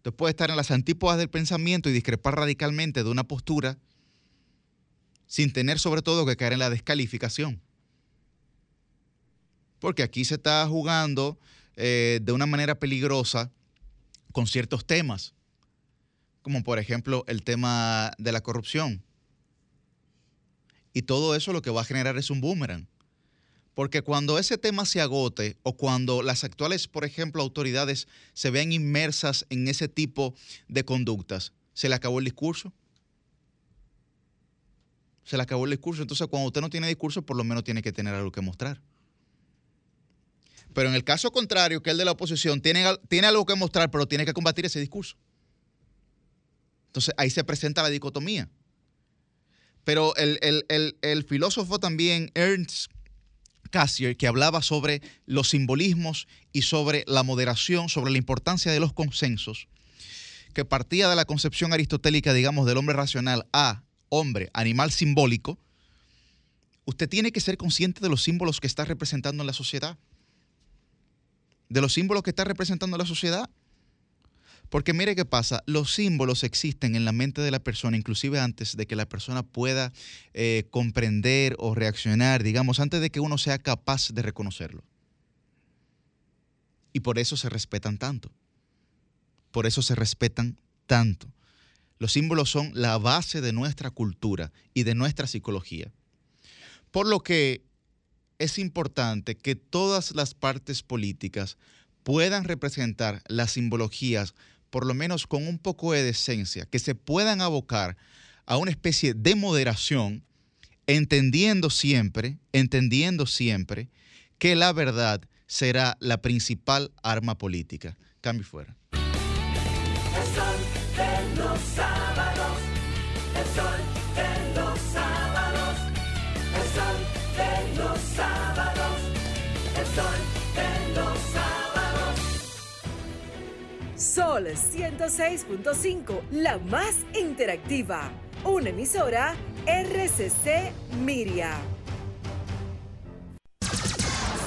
Usted puede estar en las antípodas del pensamiento y discrepar radicalmente de una postura sin tener sobre todo que caer en la descalificación. Porque aquí se está jugando eh, de una manera peligrosa con ciertos temas, como por ejemplo el tema de la corrupción. Y todo eso lo que va a generar es un boomerang. Porque cuando ese tema se agote o cuando las actuales, por ejemplo, autoridades se vean inmersas en ese tipo de conductas, ¿se le acabó el discurso? Se le acabó el discurso. Entonces, cuando usted no tiene discurso, por lo menos tiene que tener algo que mostrar. Pero en el caso contrario, que el de la oposición tiene, tiene algo que mostrar, pero tiene que combatir ese discurso. Entonces, ahí se presenta la dicotomía. Pero el, el- el- el filósofo también, Ernst Cassier, que hablaba sobre los simbolismos y sobre la moderación, sobre la importancia de los consensos, que partía de la concepción aristotélica, digamos, del hombre racional a hombre, animal simbólico, usted tiene que ser consciente de los símbolos que está representando en la sociedad. De los símbolos que está representando la sociedad. Porque mire qué pasa, los símbolos existen en la mente de la persona, inclusive antes de que la persona pueda eh, comprender o reaccionar, digamos, antes de que uno sea capaz de reconocerlo. Y por eso se respetan tanto. Por eso se respetan tanto. Los símbolos son la base de nuestra cultura y de nuestra psicología. Por lo que es importante que todas las partes políticas puedan representar las simbologías, por lo menos con un poco de decencia, que se puedan abocar a una especie de moderación, entendiendo siempre, entendiendo siempre que la verdad será la principal arma política. Cambio fuera. Sol 106.5, la más interactiva. Una emisora RCC Miria.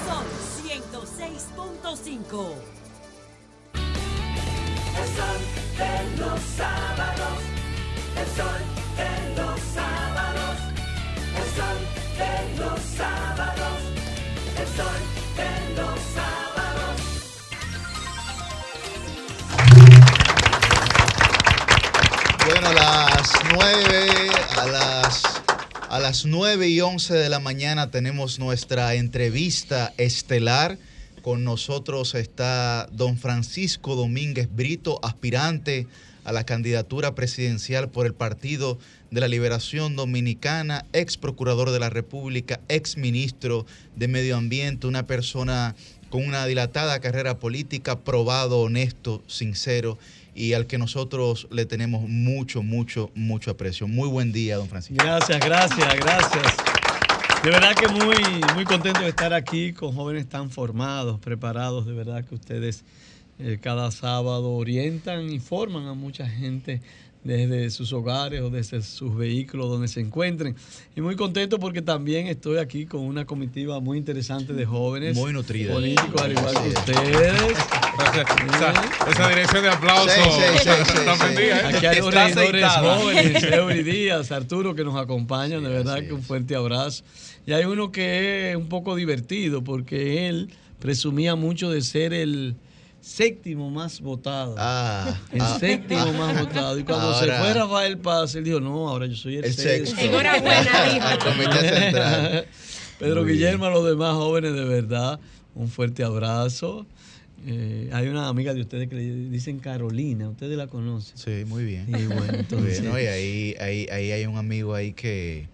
Sol 106.5. El sol de los sábados. El sol de los sábados. El sol de los sábados. El sol A las 9, a las, a las 9 y 11 de la mañana tenemos nuestra entrevista estelar. Con nosotros está don Francisco Domínguez Brito, aspirante a la candidatura presidencial por el Partido de la Liberación Dominicana, ex procurador de la República, ex ministro de Medio Ambiente, una persona con una dilatada carrera política, probado, honesto, sincero y al que nosotros le tenemos mucho, mucho, mucho aprecio. Muy buen día, don Francisco. Gracias, gracias, gracias. De verdad que muy, muy contento de estar aquí con jóvenes tan formados, preparados. De verdad que ustedes eh, cada sábado orientan y forman a mucha gente desde sus hogares o desde sus vehículos donde se encuentren. Y muy contento porque también estoy aquí con una comitiva muy interesante de jóvenes. Muy nutrida. Políticos, al igual que ustedes. Esa, esa dirección de aplauso Sí, sí, ¿eh? Aquí hay aceitada. jóvenes, Eury Díaz, Arturo, que nos acompañan. de verdad que un fuerte abrazo. Y hay uno que es un poco divertido porque él presumía mucho de ser el séptimo más votado. el ah, séptimo ah. más votado. Y cuando Ahora- se fue Rafael Paz, él dijo, no, ahora yo soy el, El sexto. sexto. Enhorabuena, (laughs) central. (laughs) Pedro Muy Guillermo, a los demás jóvenes, de verdad, un fuerte abrazo. Eh, hay una amiga de ustedes que le dicen Carolina, ustedes la conocen. Sí, muy bien. Y bueno, Muy bien, ¿no? Y ahí, ahí, ahí hay un amigo ahí que,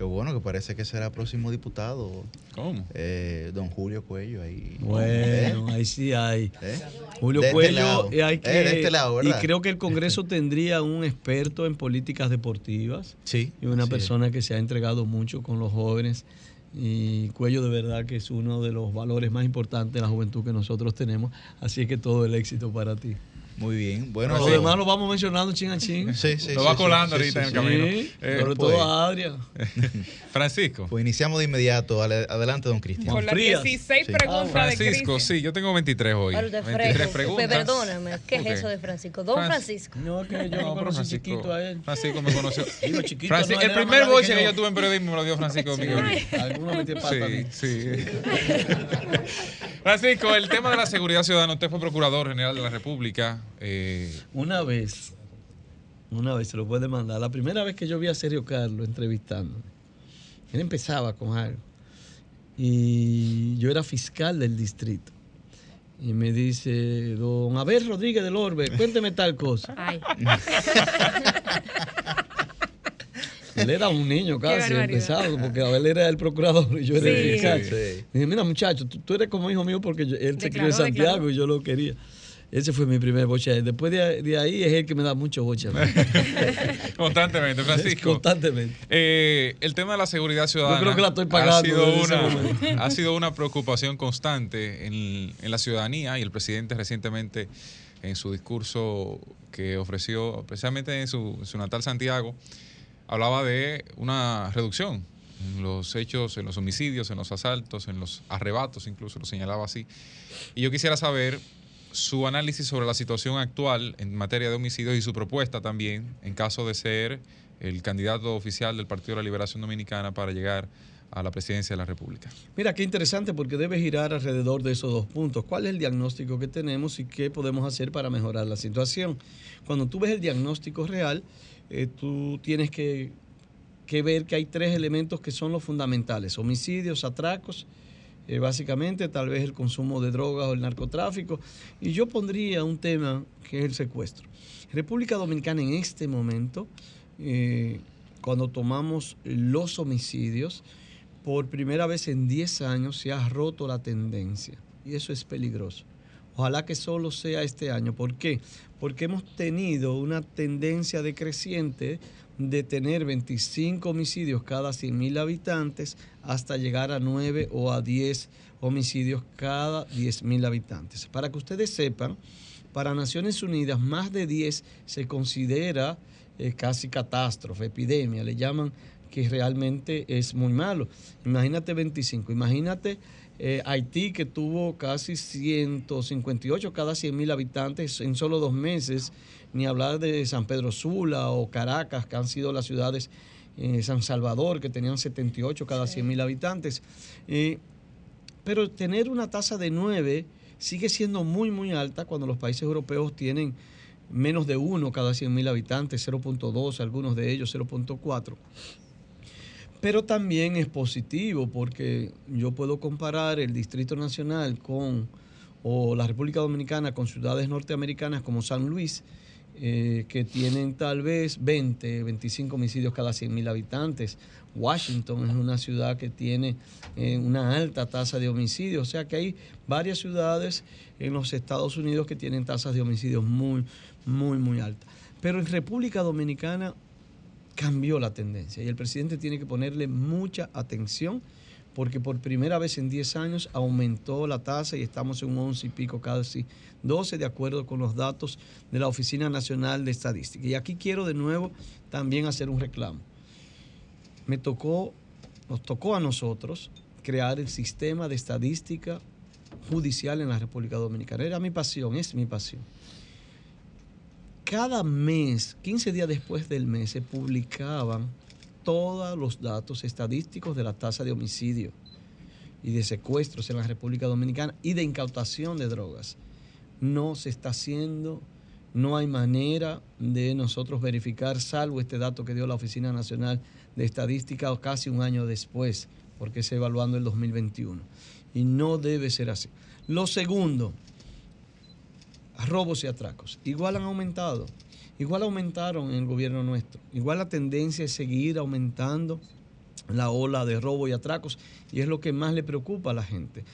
que bueno, que parece que será próximo diputado. ¿Cómo? Eh, don Julio Cuello ahí. Bueno, ahí sí hay. ¿Eh? Julio De este Cuello, lado. y hay Eh, que, de este lado, y creo que el Congreso tendría un experto en políticas deportivas. Sí. Y una es. persona que se ha entregado mucho con los jóvenes. Y Cuello de verdad que es uno de los valores más importantes de la juventud que nosotros tenemos. Así es que todo el éxito para ti. Muy bien. Bueno, los sí. demás lo vamos mencionando chin a chin. Sí, sí, Lo sí, va sí, colando sí, ahorita sí, en el sí. camino. Sí, Eh, sobre pues. todo a Adria. (laughs) Francisco. Pues iniciamos de inmediato. Adelante, don Cristian. Con las 16 Sí. preguntas de Francisco, sí, yo tengo 23 hoy. Pero de 23 fresco. preguntas. Perdóname, ¿qué es eso de Francisco? Don Fran- Francisco. No, que yo (laughs) No, pero conocí Francisco- chiquito a él. Francisco me conoció. (laughs) Digo, chiquito, Francis- no, el primer boche que yo. tuve en periodismo me lo dio Francisco Miguel. Alguno metió pata a mí. Sí, sí. Francisco, el tema de la seguridad ciudadana, usted fue procurador general de la República. Eh, Una vez, una vez se lo puede mandar. La primera vez que yo vi a Sergio Carlos entrevistando, él empezaba con algo. Y yo era fiscal del distrito. Y me dice, don Abel Rodríguez del Orbe, cuénteme tal cosa. Ay. Él era un niño casi, empezado, porque Abel era el procurador y yo era Sí. el fiscal. Sí. Dije, mira muchacho, tú, tú eres como hijo mío porque yo- él se crió en Santiago declaró. y yo lo quería. Ese fue mi primer boche. Después de, de ahí es el que me da mucho boche. (laughs) constantemente, Francisco. Constantemente. Eh, el tema de la seguridad ciudadana creo que la estoy ha, pagando sido desde ese una, (laughs) ha sido una preocupación constante en, en la ciudadanía y el presidente recientemente en su discurso que ofreció precisamente en su, en su natal Santiago hablaba de una reducción en los hechos, en los homicidios, en los asaltos, en los arrebatos, incluso lo señalaba así. Y yo quisiera saber su análisis sobre la situación actual en materia de homicidios y su propuesta también en caso de ser el candidato oficial del Partido de la Liberación Dominicana para llegar a la presidencia de la República. Mira, qué interesante porque debe girar alrededor de esos dos puntos. ¿Cuál es el diagnóstico que tenemos y qué podemos hacer para mejorar la situación? Cuando tú ves el diagnóstico real, eh, tú tienes que, que ver que hay tres elementos que son los fundamentales. Homicidios, atracos, eh, básicamente tal vez el consumo de drogas o el narcotráfico. Y yo pondría un tema que es el secuestro. República Dominicana en este momento, eh, cuando tomamos los homicidios, por primera vez en 10 años se ha roto la tendencia y eso es peligroso. Ojalá que solo sea este año. ¿Por qué? Porque hemos tenido una tendencia decreciente de tener 25 homicidios cada 100 mil habitantes hasta llegar a 9 o a 10 homicidios cada 10 mil habitantes. Para que ustedes sepan, para Naciones Unidas más de 10 se considera eh, casi catástrofe, epidemia, le llaman que realmente es muy malo. Imagínate 25, imagínate Eh, Haití, que tuvo casi 158 cada 100 mil habitantes en solo dos meses, ni hablar de San Pedro Sula o Caracas, que han sido las ciudades, eh, San Salvador, que tenían 78 cada 100 mil habitantes. Eh, pero tener una tasa de 9 sigue siendo muy, muy alta cuando los países europeos tienen menos de 1 cada 100 mil habitantes, 0.2, algunos de ellos 0.4. Pero también es positivo porque yo puedo comparar el Distrito Nacional con, o la República Dominicana con ciudades norteamericanas como San Luis, eh, que tienen tal vez 20, 25 homicidios cada 100 mil habitantes. Washington es una ciudad que tiene eh, una alta tasa de homicidios, o sea que hay varias ciudades en los Estados Unidos que tienen tasas de homicidios muy, muy, muy altas. Pero en República Dominicana cambió la tendencia y el presidente tiene que ponerle mucha atención porque por primera vez en 10 años aumentó la tasa y estamos en un 11 y pico, casi 12, de acuerdo con los datos de la Oficina Nacional de Estadística. Y aquí quiero de nuevo también hacer un reclamo. Me tocó, nos tocó a nosotros crear el sistema de estadística judicial en la República Dominicana. Era mi pasión, es mi pasión cada mes, 15 días después del mes, se publicaban todos los datos estadísticos de la tasa de homicidio y de secuestros en la República Dominicana y de incautación de drogas. No se está haciendo, no hay manera de nosotros verificar, salvo este dato que dio la Oficina Nacional de Estadística casi un año después, porque es evaluando el 2021. Y no debe ser así. Lo segundo, robos y atracos. Igual han aumentado. Igual aumentaron en el gobierno nuestro. Igual la tendencia es seguir aumentando la ola de robo y atracos y es lo que más le preocupa a la gente.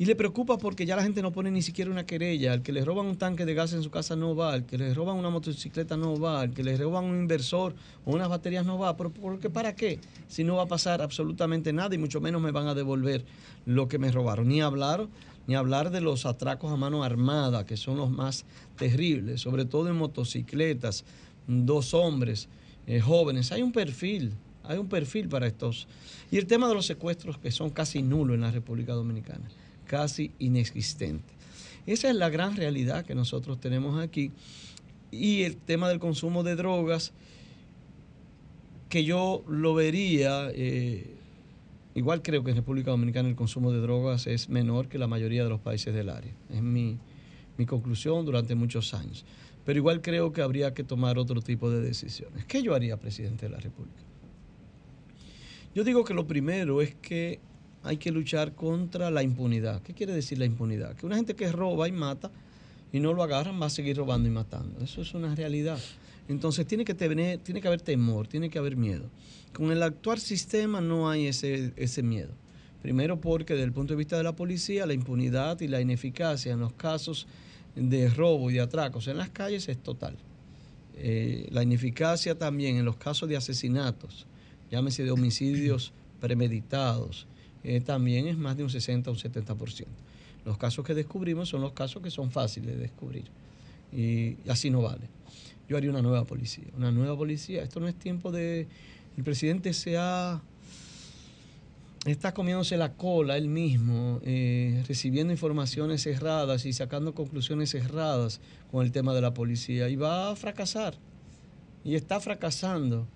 Y le preocupa porque ya la gente no pone ni siquiera una querella. Al que le roban un tanque de gas en su casa no va. Al que le roban una motocicleta no va. Al que le roban un inversor o unas baterías no va. ¿Pero porque para qué? Si no va a pasar absolutamente nada y mucho menos me van a devolver lo que me robaron. Ni hablar, ni hablar de los atracos a mano armada, que son los más terribles, sobre todo en motocicletas, dos hombres eh, jóvenes. Hay un perfil, hay un perfil para estos. Y el tema de los secuestros que son casi nulos en la República Dominicana casi inexistente. Esa es la gran realidad que nosotros tenemos aquí. Y el tema del consumo de drogas, que yo lo vería, eh, igual creo que en República Dominicana el consumo de drogas es menor que la mayoría de los países del área. Es mi, mi conclusión durante muchos años. Pero igual creo que habría que tomar otro tipo de decisiones. ¿Qué yo haría, presidente de la República? Yo digo que lo primero es que hay que luchar contra la impunidad. ¿Qué quiere decir la impunidad? Que una gente que roba y mata y no lo agarran va a seguir robando y matando. Eso es una realidad. Entonces tiene que, tener, tiene que haber temor, tiene que haber miedo. Con el actual sistema no hay ese, ese miedo. Primero porque desde el punto de vista de la policía, la impunidad y la ineficacia en los casos de robo y de atracos en las calles es total. Eh, la ineficacia también en los casos de asesinatos, llámese de homicidios premeditados, eh, también es más de un 60 o un 70%. Los casos que descubrimos son los casos que son fáciles de descubrir. Y así no vale. Yo haría una nueva policía, una nueva policía. Esto no es tiempo de... El presidente se ha... Está comiéndose la cola él mismo, eh, recibiendo informaciones cerradas y sacando conclusiones cerradas con el tema de la policía. Y va a fracasar. Y está fracasando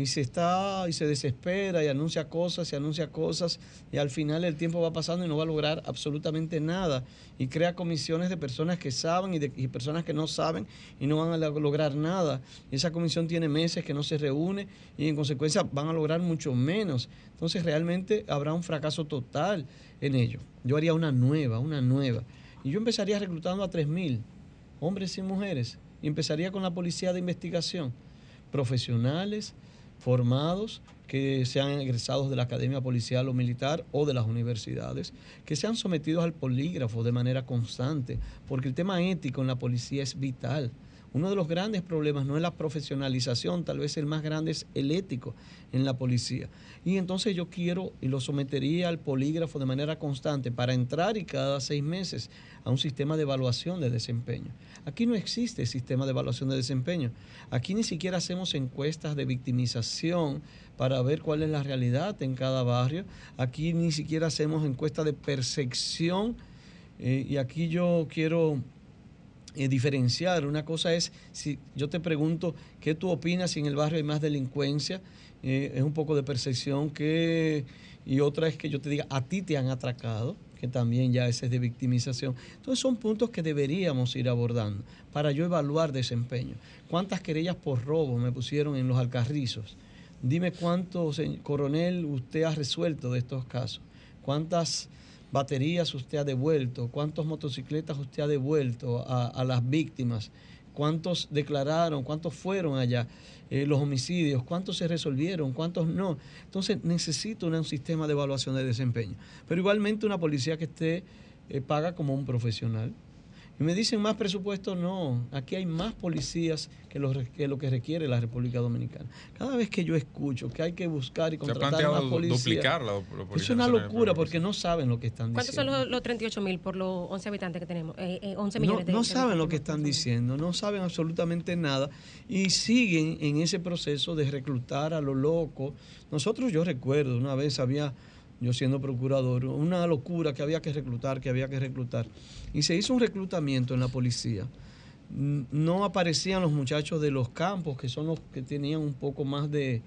y se está y se desespera y anuncia cosas y anuncia cosas y al final el tiempo va pasando y no va a lograr absolutamente nada. Y crea comisiones de personas que saben y de personas que no saben y no van a lo- lograr nada. Y esa comisión tiene meses que no se reúne y en consecuencia van a lograr mucho menos. Entonces realmente habrá un fracaso total en ello. Yo haría una nueva una nueva. Y yo empezaría reclutando a 3.000 hombres y mujeres y empezaría con la policía de investigación. Profesionales formados que sean egresados de la Academia Policial o Militar o de las universidades, que sean sometidos al polígrafo de manera constante, porque el tema ético en la policía es vital. Uno de los grandes problemas no es la profesionalización, tal vez el más grande es el ético en la policía. Y entonces yo quiero y lo sometería al polígrafo de manera constante para entrar y cada seis meses a un sistema de evaluación de desempeño. Aquí no existe sistema de evaluación de desempeño. Aquí ni siquiera hacemos encuestas de victimización para ver cuál es la realidad en cada barrio. Aquí ni siquiera hacemos encuestas de percepción. Eh, y aquí yo quiero eh, diferenciar. Una cosa es, si yo te pregunto, ¿qué tú opinas si en el barrio hay más delincuencia? Eh, es un poco de percepción que... Y otra es que yo te diga, a ti te han atracado, que también ya ese es de victimización. Entonces son puntos que deberíamos ir abordando para yo evaluar desempeño. ¿Cuántas querellas por robo me pusieron en los alcarrizos? Dime cuánto, se- coronel, usted ha resuelto de estos casos. ¿Cuántas baterías usted ha devuelto? ¿Cuántas motocicletas usted ha devuelto a, las víctimas? ¿Cuántos declararon? ¿Cuántos fueron allá? Eh, los homicidios, ¿cuántos se resolvieron? ¿Cuántos no? Entonces necesito un sistema de evaluación de desempeño. Pero igualmente una policía que esté eh, paga como un profesional. Y me dicen más presupuesto, no. Aquí hay más policías que lo, que lo que requiere la República Dominicana. Cada vez que yo escucho que hay que buscar y contratar más policías, duplicar la- la es Policía una locura porque no saben lo que están ¿Cuántos son diciendo. los, los 38 mil por los 11 habitantes que tenemos? Eh, eh, 11 No, millones de no de saben lo que están diciendo, no saben absolutamente nada y siguen en ese proceso de reclutar a lo loco. Nosotros, yo recuerdo, una vez había, yo siendo procurador, una locura que había que reclutar, que había que reclutar. Y se hizo un reclutamiento en la policía. No aparecían los muchachos de los campos, que son los que tenían un poco más de,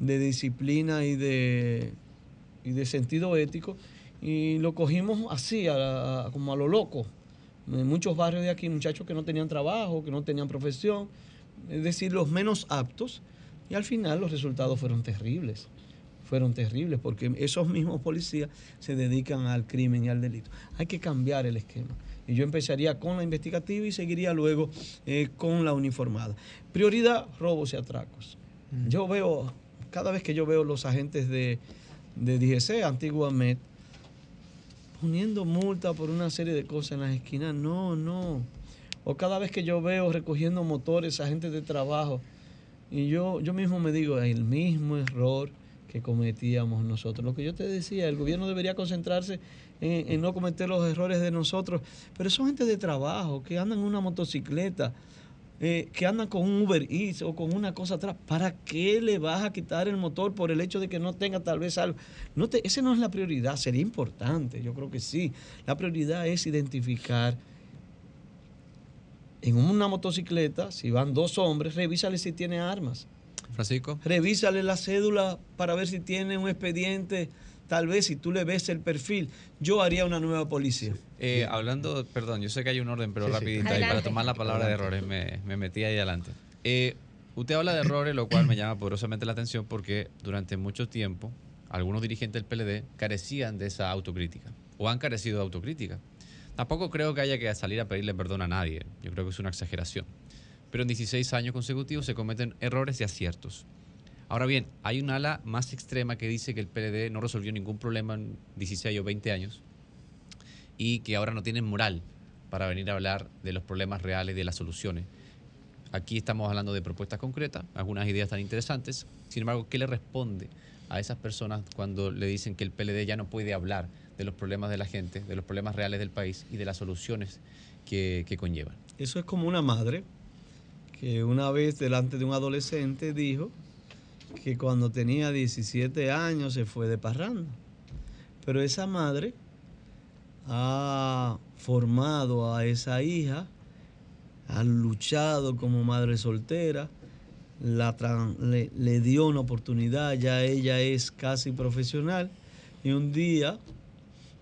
disciplina y de, sentido ético, y lo cogimos así, a- a- como a lo loco. En muchos barrios de aquí, muchachos que no tenían trabajo, que no tenían profesión, es decir, los menos aptos, y al final los resultados fueron terribles. Fueron terribles porque esos mismos policías se dedican al crimen y al delito. Hay que cambiar el esquema. Y yo empezaría con la investigativa y seguiría luego eh, con la uniformada. Prioridad, robos y atracos. Yo veo, cada vez que yo veo los agentes de, de DGC, antigua MED, poniendo multa por una serie de cosas en las esquinas. No, no. O cada vez que yo veo recogiendo motores, agentes de trabajo, y yo, yo mismo me digo, el mismo error que cometíamos nosotros. Lo que yo te decía, el gobierno debería concentrarse en, no cometer los errores de nosotros, pero son gente de trabajo que andan en una motocicleta, eh, que andan con un Uber Eats o con una cosa atrás. ¿Para qué le vas a quitar el motor por el hecho de que no tenga tal vez algo? No te, ese no es la prioridad, sería importante, yo creo que sí. La prioridad es identificar en una motocicleta, si van dos hombres, revísale si tiene armas. Francisco. Revísale la cédula para ver si tiene un expediente. Tal vez si tú le ves el perfil, yo haría una nueva policía. Eh, hablando, perdón, yo sé que hay un orden, pero Sí, sí. rapidito ahí para tomar la palabra de errores, me, me metí ahí adelante. Eh, usted habla de errores, lo cual me llama poderosamente la atención porque durante mucho tiempo algunos dirigentes del PLD carecían de esa autocrítica o han carecido de autocrítica. Tampoco creo que haya que salir a pedirle perdón a nadie, yo creo que es una exageración. Pero en 16 años consecutivos se cometen errores y aciertos. Ahora bien, hay un ala más extrema que dice que el PLD no resolvió ningún problema en 16 o 20 años y que ahora no tienen moral para venir a hablar de los problemas reales, de las soluciones. Aquí estamos hablando de propuestas concretas, algunas ideas tan interesantes. Sin embargo, ¿qué le responde a esas personas cuando le dicen que el PLD ya no puede hablar de los problemas de la gente, de los problemas reales del país y de las soluciones que, que conllevan? Eso es como una madre que una vez delante de un adolescente dijo que cuando tenía 17 años se fue de parranda. Pero esa madre ha formado a esa hija, ha luchado como madre soltera, la le, le dio una oportunidad, ya ella es casi profesional y un día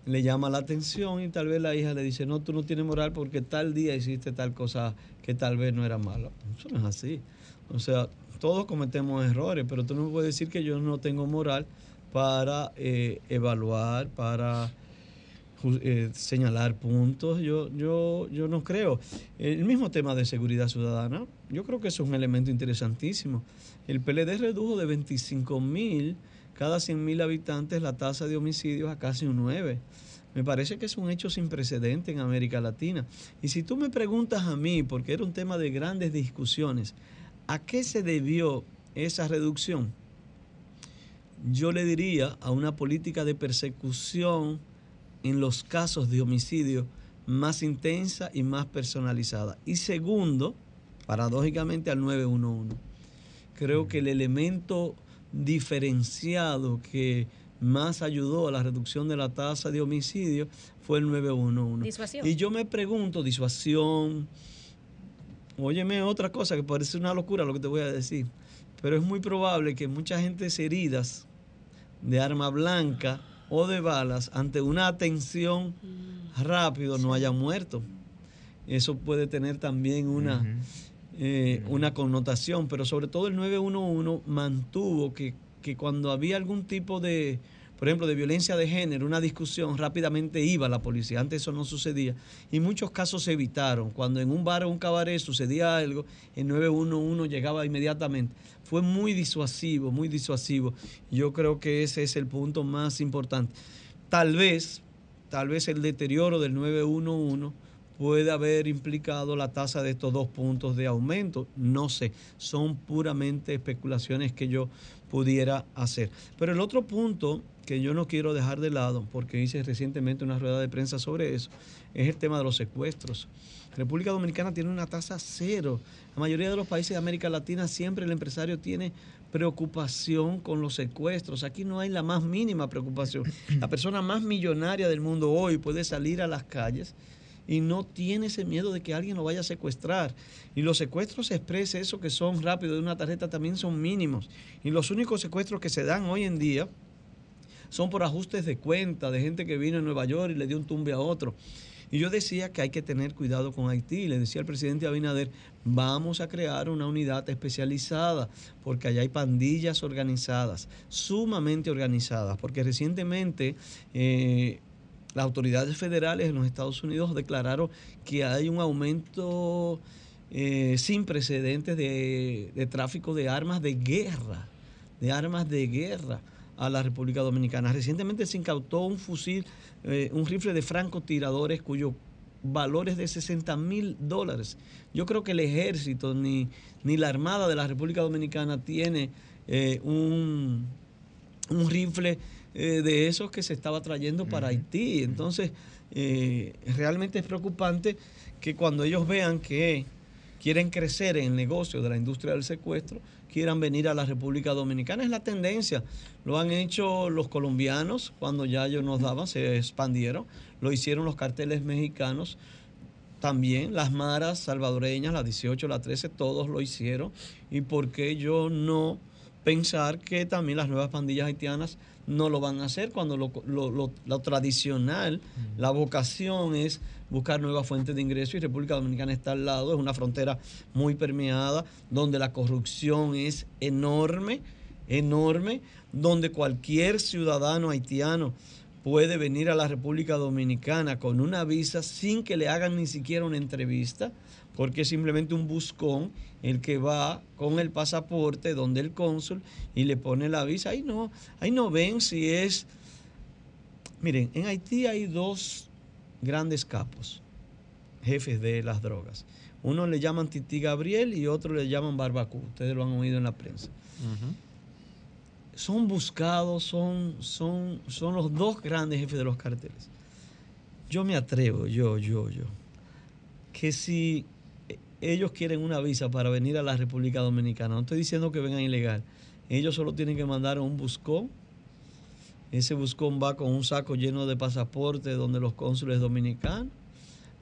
le llama la atención y tal vez la hija le dice, no, tú no tienes moral porque tal día hiciste tal cosa que tal vez no era malo. Eso no es así. O sea, todos cometemos errores, pero tú no me puedes decir que yo no tengo moral para eh, evaluar, para eh, señalar puntos. Yo, yo, yo no creo. El mismo tema de seguridad ciudadana, yo creo que es un elemento interesantísimo. El PLD redujo de 25 mil cada 100 mil habitantes la tasa de homicidios a casi un 9. Me parece que es un hecho sin precedente en América Latina. Y si tú me preguntas a mí, porque era un tema de grandes discusiones, ¿a qué se debió esa reducción? Yo le diría a una política de persecución en los casos de homicidio más intensa y más personalizada. Y segundo, paradójicamente al 911. Creo que el elemento diferenciado que más ayudó a la reducción de la tasa de homicidio fue el 911. Disuasión. Y yo me pregunto, disuasión, óyeme otra cosa que parece una locura lo que te voy a decir, pero es muy probable que muchas gentes heridas de arma blanca o de balas ante una atención rápido no hayan muerto. Eso puede tener también una, eh, una connotación, pero sobre todo el 911 mantuvo que, que cuando había algún tipo de, por ejemplo, de violencia de género, una discusión, rápidamente iba la policía. Antes eso no sucedía. Y muchos casos se evitaron. Cuando en un bar o un cabaret sucedía algo, el 911 llegaba inmediatamente. Fue muy disuasivo, muy disuasivo. Yo creo que ese es el punto más importante. Tal vez, tal vez el deterioro del 911 puede haber implicado la tasa de estos dos puntos de aumento. No sé, son puramente especulaciones que yo pudiera hacer. Pero el otro punto que yo no quiero dejar de lado, porque hice recientemente una rueda de prensa sobre eso, es el tema de los secuestros. República Dominicana tiene una tasa cero. La mayoría de los países de América Latina siempre el empresario tiene preocupación con los secuestros. Aquí no hay la más mínima preocupación. La persona más millonaria del mundo hoy puede salir a las calles y no tiene ese miedo de que alguien lo vaya a secuestrar. Y los secuestros express, esos que son rápidos de una tarjeta, también son mínimos. Y los únicos secuestros que se dan hoy en día son por ajustes de cuenta de gente que vino en Nueva York y le dio un tumbe a otro. Y yo decía que hay que tener cuidado con Haití. Le decía al presidente Abinader, vamos a crear una unidad especializada, porque allá hay pandillas organizadas, sumamente organizadas, porque recientemente eh, las autoridades federales en los Estados Unidos declararon que hay un aumento eh, sin precedentes de, tráfico de armas de guerra, de armas de guerra a la República Dominicana. Recientemente se incautó un fusil, eh, un rifle de francotiradores cuyo valor es de 60 mil dólares. Yo creo que el ejército ni, ni la Armada de la República Dominicana tiene eh, un, un rifle eh, de esos que se estaba trayendo para Haití. Entonces, eh, realmente es preocupante que cuando ellos vean que quieren crecer en el negocio de la industria del secuestro, quieran venir a la República Dominicana. Es la tendencia. Lo han hecho los colombianos cuando ya ellos nos daban, se expandieron. Lo hicieron los carteles mexicanos también. Las maras salvadoreñas, las 18, las 13, todos lo hicieron. ¿Y por qué yo no pensar que también las nuevas pandillas haitianas no lo van a hacer cuando lo, lo- lo- lo tradicional, la vocación es buscar nuevas fuentes de ingreso y República Dominicana está al lado, es una frontera muy permeada, donde la corrupción es enorme, enorme, donde cualquier ciudadano haitiano puede venir a la República Dominicana con una visa sin que le hagan ni siquiera una entrevista, porque es simplemente un buscón el que va con el pasaporte donde el cónsul y le pone la visa. Ahí no, ahí no ven si es... Miren, en Haití hay dos grandes capos, jefes de las drogas. Uno le llaman Titi Gabriel y otro le llaman Barbacú. Ustedes lo han oído en la prensa. Son buscados, son, son, son los dos grandes jefes de los carteles. Yo me atrevo, yo, yo, yo, que si ellos quieren una visa para venir a la República Dominicana, no estoy diciendo que vengan ilegal, ellos solo tienen que mandar un buscón. Ese buscón va con un saco lleno de pasaportes donde los cónsules dominicanos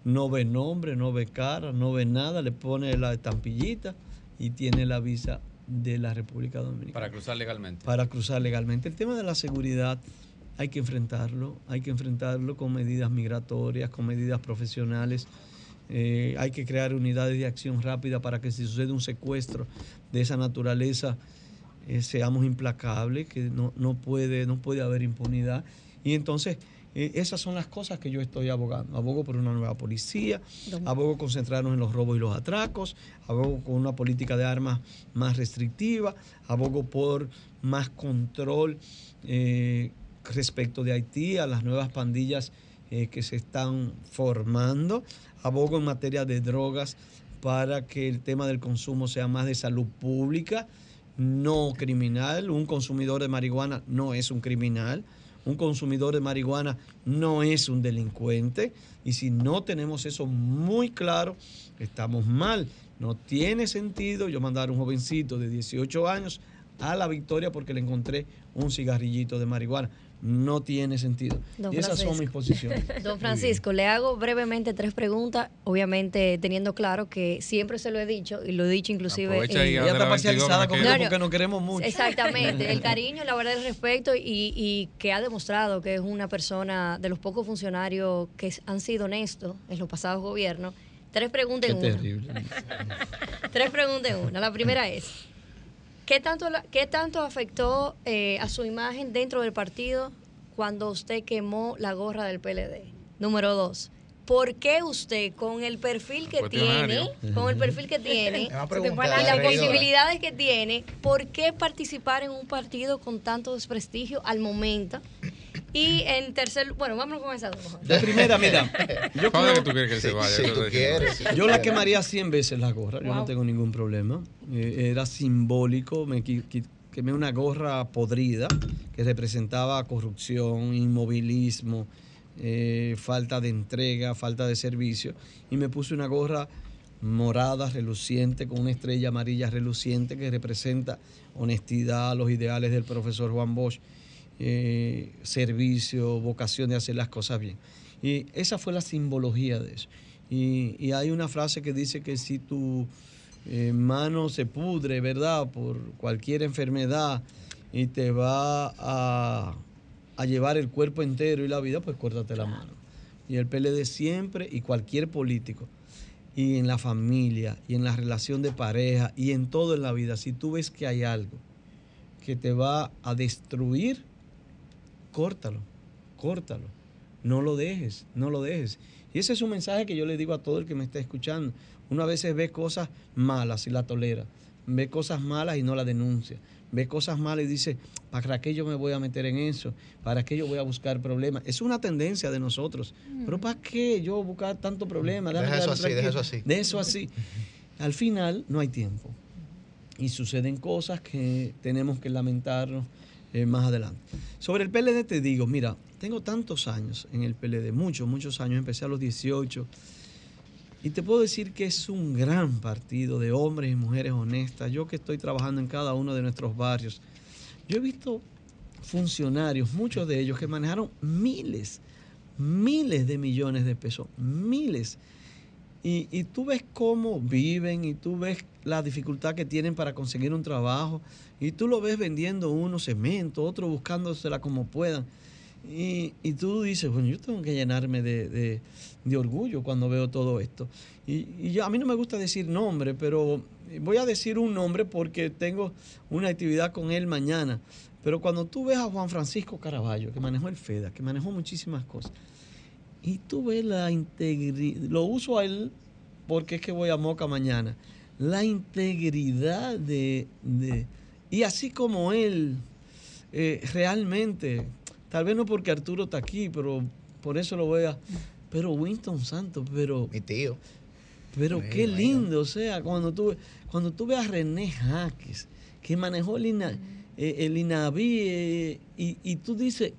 no ve nombre, no ve cara, no ve nada, le pone la estampillita y tiene la visa de la República Dominicana Para cruzar legalmente. para cruzar legalmente. El tema de la seguridad hay que enfrentarlo, hay que enfrentarlo con medidas migratorias, con medidas profesionales. Eh, hay que crear unidades de acción rápida para que si sucede un secuestro de esa naturaleza eh, seamos implacables, que no, no, puede, no puede haber impunidad. Y entonces eh, esas son las cosas que yo estoy abogando. Abogo por una nueva policía, abogo concentrarnos en los robos y los atracos, abogo con una política de armas más restrictiva, abogo por más control eh, respecto de Haití, a las nuevas pandillas eh, que se están formando. Abogo en materia de drogas para que el tema del consumo sea más de salud pública, no criminal. Un consumidor de marihuana no es un criminal. Un consumidor de marihuana no es un delincuente. Y si no tenemos eso muy claro, estamos mal. No tiene sentido yo mandar a un jovencito de 18 años a la victoria porque le encontré un cigarrillito de marihuana. No tiene sentido. Don y esas son Francisco. mis posiciones. (laughs) Don Francisco, le hago brevemente tres preguntas, obviamente teniendo claro que siempre se lo he dicho y lo he dicho inclusive. En- Ella está parcializada conmigo No, no. porque nos queremos mucho. Exactamente, el (laughs) cariño, la verdad, el respeto y, y que ha demostrado que es una persona de los pocos funcionarios que han sido honestos en los pasados gobiernos. Tres preguntas Qué en una. terrible. Tres preguntas en una. La primera es, ¿qué tanto, qué tanto afectó eh, a su imagen dentro del partido cuando usted quemó la gorra del PLD? Número dos, ¿por qué usted con el perfil que tiene, con el perfil que tiene (laughs) y las posibilidades que tiene, ¿por qué participar en un partido con tanto desprestigio al momento? Y en tercer, bueno, vámonos con esa dos. De primera, mira. (laughs) Yo ¿Cuándo creo- que tú quieres que se vaya? si tú. Yo la quemaría 100 veces la gorra, yo no tengo ningún problema. Eh, era simbólico, me quemé una gorra podrida que representaba corrupción, inmovilismo, eh, falta de entrega, falta de servicio. Y me puse una gorra morada, reluciente, con una estrella amarilla reluciente que representa honestidad, los ideales del profesor Juan Bosch, eh, servicio, vocación de hacer las cosas bien. Y esa fue la simbología de eso. Y, hay una frase que dice que si tu eh, mano se pudre, ¿verdad? Por cualquier enfermedad y te va a, a llevar el cuerpo entero y la vida, pues córtate la mano. Y el PLD siempre y cualquier político, y en la familia, y en la relación de pareja, y en todo en la vida, si tú ves que hay algo que te va a destruir, córtalo, córtalo. No lo dejes, no lo dejes. Y ese es un mensaje que yo le digo a todo el que me está escuchando. Uno a veces ve cosas malas y la tolera. Ve cosas malas y no la denuncia. Ve cosas malas y dice, ¿para qué yo me voy a meter en eso? ¿Para qué yo voy a buscar problemas? Es una tendencia de nosotros. Pero ¿para qué yo buscar tanto problema? Deja eso quedarme así, deja eso así. De eso así. Al final no hay tiempo y suceden cosas que tenemos que lamentarnos eh, más adelante. Sobre el PLD te digo, mira, tengo tantos años en el PLD, muchos, muchos años, empecé a los 18 y te puedo decir que es un gran partido de hombres y mujeres honestas. Yo que estoy trabajando en cada uno de nuestros barrios, yo he visto funcionarios, muchos de ellos que manejaron miles, miles de millones de pesos, miles. Y, tú ves cómo viven y tú ves la dificultad que tienen para conseguir un trabajo y tú lo ves vendiendo uno cemento, otro buscándosela como puedan. Y, tú dices, bueno, yo tengo que llenarme de, orgullo cuando veo todo esto. Y, y yo- a mí no me gusta decir nombre, pero voy a decir un nombre porque tengo una actividad con él mañana. Pero cuando tú ves a Juan Francisco Caraballo, que manejó el FEDA, que manejó muchísimas cosas, y tú ves la integridad, lo uso a él porque es que voy a Moca mañana, la integridad de, de- y así como él, eh, realmente, tal vez no porque Arturo está aquí, pero por eso lo voy a, pero Winston Santos, pero... Mi tío. Pero qué bueno. lindo, o sea, cuando tú, cuando tú ves a René Jaques, que manejó el, INA, eh, el INAVI, eh, y, y tú dices,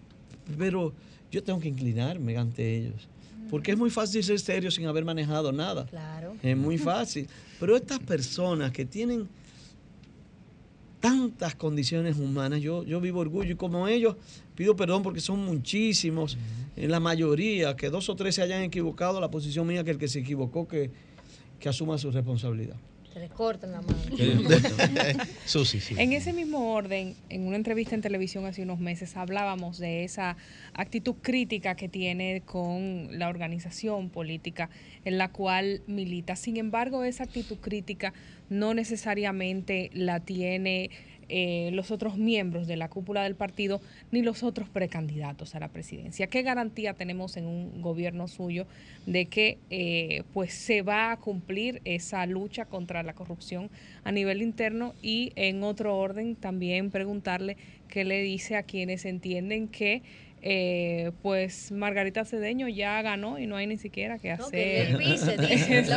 pero yo tengo que inclinarme ante ellos. Porque es muy fácil ser serio sin haber manejado nada. Claro. Es muy fácil. Pero estas personas que tienen tantas condiciones humanas, yo, yo vivo orgullo y como ellos pido perdón porque son muchísimos, en la mayoría, que dos o tres se hayan equivocado, la posición mía que el que se equivocó que, que asuma su responsabilidad. Se les cortan la mano. (laughs) (laughs) Susi, sí. En ese mismo orden, en una entrevista en televisión hace unos meses, hablábamos de esa actitud crítica que tiene con la organización política en la cual milita. Sin embargo, esa actitud crítica no necesariamente la tiene eh, los otros miembros de la cúpula del partido ni los otros precandidatos a la presidencia. ¿Qué garantía tenemos en un gobierno suyo de que eh, pues se va a cumplir esa lucha contra la corrupción a nivel interno? Y en otro orden también preguntarle que le dice a quienes entienden que eh, pues Margarita Cedeño ya ganó y no hay ni siquiera que No, hacer. (laughs) que vice, dice, de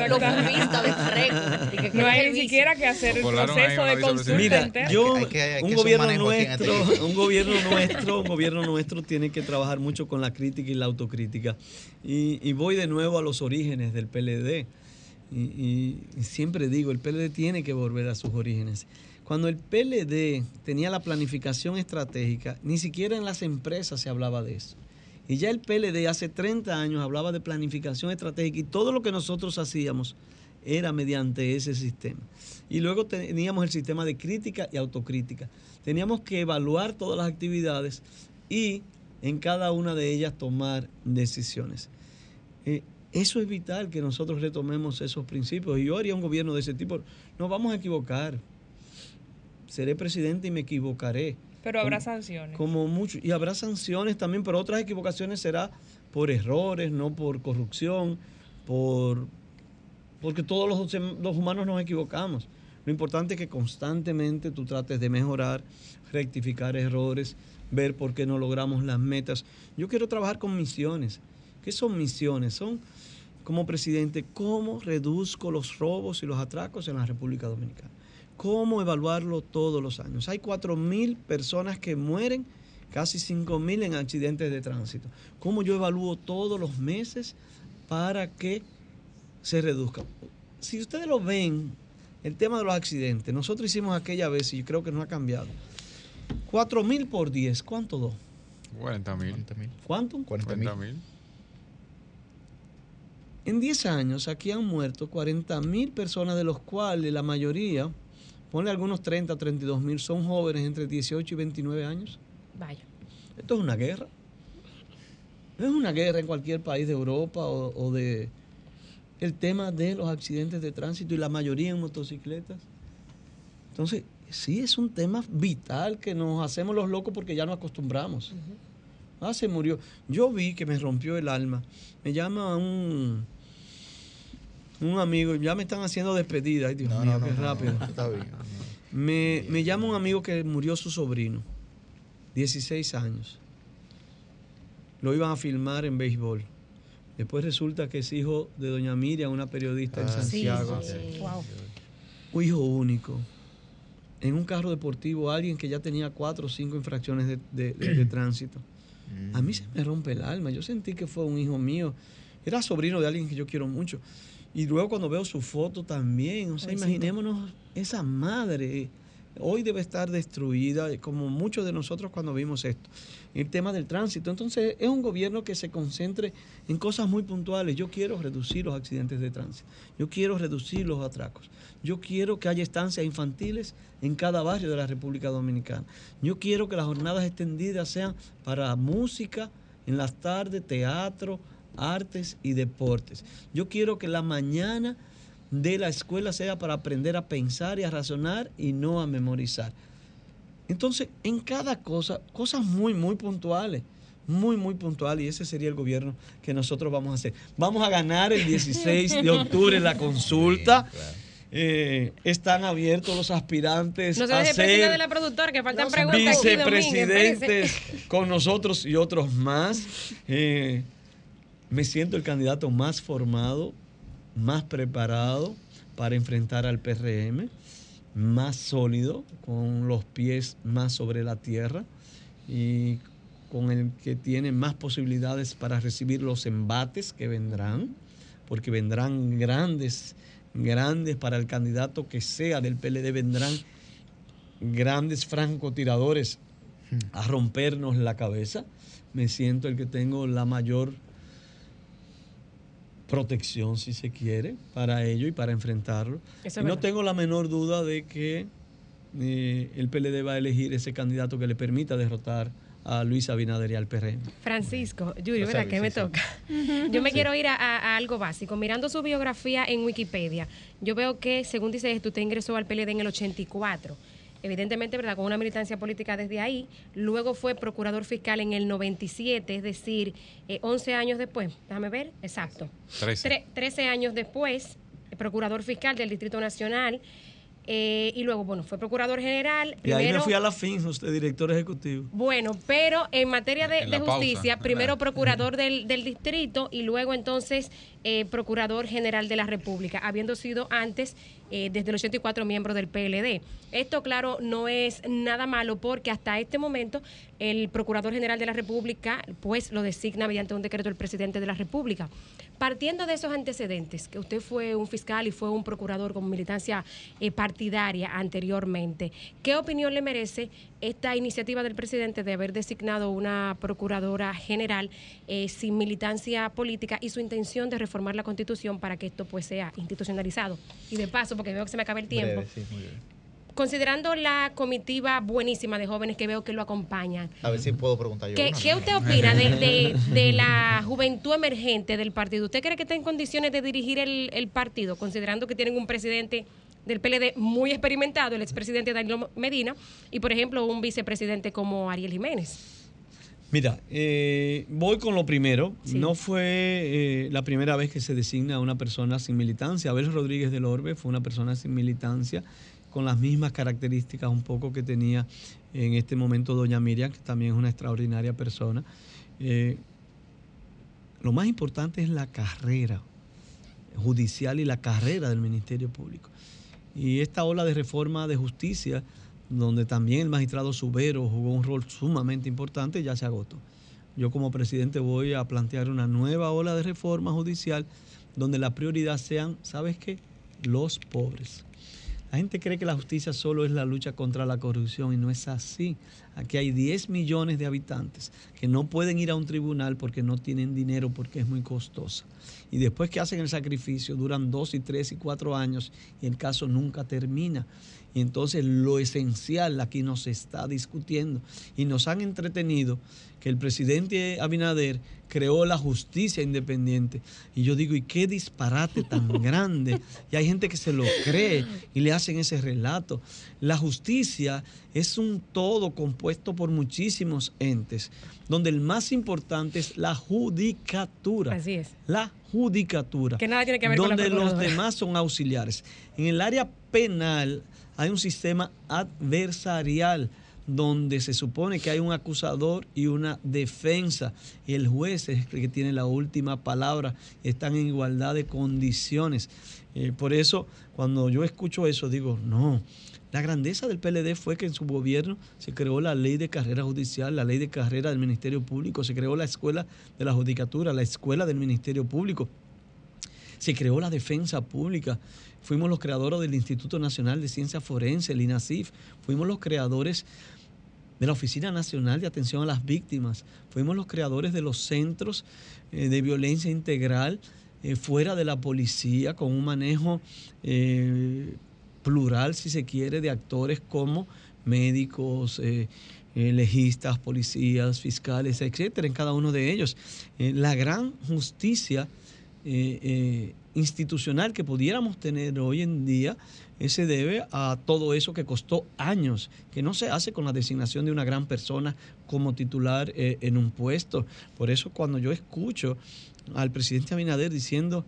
No hay ni siquiera que hacer el proceso de consulta Mira, interna. yo, Hay que- hay que un gobierno este nuestro, un gobierno nuestro, un gobierno nuestro tiene que trabajar mucho con la crítica y la autocrítica. Y, y voy de nuevo a los orígenes del PLD. Y, y- y siempre digo, el PLD tiene que volver a sus orígenes. Cuando el PLD tenía la planificación estratégica, ni siquiera en las empresas se hablaba de eso. Y ya el PLD hace 30 años hablaba de planificación estratégica y todo lo que nosotros hacíamos era mediante ese sistema. Y luego teníamos el sistema de crítica y autocrítica. Teníamos que evaluar todas las actividades y en cada una de ellas tomar decisiones. Eh, eso es vital que nosotros retomemos esos principios. Y yo haría un gobierno de ese tipo. Nos vamos a equivocar. Seré presidente y me equivocaré. Pero habrá Como- sanciones. Como mucho. Y habrá sanciones también, pero otras equivocaciones será por errores, no por corrupción, por porque todos los, los humanos nos equivocamos. Lo importante es que constantemente tú trates de mejorar, rectificar errores, ver por qué no logramos las metas. Yo quiero trabajar con misiones. ¿Qué son misiones? Son, como presidente, cómo reduzco los robos y los atracos en la República Dominicana. Cómo evaluarlo todos los años. Hay 4.000 personas que mueren, casi 5.000 en accidentes de tránsito. ¿Cómo yo evalúo todos los meses para que se reduzca? Si ustedes lo ven, el tema de los accidentes, nosotros hicimos aquella vez y yo creo que no ha cambiado. 4.000 por 10, ¿cuánto dos? 40 mil. ¿Cuánto? 40 mil. En 10 años aquí han muerto 40 mil personas, de los cuales la mayoría, ponle algunos 30 o 32 mil, son jóvenes entre 18 y 29 años. Vaya. Esto es una guerra. Es una guerra en cualquier país de Europa o, o de el tema de los accidentes de tránsito y la mayoría en motocicletas. Entonces, sí es un tema vital que nos hacemos los locos porque ya nos acostumbramos. Ah, se murió. Yo vi que me rompió el alma. Me llama un, un amigo, ya me están haciendo despedida. Ay, Dios No, mío, no, qué no, rápido. no, está bien. Me, me llama un amigo que murió su sobrino, 16 años. Lo iban a filmar en béisbol. Después resulta que es hijo de doña Miriam, una periodista en Ah, sí, Santiago. sí, sí. Wow. Un hijo único. En un carro deportivo, alguien que ya tenía cuatro o cinco infracciones de, de- de- de tránsito. A mí se me rompe el alma. Yo sentí que fue un hijo mío. Era sobrino de alguien que yo quiero mucho. Y luego cuando veo su foto también, o sea, imaginémonos esa madre. Hoy debe estar destruida, como muchos de nosotros cuando vimos esto. El tema del tránsito. Entonces, es un gobierno que se concentre en cosas muy puntuales. Yo quiero reducir los accidentes de tránsito. Yo quiero reducir los atracos. Yo quiero que haya estancias infantiles en cada barrio de la República Dominicana. Yo quiero que las jornadas extendidas sean para música, en las tardes, teatro, artes y deportes. Yo quiero que la mañana de la escuela sea para aprender a pensar y a razonar y no a memorizar. Entonces, en cada cosa, cosas muy, muy puntuales, muy, muy puntuales, y ese sería el gobierno que nosotros vamos a hacer. Vamos a ganar el 16 de octubre la consulta. (laughs) Eh, están abiertos los aspirantes No se a ser de la productora, que faltan preguntas. aquí, vicepresidentes Domínguez, con nosotros y otros más. Eh, me siento el candidato más formado, más preparado para enfrentar al PRM, más sólido, con los pies más sobre la tierra y con el que tiene más posibilidades para recibir los embates que vendrán, porque vendrán grandes, grandes para el candidato que sea del PLD, vendrán grandes francotiradores a rompernos la cabeza. Me siento el que tengo la mayor protección, si se quiere, para ello y para enfrentarlo. Y no tengo la menor duda de que eh, el PLD va a elegir ese candidato que le permita derrotar a Luis Abinader y al PRM. Francisco, Lo ¿verdad? que sí, me sí. toca. Yo me Sí. quiero ir a, a- algo básico. Mirando su biografía en Wikipedia, yo veo que, según dice, usted ingresó al PLD en el 84. Evidentemente, ¿verdad? Con una militancia política desde ahí. Luego fue procurador fiscal en el 97, es decir, eh, 11 años después. Déjame ver, exacto. Trece. Tre- 13 años después, eh, procurador fiscal del Distrito Nacional. eh, y luego, bueno, fue procurador general. Y ahí me primero- fui a la fin, usted director ejecutivo. bueno, pero en materia de, En la de pausa, justicia, ¿verdad? primero (laughs) procurador del, del distrito y luego entonces eh, procurador general de la República, habiendo sido antes eh, desde el 84 miembro del PLD. Esto, claro, no es nada malo porque hasta este momento el procurador general de la República pues lo designa mediante un decreto el presidente de la República. Partiendo de esos antecedentes, que usted fue un fiscal y fue un procurador con militancia eh, partidaria anteriormente, ¿qué opinión le merece esta iniciativa del presidente de haber designado una procuradora general eh, sin militancia política y su intención de reformar la constitución para que esto pues sea institucionalizado? Y de paso, porque veo que se me acaba el tiempo, Breve, sí, muy bien. considerando la comitiva buenísima de jóvenes que veo que lo acompañan, A ver si puedo preguntar yo. ¿Qué, una. qué usted opina de, de- de la juventud emergente del partido? ¿Usted cree que está en condiciones de dirigir el, el partido, considerando que tienen un presidente del PLD muy experimentado, el expresidente Danilo Medina, y por ejemplo un vicepresidente como Ariel Jiménez? Mira, eh, voy con lo primero. No fue eh, la primera vez que se designa a una persona sin militancia. Abel Rodríguez del Orbe fue una persona sin militancia, con las mismas características un poco que tenía en este momento doña Miriam, que también es una extraordinaria persona. Eh, lo más importante es la carrera judicial y la carrera del Ministerio Público. Y esta ola de reforma de justicia, donde también el magistrado Subero jugó un rol sumamente importante, ya se agotó. Yo como presidente voy a plantear una nueva ola de reforma judicial donde la prioridad sean, ¿sabes qué? Los pobres. La gente cree que la justicia solo es la lucha contra la corrupción y no es así. Aquí hay 10 millones de habitantes que no pueden ir a un tribunal porque no tienen dinero, porque es muy costosa. Y después que hacen el sacrificio, duran dos y tres y cuatro años y el caso nunca termina. Y entonces lo esencial aquí nos está discutiendo y nos han entretenido que el presidente Abinader creó la justicia independiente. Y yo digo, ¿y qué disparate tan (laughs) grande? Y hay gente que se lo cree y le hacen ese relato. La justicia es un todo compuesto por muchísimos entes, donde el más importante es la judicatura. Así es. La judicatura. Que nada tiene que ver con la donde los demás son auxiliares. En el área penal hay un sistema adversarial donde se supone que hay un acusador y una defensa. Y el juez es el que tiene la última palabra. Están en igualdad de condiciones. Eh, por eso, cuando yo escucho eso, digo, no. La grandeza del PLD fue que en su gobierno se creó la ley de carrera judicial, la ley de carrera del Ministerio Público, se creó la escuela de la judicatura, la escuela del Ministerio Público se creó la defensa pública. Fuimos los creadores del Instituto Nacional de Ciencia Forense, el INACIF. Fuimos los creadores de la Oficina Nacional de Atención a las Víctimas. Fuimos los creadores de los centros eh, de violencia integral eh, fuera de la policía, con un manejo eh, plural, si se quiere, de actores como médicos, eh, eh, legistas, policías, fiscales, etcétera, en cada uno de ellos. Eh, la gran justicia institucional que pudiéramos tener hoy en día se debe a todo eso que costó años, que no se hace con la designación de una gran persona como titular en un puesto. Por eso cuando yo escucho al presidente Abinader diciendo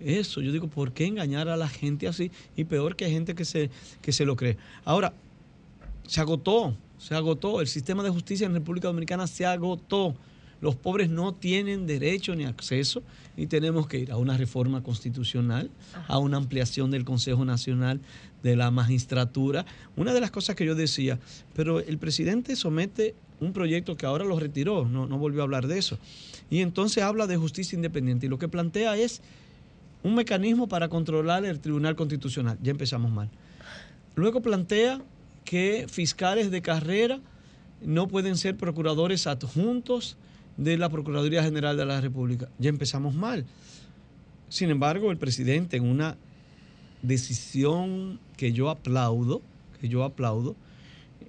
eso, yo digo, ¿por qué engañar a la gente así? Y peor que gente que se, que se lo cree. Ahora, se agotó, se agotó. El sistema de justicia en República Dominicana se agotó. Los pobres no tienen derecho ni acceso y tenemos que ir a una reforma constitucional, a una ampliación del Consejo Nacional de la Magistratura. Una de las cosas que yo decía, pero el presidente somete un proyecto que ahora lo retiró, no, no volvió a hablar de eso. Y entonces habla de justicia independiente y lo que plantea es un mecanismo para controlar el Tribunal Constitucional. Ya empezamos mal. Luego plantea que fiscales de carrera no pueden ser procuradores adjuntos de la Procuraduría General de la República. Ya empezamos mal. Sin embargo, el presidente en una decisión que yo aplaudo, que yo aplaudo,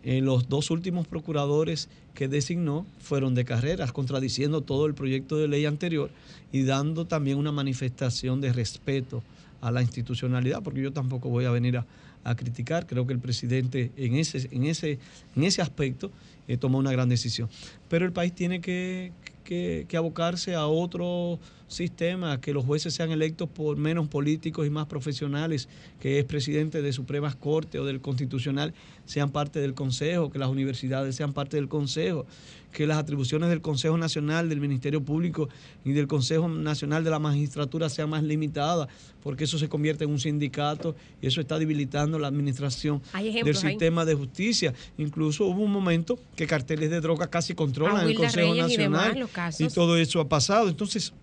eh, los dos últimos procuradores que designó fueron de carreras, contradiciendo todo el proyecto de ley anterior y dando también una manifestación de respeto a la institucionalidad, porque yo tampoco voy a venir a, a criticar, creo que el presidente en ese, en, ese, en ese aspecto eh, tomó una gran decisión. Pero el país tiene que, que- que abocarse a otro sistema, que los jueces sean electos por menos políticos y más profesionales, que es presidente de Supremas Cortes o del Constitucional sean parte del Consejo, que las universidades sean parte del Consejo, que las atribuciones del Consejo Nacional, del Ministerio Público y del Consejo Nacional de la Magistratura sean más limitadas, porque eso se convierte en un sindicato y eso está debilitando la administración del sistema de justicia. Incluso hubo un momento que carteles de droga casi controlan A el Consejo Reyes y Nacional demás, los casos. y todo eso ha pasado. Entonces,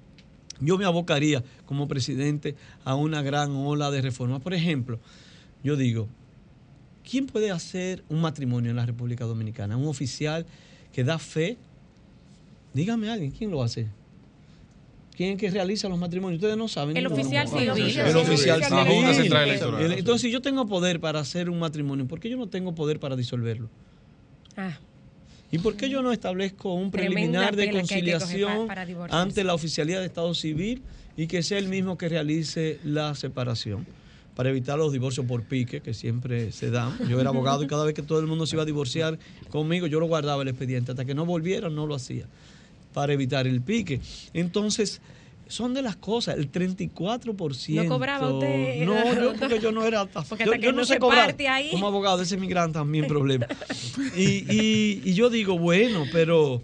yo me abocaría como presidente a una gran ola de reforma. Por ejemplo, yo digo, ¿quién puede hacer un matrimonio en la República Dominicana? Un oficial que da fe. Dígame alguien, ¿quién lo hace? ¿Quién es que realiza los matrimonios? Ustedes no saben. El ninguno. oficial civil. El oficial La Junta civil. Central Electoral. El- Entonces, si yo tengo poder para hacer un matrimonio, ¿por qué yo no tengo poder para disolverlo? Ah. ¿Y por qué yo no establezco un preliminar de conciliación para ante la oficialidad de Estado Civil y que sea el mismo que realice la separación? Para evitar los divorcios por pique, que siempre se dan. Yo era abogado y cada vez que todo el mundo se iba a divorciar conmigo, yo lo guardaba el expediente. Hasta que no volvieran, no lo hacía. Para evitar el pique. Entonces, son de las cosas. El 34%. ¿No cobraba usted? No, (laughs) yo, porque yo no era. Porque yo, hasta que yo no no sé cobrar. parte ahí. Como abogado, ese es mi gran también (laughs) problema. Y, y- y yo digo, bueno, pero,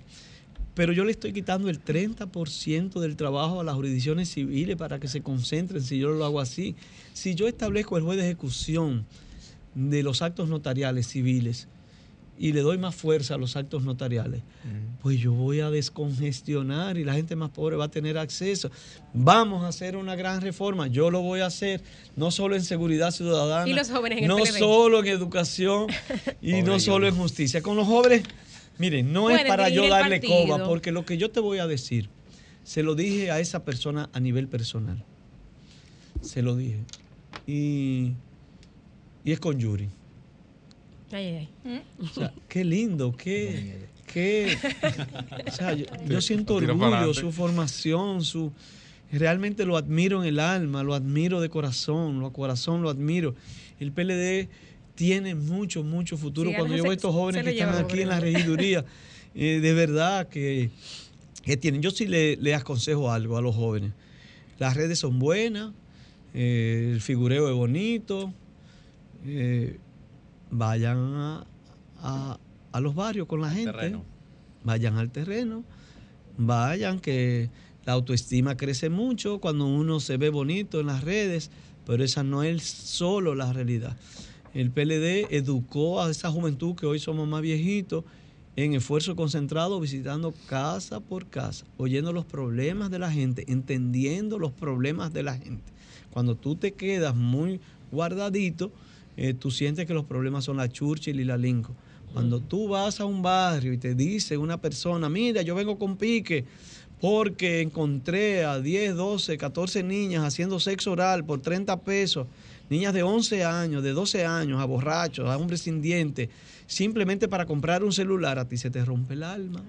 pero yo le estoy quitando el 30% del trabajo a las jurisdicciones civiles para que se concentren si yo lo hago así. Si yo establezco el juez de ejecución de los actos notariales civiles y le doy más fuerza a los actos notariales, pues yo voy a descongestionar y la gente más pobre va a tener acceso. Vamos a hacer una gran reforma, yo lo voy a hacer, no solo en seguridad ciudadana, Y los jóvenes en el no solo en educación (laughs) y no solo en justicia. Con los jóvenes, miren, no es para yo darle coba, porque lo que yo te voy a decir, se lo dije a esa persona a nivel personal. Se lo dije. Y, y es con Yuri. Ay, ay, ay. O sea, qué lindo, qué, qué, o sea, yo, (laughs) yo siento orgullo, su formación, su, realmente lo admiro en el alma, lo admiro de corazón, lo corazón lo admiro. El PLD tiene mucho, mucho futuro. Sí, Cuando yo veo se- estos jóvenes que están aquí en la regiduría, (laughs) eh, de verdad que, que tienen. Yo sí le, le aconsejo algo a los jóvenes. Las redes son buenas, eh, el figureo es bonito. eh, vayan a, a- a los barrios con la gente. terreno. Vayan al terreno. Vayan, que la autoestima crece mucho cuando uno se ve bonito en las redes, pero esa no es solo la realidad. El PLD educó a esa juventud que hoy somos más viejitos en esfuerzo concentrado, visitando casa por casa, oyendo los problemas de la gente, entendiendo los problemas de la gente. Cuando tú te quedas muy guardadito, eh, tú sientes que los problemas son la Churchill y la Lincoln. Cuando tú vas a un barrio y te dice una persona, mira, yo vengo con pique porque encontré a 10, 12, 14 niñas haciendo sexo oral por 30 pesos, niñas de 11 años, de 12 años, a borrachos, a hombres sin dientes, simplemente para comprar un celular, a ti se te rompe el alma.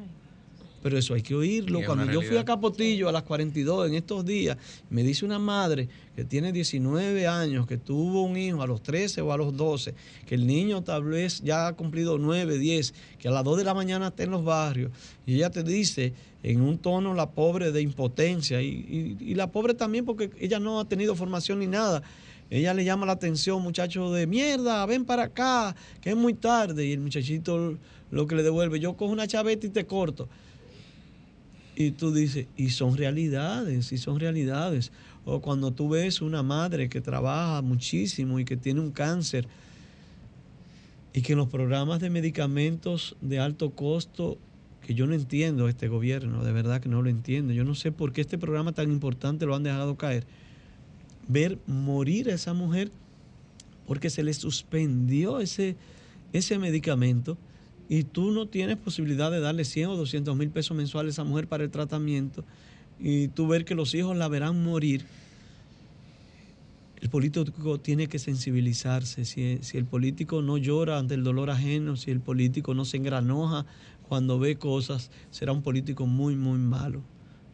Pero eso hay que oírlo. Cuando yo fui a. Capotillo a las 42 en estos días, me dice una madre que tiene 19 años, que tuvo un hijo a los 13 o a los 12, que el niño tal vez ya ha cumplido 9, 10, que a las 2 de la mañana está en los barrios, y ella te dice en un tono la pobre de impotencia, y, y- y la pobre también porque ella no ha tenido formación ni nada. Ella le llama la atención, muchacho de mierda, ven para acá, que es muy tarde. Y el muchachito lo que le devuelve, yo cojo una chaveta y te corto. Y tú dices, y son realidades, y son realidades. O cuando tú ves una madre que trabaja muchísimo y que tiene un cáncer y que en los programas de medicamentos de alto costo, que yo no entiendo este gobierno, de verdad que no lo entiendo. Yo no sé por qué este programa tan importante lo han dejado caer. Ver morir a esa mujer porque se le suspendió ese, ese medicamento y tú no tienes posibilidad de darle 100 o 200 mil pesos mensuales a esa mujer para el tratamiento y tú ver que los hijos la verán morir, el político tiene que sensibilizarse. Si, el político no llora ante el dolor ajeno, si el político no se engranoja cuando ve cosas, será un político muy, muy malo.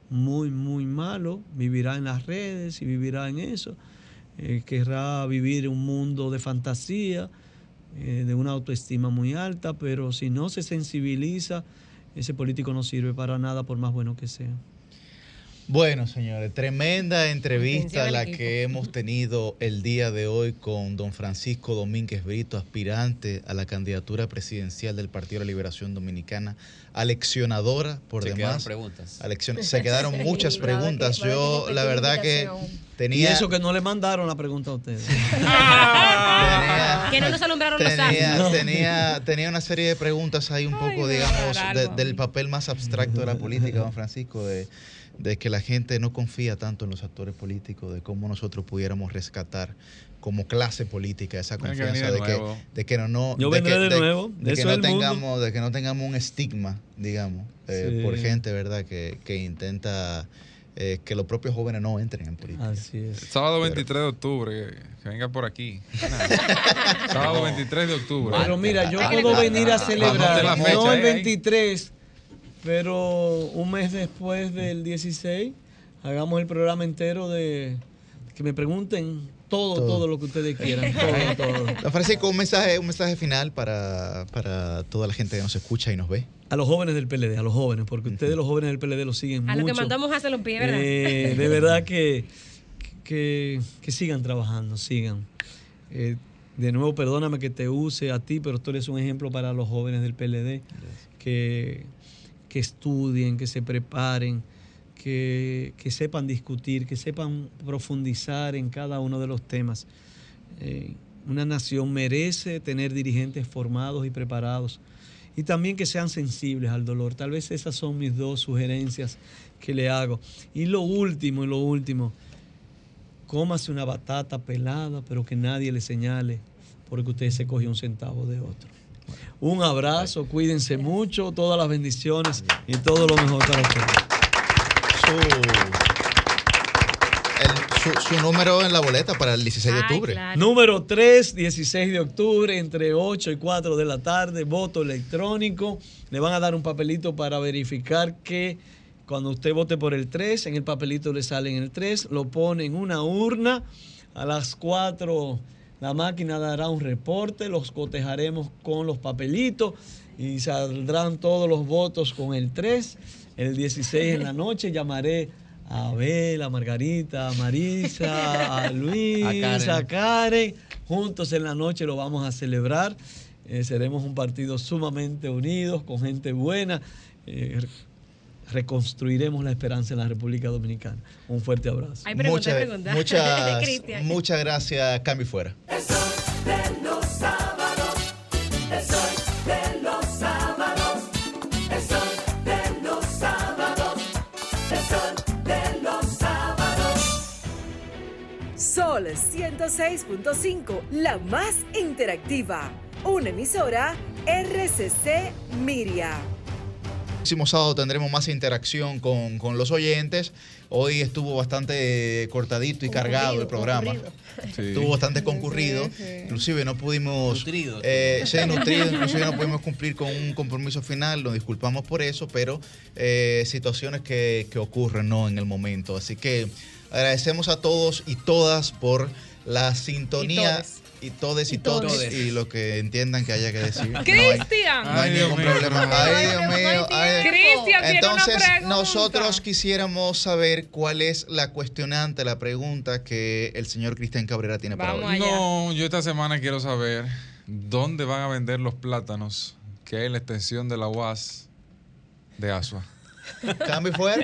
Muy, muy malo. Vivirá en las redes y vivirá en eso. Eh, querrá vivir un mundo de fantasía eh, de una autoestima muy alta, pero si no se sensibiliza, ese político no sirve para nada por más bueno que sea. Bueno, señores, tremenda entrevista la equipo. que hemos tenido el día de hoy con don Francisco Domínguez Brito, aspirante a la candidatura presidencial del Partido de la Liberación Dominicana, aleccionadora por Se demás. quedaron preguntas. Aleccion- (laughs) Se quedaron muchas preguntas. Yo, la verdad que tenía... Y eso que no le mandaron la pregunta a ustedes. (laughs) (laughs) Que no nos alumbraron los tenía, tenía, tenía una serie de preguntas ahí un poco, digamos, de- del papel más abstracto de la política, don Francisco, de, de que la gente no confía tanto en los actores políticos, de cómo nosotros pudiéramos rescatar como clase política esa confianza de de que, de que no, no Yo de vendré que, de nuevo, de que no mundo. tengamos de que no tengamos un estigma digamos eh, Sí. por gente verdad que, que intenta eh, que los propios jóvenes no entren en política Así es. Sábado 23 de octubre, que, que venga por aquí. (laughs) Sábado 23 de octubre. Pero mira, yo puedo venir a celebrar, no el 23, pero un mes después del 16, hagamos el programa entero de que me pregunten todo, todo, Todo. lo que ustedes quieran. (laughs) Todo, todo. Francisco, un mensaje, un mensaje final para, para toda la gente que nos escucha y nos ve. A los jóvenes del PLD, a los jóvenes, porque ustedes los jóvenes del PLD lo siguen A mucho. lo que mandamos a hacer los pies, ¿verdad? Eh, de verdad que, que, que sigan trabajando, sigan. Eh, de nuevo, perdóname que te use a ti, pero tú eres un ejemplo para los jóvenes del PLD, que, que estudien, que se preparen, que, que sepan discutir, que sepan profundizar en cada uno de los temas. Eh, una nación merece tener dirigentes formados y preparados y también que sean sensibles al dolor. Tal vez esas son mis dos sugerencias que le hago. Y lo último, y lo último, cómase una batata pelada, pero que nadie le señale porque usted se cogió un centavo de otro. Un abrazo, cuídense mucho, todas las bendiciones y todo lo mejor para ustedes. Su, el- su- su número en la boleta para el 16 de octubre. Número 3, 16 de octubre, entre 8 y 4 de la tarde, voto electrónico. Le van a dar un papelito para verificar que cuando usted vote por el 3, en el papelito le sale en el 3, lo pone en una urna. A las 4 la máquina dará un reporte, los cotejaremos con los papelitos y saldrán todos los votos con el 3. El 16 en la (laughs) noche llamaré a Abel, a Margarita, a Marisa, a (laughs) Luis, A a Karen. Juntos en la noche lo vamos a celebrar. Eh, seremos un partido sumamente unidos, con gente buena. Eh, reconstruiremos la esperanza en la República Dominicana. Un fuerte abrazo. Hay preguntas, hay Muchas, preguntas. muchas, (laughs) Cristian. muchas gracias, Cambio y Fuera. de los sábados, el sol de los sábados, el sol de los sábados, el sol de los sábados. Sol 106.5, la más interactiva. Una emisora RCC Miria. El próximo sábado tendremos más interacción con, con los oyentes. Hoy estuvo bastante cortadito y cargado el programa. Estuvo bastante concurrido. Inclusive no pudimos... Nutrido. Eh, sí, nutrido. (laughs) Inclusive no pudimos cumplir con un compromiso final. Nos disculpamos por eso, pero eh, situaciones que, que ocurren ¿no? en el momento. Así que agradecemos a todos y todas por la sintonía. Y todes y todes todes. y lo que entiendan que haya que decir. No hay- Cristian. no hay ningún problema. Ay, Dios mío. Cristian tiene Entonces, nosotros quisiéramos saber cuál es la cuestionante, la pregunta que el señor Cristian Cabrera tiene para hoy. No, yo esta semana quiero saber dónde van a vender los plátanos que hay en la extensión de la UAS de Asua. Cambio fuera.